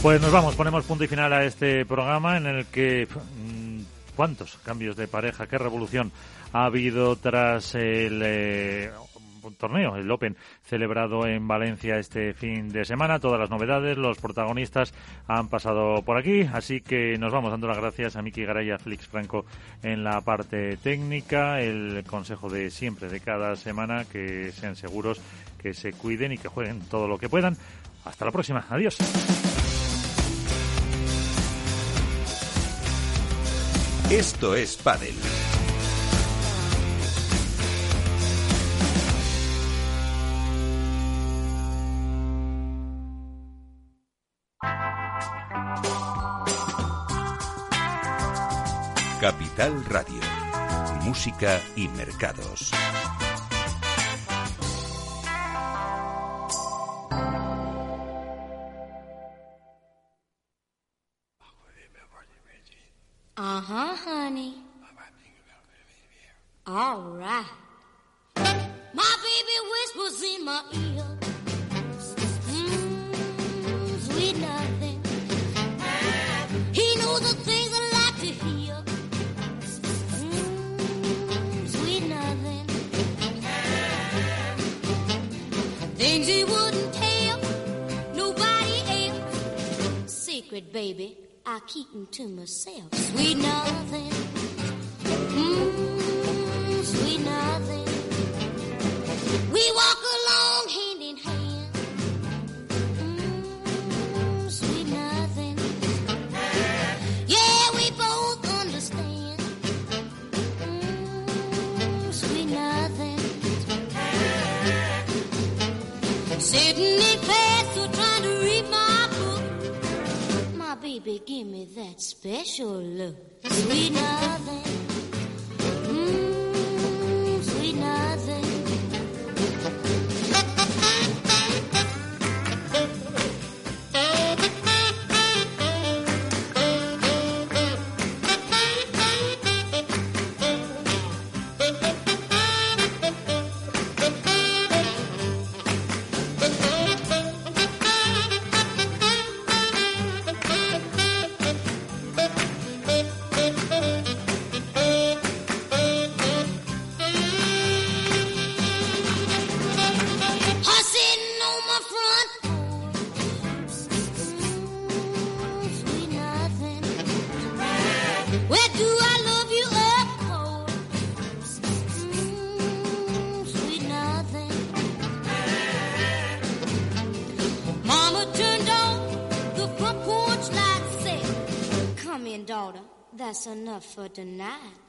Pues nos vamos, ponemos punto y final a este programa en el que mm, cuántos cambios de pareja, qué revolución ha habido tras el eh, torneo, el Open, celebrado en Valencia este fin de semana. Todas las novedades, los protagonistas han pasado por aquí, así que nos vamos dando las gracias a Miki Garay a Félix Franco en la parte técnica, el consejo de siempre, de cada semana, que sean seguros, que se cuiden y que jueguen todo lo que puedan. Hasta la próxima, adiós. Esto es Padel. Capital Radio. Música y mercados. keeping to myself. for the night.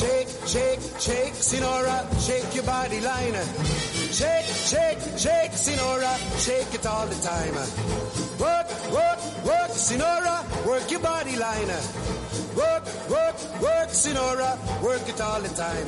Shake, shake, shake, Sinora, shake your body line. Shake, shake, shake, Sinora, shake it all the time. Work, work, work, Sinora, work your body line. Work, work, work, Sinora, work it all the time.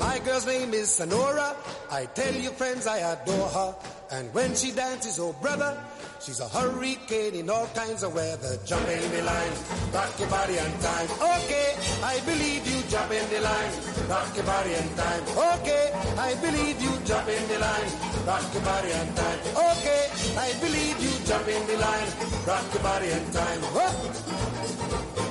My girl's name is Sonora. I tell you, friends, I adore her. And when she dances, oh brother, she's a hurricane in all kinds of weather. Jump in the line, rock your body and time. Okay, I believe you. Jump in the line, rock your body and time. Okay, I believe you. Jump in the line, rock your body and time. Okay, I believe you. Jump in the line, rock your body and time. Whoop.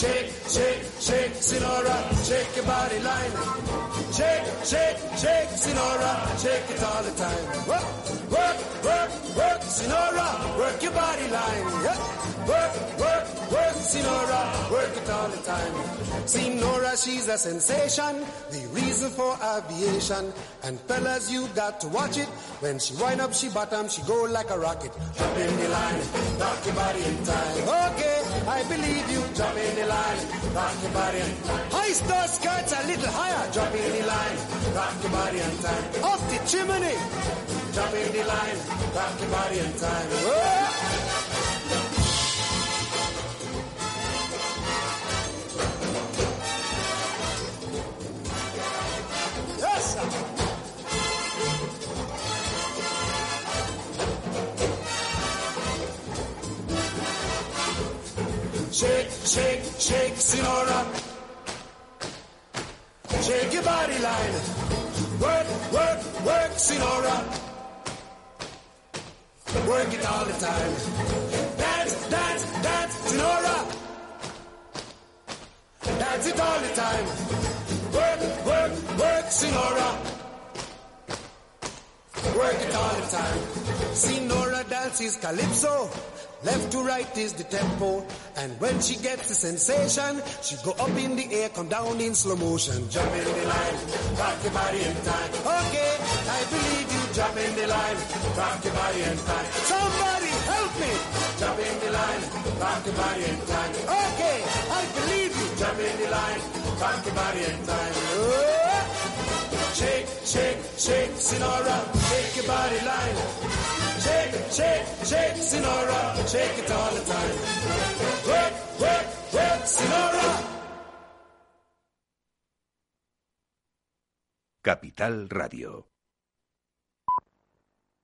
Shake, shake, shake, Sinora, shake your body line. Shake, shake, shake, Sinora, shake it all the time. Work, work, work, work, Sinora, work your body line. Yeah. Work, work, work, Sinora, work it all the time. Sinora, she's a sensation, the reason for aviation. And fellas, you got to watch it. When she wind up, she bottom, she go like a rocket. Jump in the line, rock your body in time. Okay, I believe you. Jump in the line, rock your body in time. High star skirts a little higher. Jump in the line, rock your body in time. Off the chimney. Jump in the line, rock your body in time. Whoa. Shake, shake, shake, Sinora. Shake your body line. Work, work, work, Sinora. Work it all the time. Dance, dance, dance, Sinora. Dance it all the time. Work, work. Time. Sinora dances calypso. Left to right is the tempo. And when she gets the sensation, she go up in the air, come down in slow motion. Jump in the line, rock your body in time. Okay, I believe you. Jump in the line, rock your body in time. Somebody help me. Jump in the line, rock your body in time. Okay, I believe you. Jump in the line, rock your body in time. Oh. Shake, shake, shake, Sinora, shake your body line. Shake, shake, shake, Sinora, shake it all the time. Work, work, work, Sinora. Capital Radio.